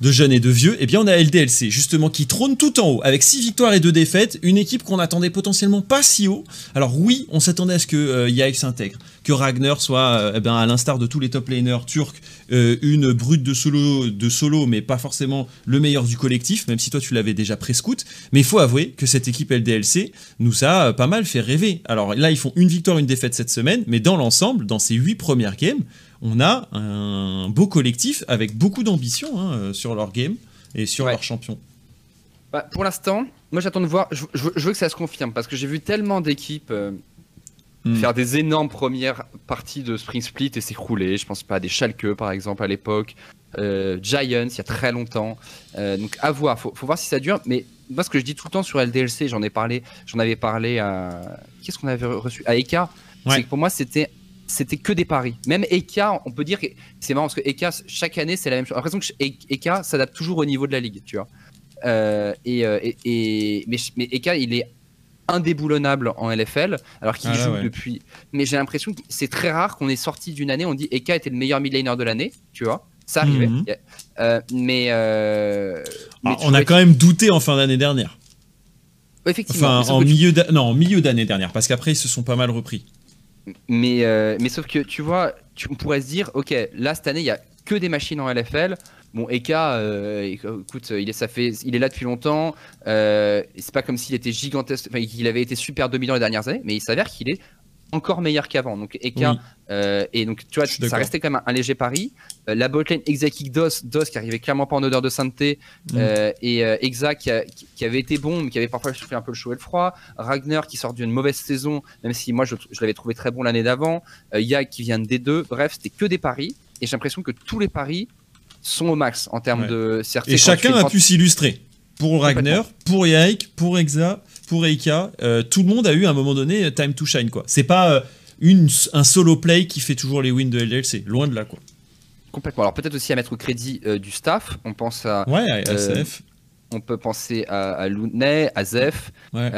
de jeunes et de vieux, eh bien on a LDLC justement qui trône tout en haut avec 6 victoires et 2 défaites, une équipe qu'on attendait potentiellement pas si haut. Alors oui, on s'attendait à ce que euh, s'intègre, que Ragnar soit euh, eh ben, à l'instar de tous les top laners turcs, euh, une brute de solo, de solo, mais pas forcément le meilleur du collectif, même si toi tu l'avais déjà pré-scout. Mais il faut avouer que cette équipe LDLC nous a euh, pas mal fait rêver. Alors là, ils font une victoire, une défaite cette semaine, mais dans l'ensemble, dans ces 8 premières games, on a un beau collectif avec beaucoup d'ambition hein, euh, sur leur game et sur Ouais. leur champion. Bah, pour l'instant, moi j'attends de voir. Je, je- je veux que ça se confirme parce que j'ai vu tellement d'équipes euh, Hmm. faire des énormes premières parties de Spring Split et s'écrouler. Je pense pas à des Schalke par exemple à l'époque, euh, Giants il y a très longtemps. Euh, donc à voir, faut, faut voir si ça dure. Mais moi ce que je dis tout le temps sur LDLC, j'en ai parlé, j'en avais parlé à qu'est-ce qu'on avait reçu? À Eka. Ouais. C'est que pour moi c'était c'était que des paris. Même Eka, on peut dire que c'est marrant parce que Eka chaque année c'est la même chose. J'ai l'impression que Eka s'adapte toujours au niveau de la ligue, tu vois. Euh, et, euh, et, et- mais, mais Eka, il est indéboulonnable en LFL, alors qu'il Ah joue ouais. depuis. Mais j'ai l'impression que c'est très rare qu'on est sorti d'une année, on dit Eka était le meilleur mid laner de l'année, tu vois. Ça arrivait. Mhm. Euh, mais, euh, mais Ah, on a quand même douté en fin d'année dernière. Effectivement. Enfin, en tu- milieu non, en milieu d'année dernière, parce qu'après ils se sont pas mal repris. Mais, euh, mais sauf que tu vois, on pourrait se dire, ok, là cette année il y a que des machines en LFL. Bon, Eka, euh, écoute, il est, ça fait, il est là depuis longtemps. Euh, c'est pas comme s'il était gigantesque, enfin, qu'il avait été super dominant les dernières années, mais il s'avère qu'il est encore meilleur qu'avant. Donc Eka, Oui. euh, et donc tu vois, ça restait quand même un, un léger pari. Euh, la botlane Exakik DOS, DOS qui arrivait clairement pas en odeur de sainteté, Mm. euh, et Exa qui, a- qui- qui avait été bon, mais qui avait parfois soufflé un peu le chaud et le froid. Ragnar qui sort d'une mauvaise saison, même si moi je, je l'avais trouvé très bon l'année d'avant. Yag qui vient de D2. Bref, c'était que des paris. Et j'ai l'impression que tous les paris sont au max en termes Ouais. de CRT. Et chacun a pu s'illustrer. Pour Ragnar, pour Yike, pour Exa, pour Eika, euh, tout le monde a eu à un moment donné euh, time to shine quoi. C'est pas euh, une, un solo play qui fait toujours les wins de LDLC, loin de là quoi. Complètement. Alors peut-être aussi à mettre au crédit euh, du staff. On pense à, Ouais, à LCF. on peut penser à, à Looney, à Zef, Ouais.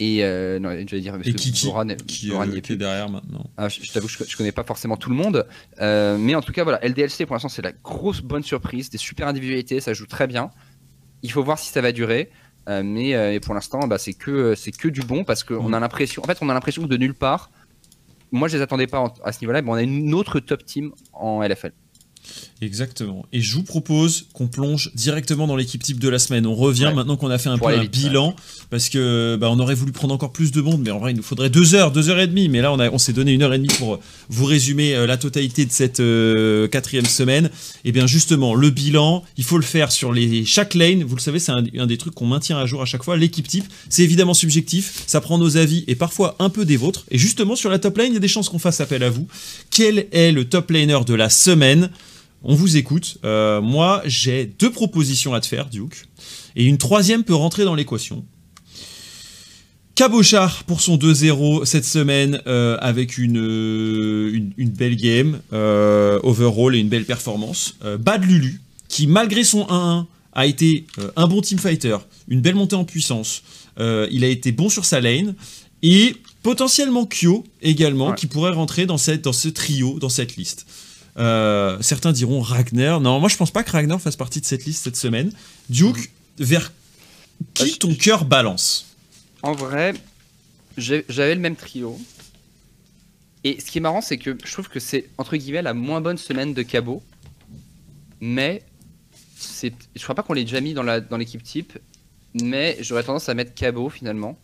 et non, j'allais dire Et Kiki, qui, y est qui est plus. derrière maintenant. Ah, je je t'avoue, je, je connais pas forcément tout le monde, mais en tout cas, voilà, LDLC pour l'instant c'est la grosse bonne surprise, des super individualités, ça joue très bien. Il faut voir si ça va durer, euh, mais euh, et pour l'instant, bah, c'est que c'est que du bon parce qu'on Mm. a l'impression, en fait, on a l'impression que de nulle part. Moi, je les attendais pas en- à ce niveau-là, mais on a une autre top team en LFL. Exactement. Et je vous propose qu'on plonge directement dans l'équipe type de la semaine. On revient Ouais. maintenant qu'on a fait un Pour peu un vite, bilan, parce que bah, on aurait voulu prendre encore plus de monde, mais en vrai il nous faudrait deux heures, deux heures et demie. Mais là on, a- on s'est donné une heure et demie pour vous résumer euh, la totalité de cette euh, quatrième semaine. Et bien justement, le bilan, il faut le faire sur les chaque lane. Vous le savez, c'est un, un des trucs qu'on maintient à jour à chaque fois. L'équipe type, c'est évidemment subjectif, ça prend nos avis et parfois un peu des vôtres. Et justement sur la top lane, il y a des chances qu'on fasse appel à vous. Quel est le top laner de la semaine? On vous écoute. Euh, moi, j'ai deux propositions à te faire, Duke. Et une troisième peut rentrer dans l'équation. Cabochard pour son 2-0 cette semaine euh, avec une, euh, une, une belle game euh, overall et une belle performance. Bad Lulu qui malgré son 1-1 a été un bon teamfighter, une belle montée en puissance. Il a été bon sur sa lane et potentiellement Kyo également Ouais. qui pourrait rentrer dans, cette, dans ce trio, dans cette liste. Euh, certains diront Ragnar. Non, moi je pense pas que Ragnar fasse partie de cette liste cette semaine. Duke, vers qui je- ton cœur balance? En vrai, j'avais le même trio. Et ce qui est marrant, c'est que je trouve que c'est entre guillemets la moins bonne semaine de Cabot. Mais je crois pas qu'on l'ait déjà mis dans, l'équipe type. Mais j'aurais tendance à mettre Cabot finalement.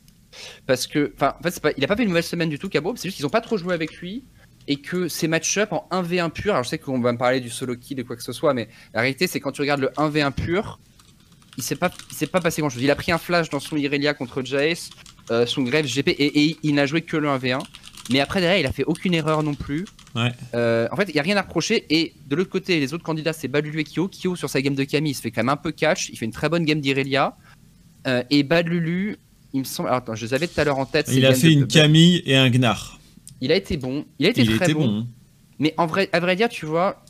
Parce que, enfin, en fait, pas, il a pas fait une mauvaise semaine du tout, Cabot. C'est juste qu'ils ont pas trop joué avec lui. Et que ces match-up en 1v1 pur, alors je sais qu'on va me parler du solo kill et quoi que ce soit, mais la réalité c'est quand tu regardes le 1v1 pur, il s'est pas, il s'est pas passé grand chose. Il a pris un flash dans son Irelia contre Jace, euh, son Grave GP, et, et il n'a joué que le 1v1. Mais après, derrière, il a fait aucune erreur non plus. Ouais. Euh, en fait, il n'y a rien à reprocher. Et de l'autre côté, les autres candidats, c'est Badlulu et Kyo. Kyo, sur sa game de Camille, il se fait quand même un peu catch. Il fait une très bonne game d'Irelia. Euh, et Badlulu, il me semble. Alors, attends, je les avais tout à l'heure en tête. Il a fait de- une Camille et un Gnar. Il a été bon. Il a été Il très était bon. bon. hein. Mais en vrai, à vrai dire, tu vois,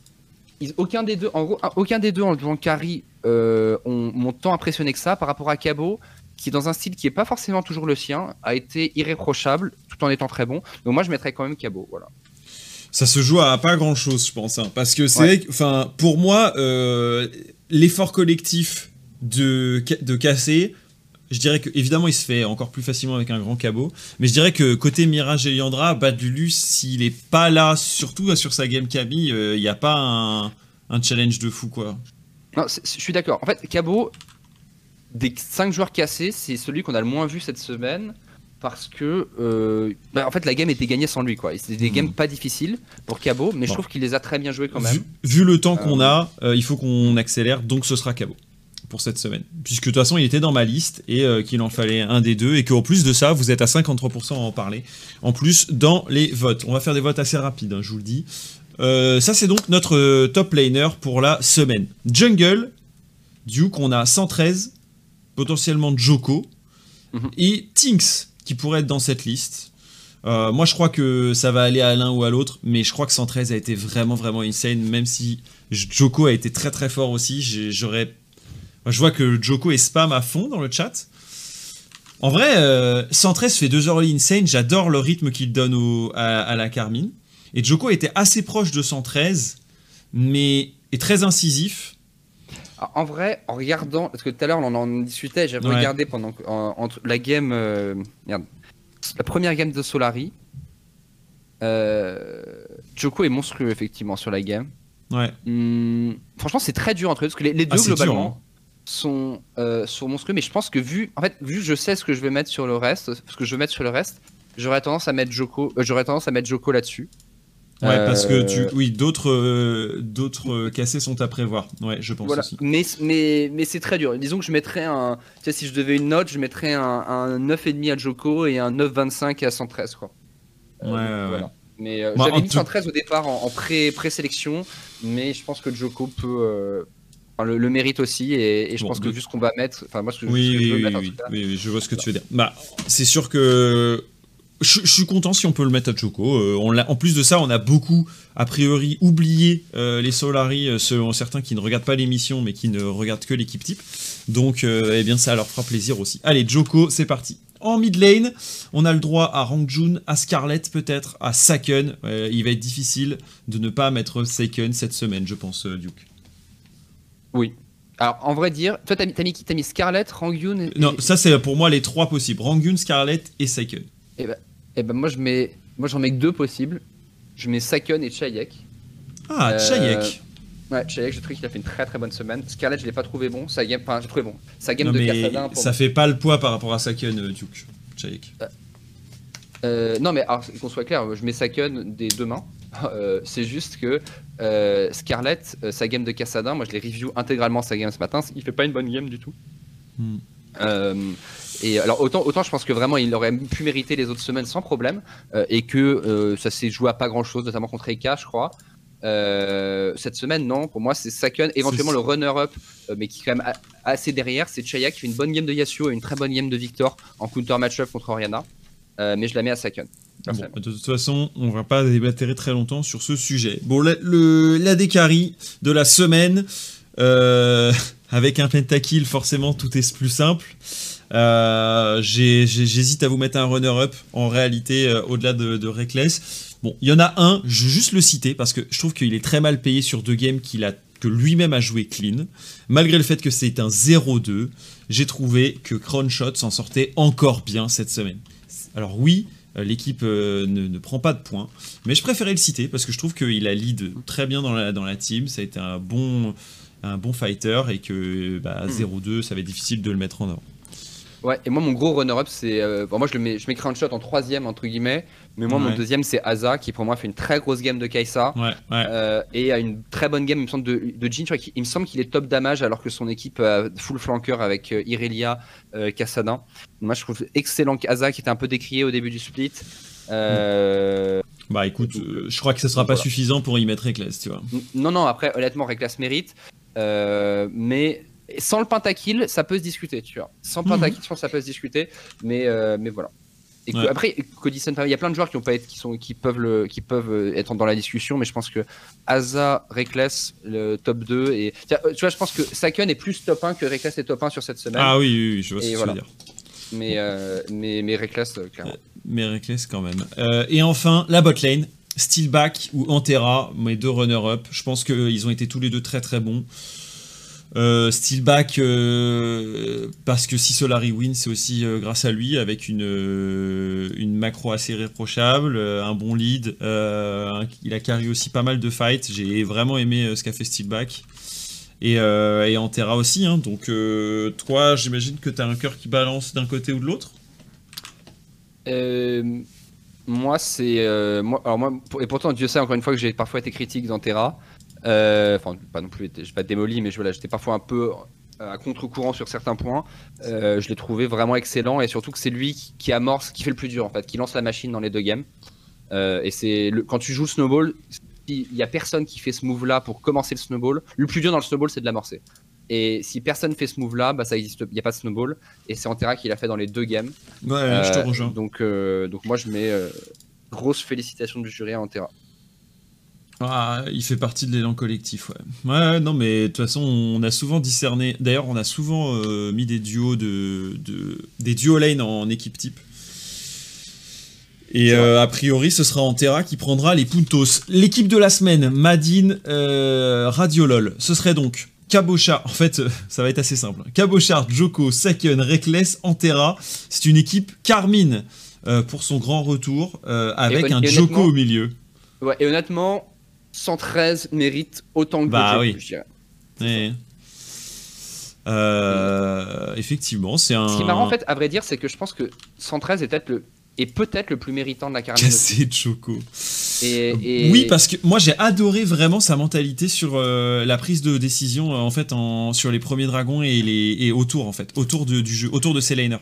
ils- aucun des deux, en gros, un- aucun des deux en jouant carry euh, ont- m'ont tant impressionné que ça par rapport à Cabo, qui dans un style qui est pas forcément toujours le sien, a été irréprochable tout en étant très bon. Donc moi, je mettrais quand même Cabo. Voilà. Ça se joue à pas grand chose, je pense. hein, parce que c'est Ouais. enfin, pour moi, euh, l'effort collectif de, de casser, je dirais que évidemment, il se fait encore plus facilement avec un grand cabot. Mais je dirais que côté Mirage et Yandra, Badlulu, s'il est pas là, surtout sur sa game Camille, il n'y a pas un, un challenge de fou, quoi. Non, je suis d'accord. En fait, Cabo, des 5 joueurs cassés, c'est celui qu'on a le moins vu cette semaine. Parce que, euh, bah, en fait, la game était gagnée sans lui, quoi. C'était des Mhm. games pas difficiles pour Cabo, mais je trouve qu'il les a très bien joués quand même. Vu, vu le temps qu'on Euh, a, euh, il faut qu'on accélère, donc ce sera cabot pour cette semaine. Puisque de toute façon, il était dans ma liste et euh, qu'il en fallait un des deux, et qu'en plus de ça, vous êtes à 53% à en parler. En plus, dans les votes. On va faire des votes assez rapides, hein, je vous le dis. Euh, ça, c'est donc notre euh, top laner pour la semaine. Jungle, Duke, on a 113, potentiellement Joko, Mhm. et Tinks, qui pourrait être dans cette liste. Euh, moi, je crois que ça va aller à l'un ou à l'autre, mais je crois que 113 a été vraiment, vraiment insane, même si Joko a été très, très fort aussi. J'aurais. Moi, je vois que Joko est spam à fond dans le chat. En vrai, euh, 113 fait deux early insane. J'adore le rythme qu'il donne au- à, à la Carmine. Et Joko était assez proche de 113, mais est très incisif. Alors, En vrai, en regardant, parce que tout à l'heure on en discutait, j'ai Ouais. regardé pendant en- entre la game, euh, merde, la première game de Solari. Euh, Joko est monstrueux effectivement sur la game. Ouais. Hum, franchement, c'est très dur entre eux parce que les, les deux Ah, dur, globalement hein. Sont euh, sont monstrueux. Mais je pense que vu, en fait, vu que je sais ce que je vais mettre sur le reste, ce que je vais mettre sur le reste, j'aurais tendance à mettre Joko, euh, j'aurais tendance à mettre Joko là-dessus. Ouais, parce que Euh, tu, oui, d'autres, euh, d'autres euh, cassés sont à prévoir. Ouais, je pense Voilà, aussi. mais, mais, mais c'est très dur. Disons que je mettrais un. Tu sais, si je devais une note, je mettrais un, un 9,5 à Joko et un 9,25 à 113, quoi. Euh, Ouais, donc, ouais, voilà. Mais euh, Bah, j'avais mis tout- 113 au départ en, en pré- présélection, mais je pense que Joko peut. Enfin, le, le mérite aussi, et, et je Bon, pense que vu ce qu'on va mettre. Enfin, moi, ce que, Oui, je veux oui, mettre en oui, tout cas. oui, oui, je vois ce que tu veux dire. Bah, c'est sûr que je, je suis content si on peut le mettre à Joko. Euh, on en plus de ça, on a beaucoup, a priori, oublié euh, les Solari, euh, selon certains qui ne regardent pas l'émission, mais qui ne regardent que l'équipe type. Donc, euh, eh bien, ça leur fera plaisir aussi. Allez, Joko, c'est parti. En mid lane, on a le droit à Rangjun, à Scarlett peut-être, à Saken. Il va être difficile de ne pas mettre Saken cette semaine, je pense, Duke. Oui. Alors, en vrai dire, toi, t'as mis, qui? T'as mis Scarlett, Rangyun et, Non, ça c'est pour moi les trois possibles. Rangjun, Scarlett et Saken. et, ben, et ben, moi, je mets, moi, j'en mets que deux possibles. Je mets Saken et Chayek. Ah, Euh, Chayek. Ouais, Chayek, je trouve qu'il a fait une très très bonne semaine. Scarlett, je l'ai pas trouvé bon. Sa game, enfin, j'ai trouvé bon. Sa game Non, de ça fait pas le poids par rapport à Saken, euh, Duke. Chayek. Euh, non, mais alors, qu'on soit clair, je mets Saken des deux mains. Euh, c'est juste que euh, Scarlett, euh, sa game de Cassadin, moi je l'ai review intégralement sa game ce matin. Il fait pas une bonne game du tout. Hmm. Et alors autant, autant je pense que vraiment il aurait pu mériter les autres semaines sans problème et que ça s'est joué à pas grand chose, notamment contre Eka, je crois. Cette semaine, non, pour moi c'est Saken, éventuellement le runner-up, mais qui est quand même assez derrière, c'est Chaya qui fait une bonne game de Yasuo et une très bonne game de Victor en counter match-up contre Oriana. Euh, mais je la mets à Saken. Bon, personnellement. de toute façon, on va pas débattre très longtemps sur ce sujet. Bon, la, le, la décarie de la semaine, euh, avec un pentakill, forcément, tout est plus simple. Euh, J'hésite à vous mettre un runner-up, en réalité, au-delà de, de Reckless. Bon, il y en a un, je vais juste le citer, parce que je trouve qu'il est très mal payé sur deux games qu'il a que lui-même a joué clean. Malgré le fait que c'est un 0-2, j'ai trouvé que Cronshot s'en sortait encore bien cette semaine. Alors oui, l'équipe ne, prend pas de points. Mais je préférais le citer parce que je trouve qu'il a lead très bien dans la, dans la team. Ça a été un bon, un bon fighter et que bah, 0-2, ça va être difficile de le mettre en avant. Ouais, et moi, mon gros runner-up, c'est. Euh, moi, je, le mets, je mets Crownshot en troisième, entre guillemets. Mais moi, mon deuxième, c'est Aza, qui pour moi fait une très grosse game de Kaisa. Ouais, euh, et a une très bonne game, il me semble, de, de Jin. Il me semble qu'il est top damage, alors que son équipe a full flanker avec euh, Irelia, Kassadin. Moi, je trouve excellent Aza, qui était un peu décrié au début du split. Bah écoute, je crois que ce sera pas suffisant pour y mettre Reckless, tu vois. Non, non, après, honnêtement, Reckless mérite. mais sans le pentakill, ça peut se discuter, tu vois. Sans mhm. pentakill, je pense que ça peut se discuter, mais, euh, mais voilà. Et Après, Codison, il y a plein de joueurs qui, ont pas être, qui, sont, qui, peuvent le, qui peuvent euh, être dans la discussion, mais je pense que Asa, Reckless, le top 2, et euh, tu vois, je pense que Saken est plus top 1 que Reckless est top 1 sur cette semaine. Ah oui, oui, je vois ce que tu veux dire. Mais, mais, mais Reckless, clairement. Mais Reckless quand même. et enfin, la bot lane. Steelback ou Antera, mes deux runners-up. Je pense qu'ils ont été tous les deux très très bons. Euh, Steelback, euh, parce que si Solari win, c'est aussi euh, grâce à lui, avec une, une macro assez réprochable, un bon lead. il a carré aussi pas mal de fights. J'ai vraiment aimé ce qu'a fait Steelback. Et, et Antera aussi. Hein. Donc, toi, j'imagine que tu as un cœur qui balance d'un côté ou de l'autre? Moi, c'est. moi, moi, et pourtant, Dieu sait encore une fois que j'ai parfois été critique d'Antera. Euh, enfin, pas non plus, je pas démoli, mais j'étais parfois un peu euh, à contre-courant sur certains points. Euh, je l'ai trouvé vraiment excellent et surtout que c'est lui qui, amorce, qui fait le plus dur en fait, qui lance la machine dans les deux games. et c'est quand tu joues snowball, il y a personne qui fait ce move là pour commencer le snowball. Le plus dur dans le snowball, c'est de l'amorcer. Et si personne fait ce move là, bah ça existe, il n'y a pas de snowball. Et c'est Antera qui l'a fait dans les deux games. Ouais, je te rejoins. Donc, donc moi je mets grosse félicitations du jury à Antera. Ah, il fait partie de l'élan collectif, ouais. Ouais, non, mais de toute façon, on a souvent discerné. D'ailleurs, on a souvent euh, mis des duos de, des duo lane en équipe type. Et euh, a priori, ce sera Antera qui prendra les puntos. L'équipe de la semaine, Madine, euh, Radiolol. Ce serait donc Cabochard. En fait, ça va être assez simple. Cabochard, Joko, Saken, Reckless, Antera. C'est une équipe Carmine pour son grand retour avec un Joko au milieu. Ouais, et honnêtement, 113 mérite autant que bah, oui. je dirais. Euh, effectivement, c'est un. Ce qui est marrant, en fait, à vrai dire, c'est que je pense que 113 est peut-être le, est peut-être le plus méritant de la carrière. Cassé de Choco. Et, Oui, parce que moi j'ai adoré vraiment sa mentalité sur euh, la prise de décision en fait en, sur les premiers dragons et, les, et autour en fait, autour de, du jeu, autour de ses laners.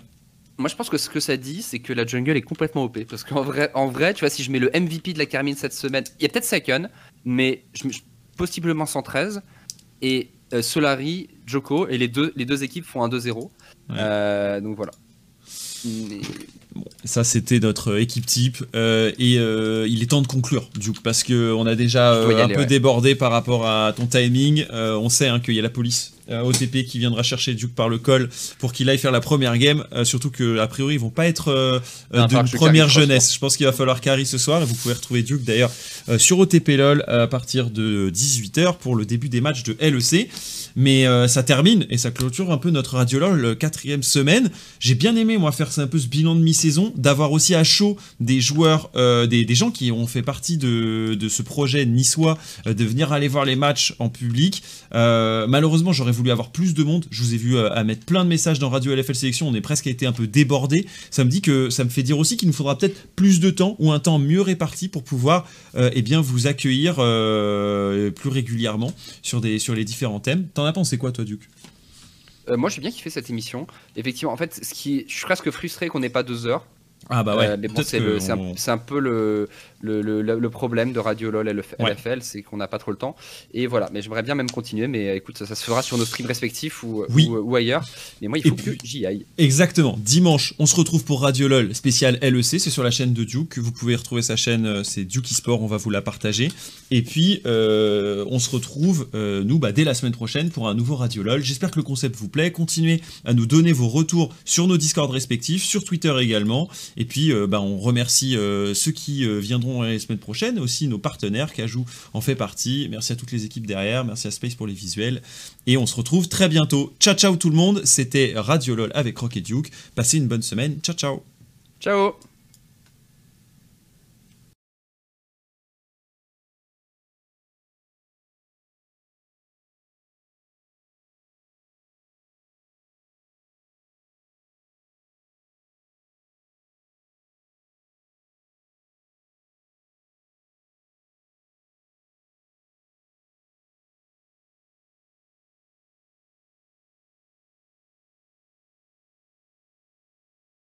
Moi, je pense que ce que ça dit, c'est que la jungle est complètement OP. Parce qu'en vrai, en vrai, tu vois, si je mets le MVP de la Carmine cette semaine, il y a peut-être Second, mais je, possiblement 113. Et euh, Solari, Joko, et les deux, les deux équipes font un 2-0. Euh, donc voilà. ça c'était notre équipe type euh, et il est temps de conclure Duke parce que on a déjà un peu débordé par rapport à ton timing. on sait hein, qu'il y a la police OTP qui viendra chercher Duke par le col pour qu'il aille faire la première game. Euh, surtout que a priori ils vont pas être euh, d'une première jeunesse. Je pense qu'il va falloir carry ce soir et vous pouvez retrouver Duke d'ailleurs sur OTP LOL à partir de 18h pour le début des matchs de LEC. Mais ça termine et ça clôture un peu notre Radio LOL quatrième semaine. J'ai bien aimé moi faire un peu ce bilan de mi-saison, d'avoir aussi à chaud des joueurs, des, des, gens qui ont fait partie de, de ce projet niçois, de venir aller voir les matchs en public. malheureusement j'aurais voulu avoir plus de monde. Je vous ai vu euh, à mettre plein de messages dans Radio LFL Sélection. On est presque été un peu débordé. Ça me dit que ça me fait dire aussi qu'il nous faudra peut-être plus de temps ou un temps mieux réparti pour pouvoir euh, eh bien, vous accueillir euh, plus régulièrement sur, des, sur les différents thèmes. T'en as pensé quoi, toi, Duc? Moi, j'ai bien kiffé cette émission. Effectivement, en fait, ce qui, je suis presque frustré qu'on n'ait pas deux heures. Ah bah ouais. Euh, mais bon, c'est un, peu le, le, le, problème de Radio LOL et LFL, c'est qu'on n'a pas trop le temps. Et voilà, mais j'aimerais bien même continuer, mais euh, écoute, ça, ça, se fera sur nos streams respectifs ou, ou, ailleurs. Mais moi, il faut que j'y aille. Exactement. Dimanche, on se retrouve pour Radio LOL spécial LEC, c'est sur la chaîne de Duke. Vous pouvez retrouver sa chaîne, euh, c'est Duke eSport, on va vous la partager. Et puis, on se retrouve, nous, bah, dès la semaine prochaine pour un nouveau Radio LOL. J'espère que le concept vous plaît. Continuez à nous donner vos retours sur nos Discord respectifs, sur Twitter également. Et puis, euh, bah, on remercie euh, ceux qui euh, viendront les semaines prochaines, aussi nos partenaires, Cajou en fait partie. Merci à toutes les équipes derrière, merci à Space pour les visuels. Et on se retrouve très bientôt. Ciao, ciao tout le monde. C'était Radio LOL avec Rocket Duke. Passez une bonne semaine. Ciao, ciao. Ciao.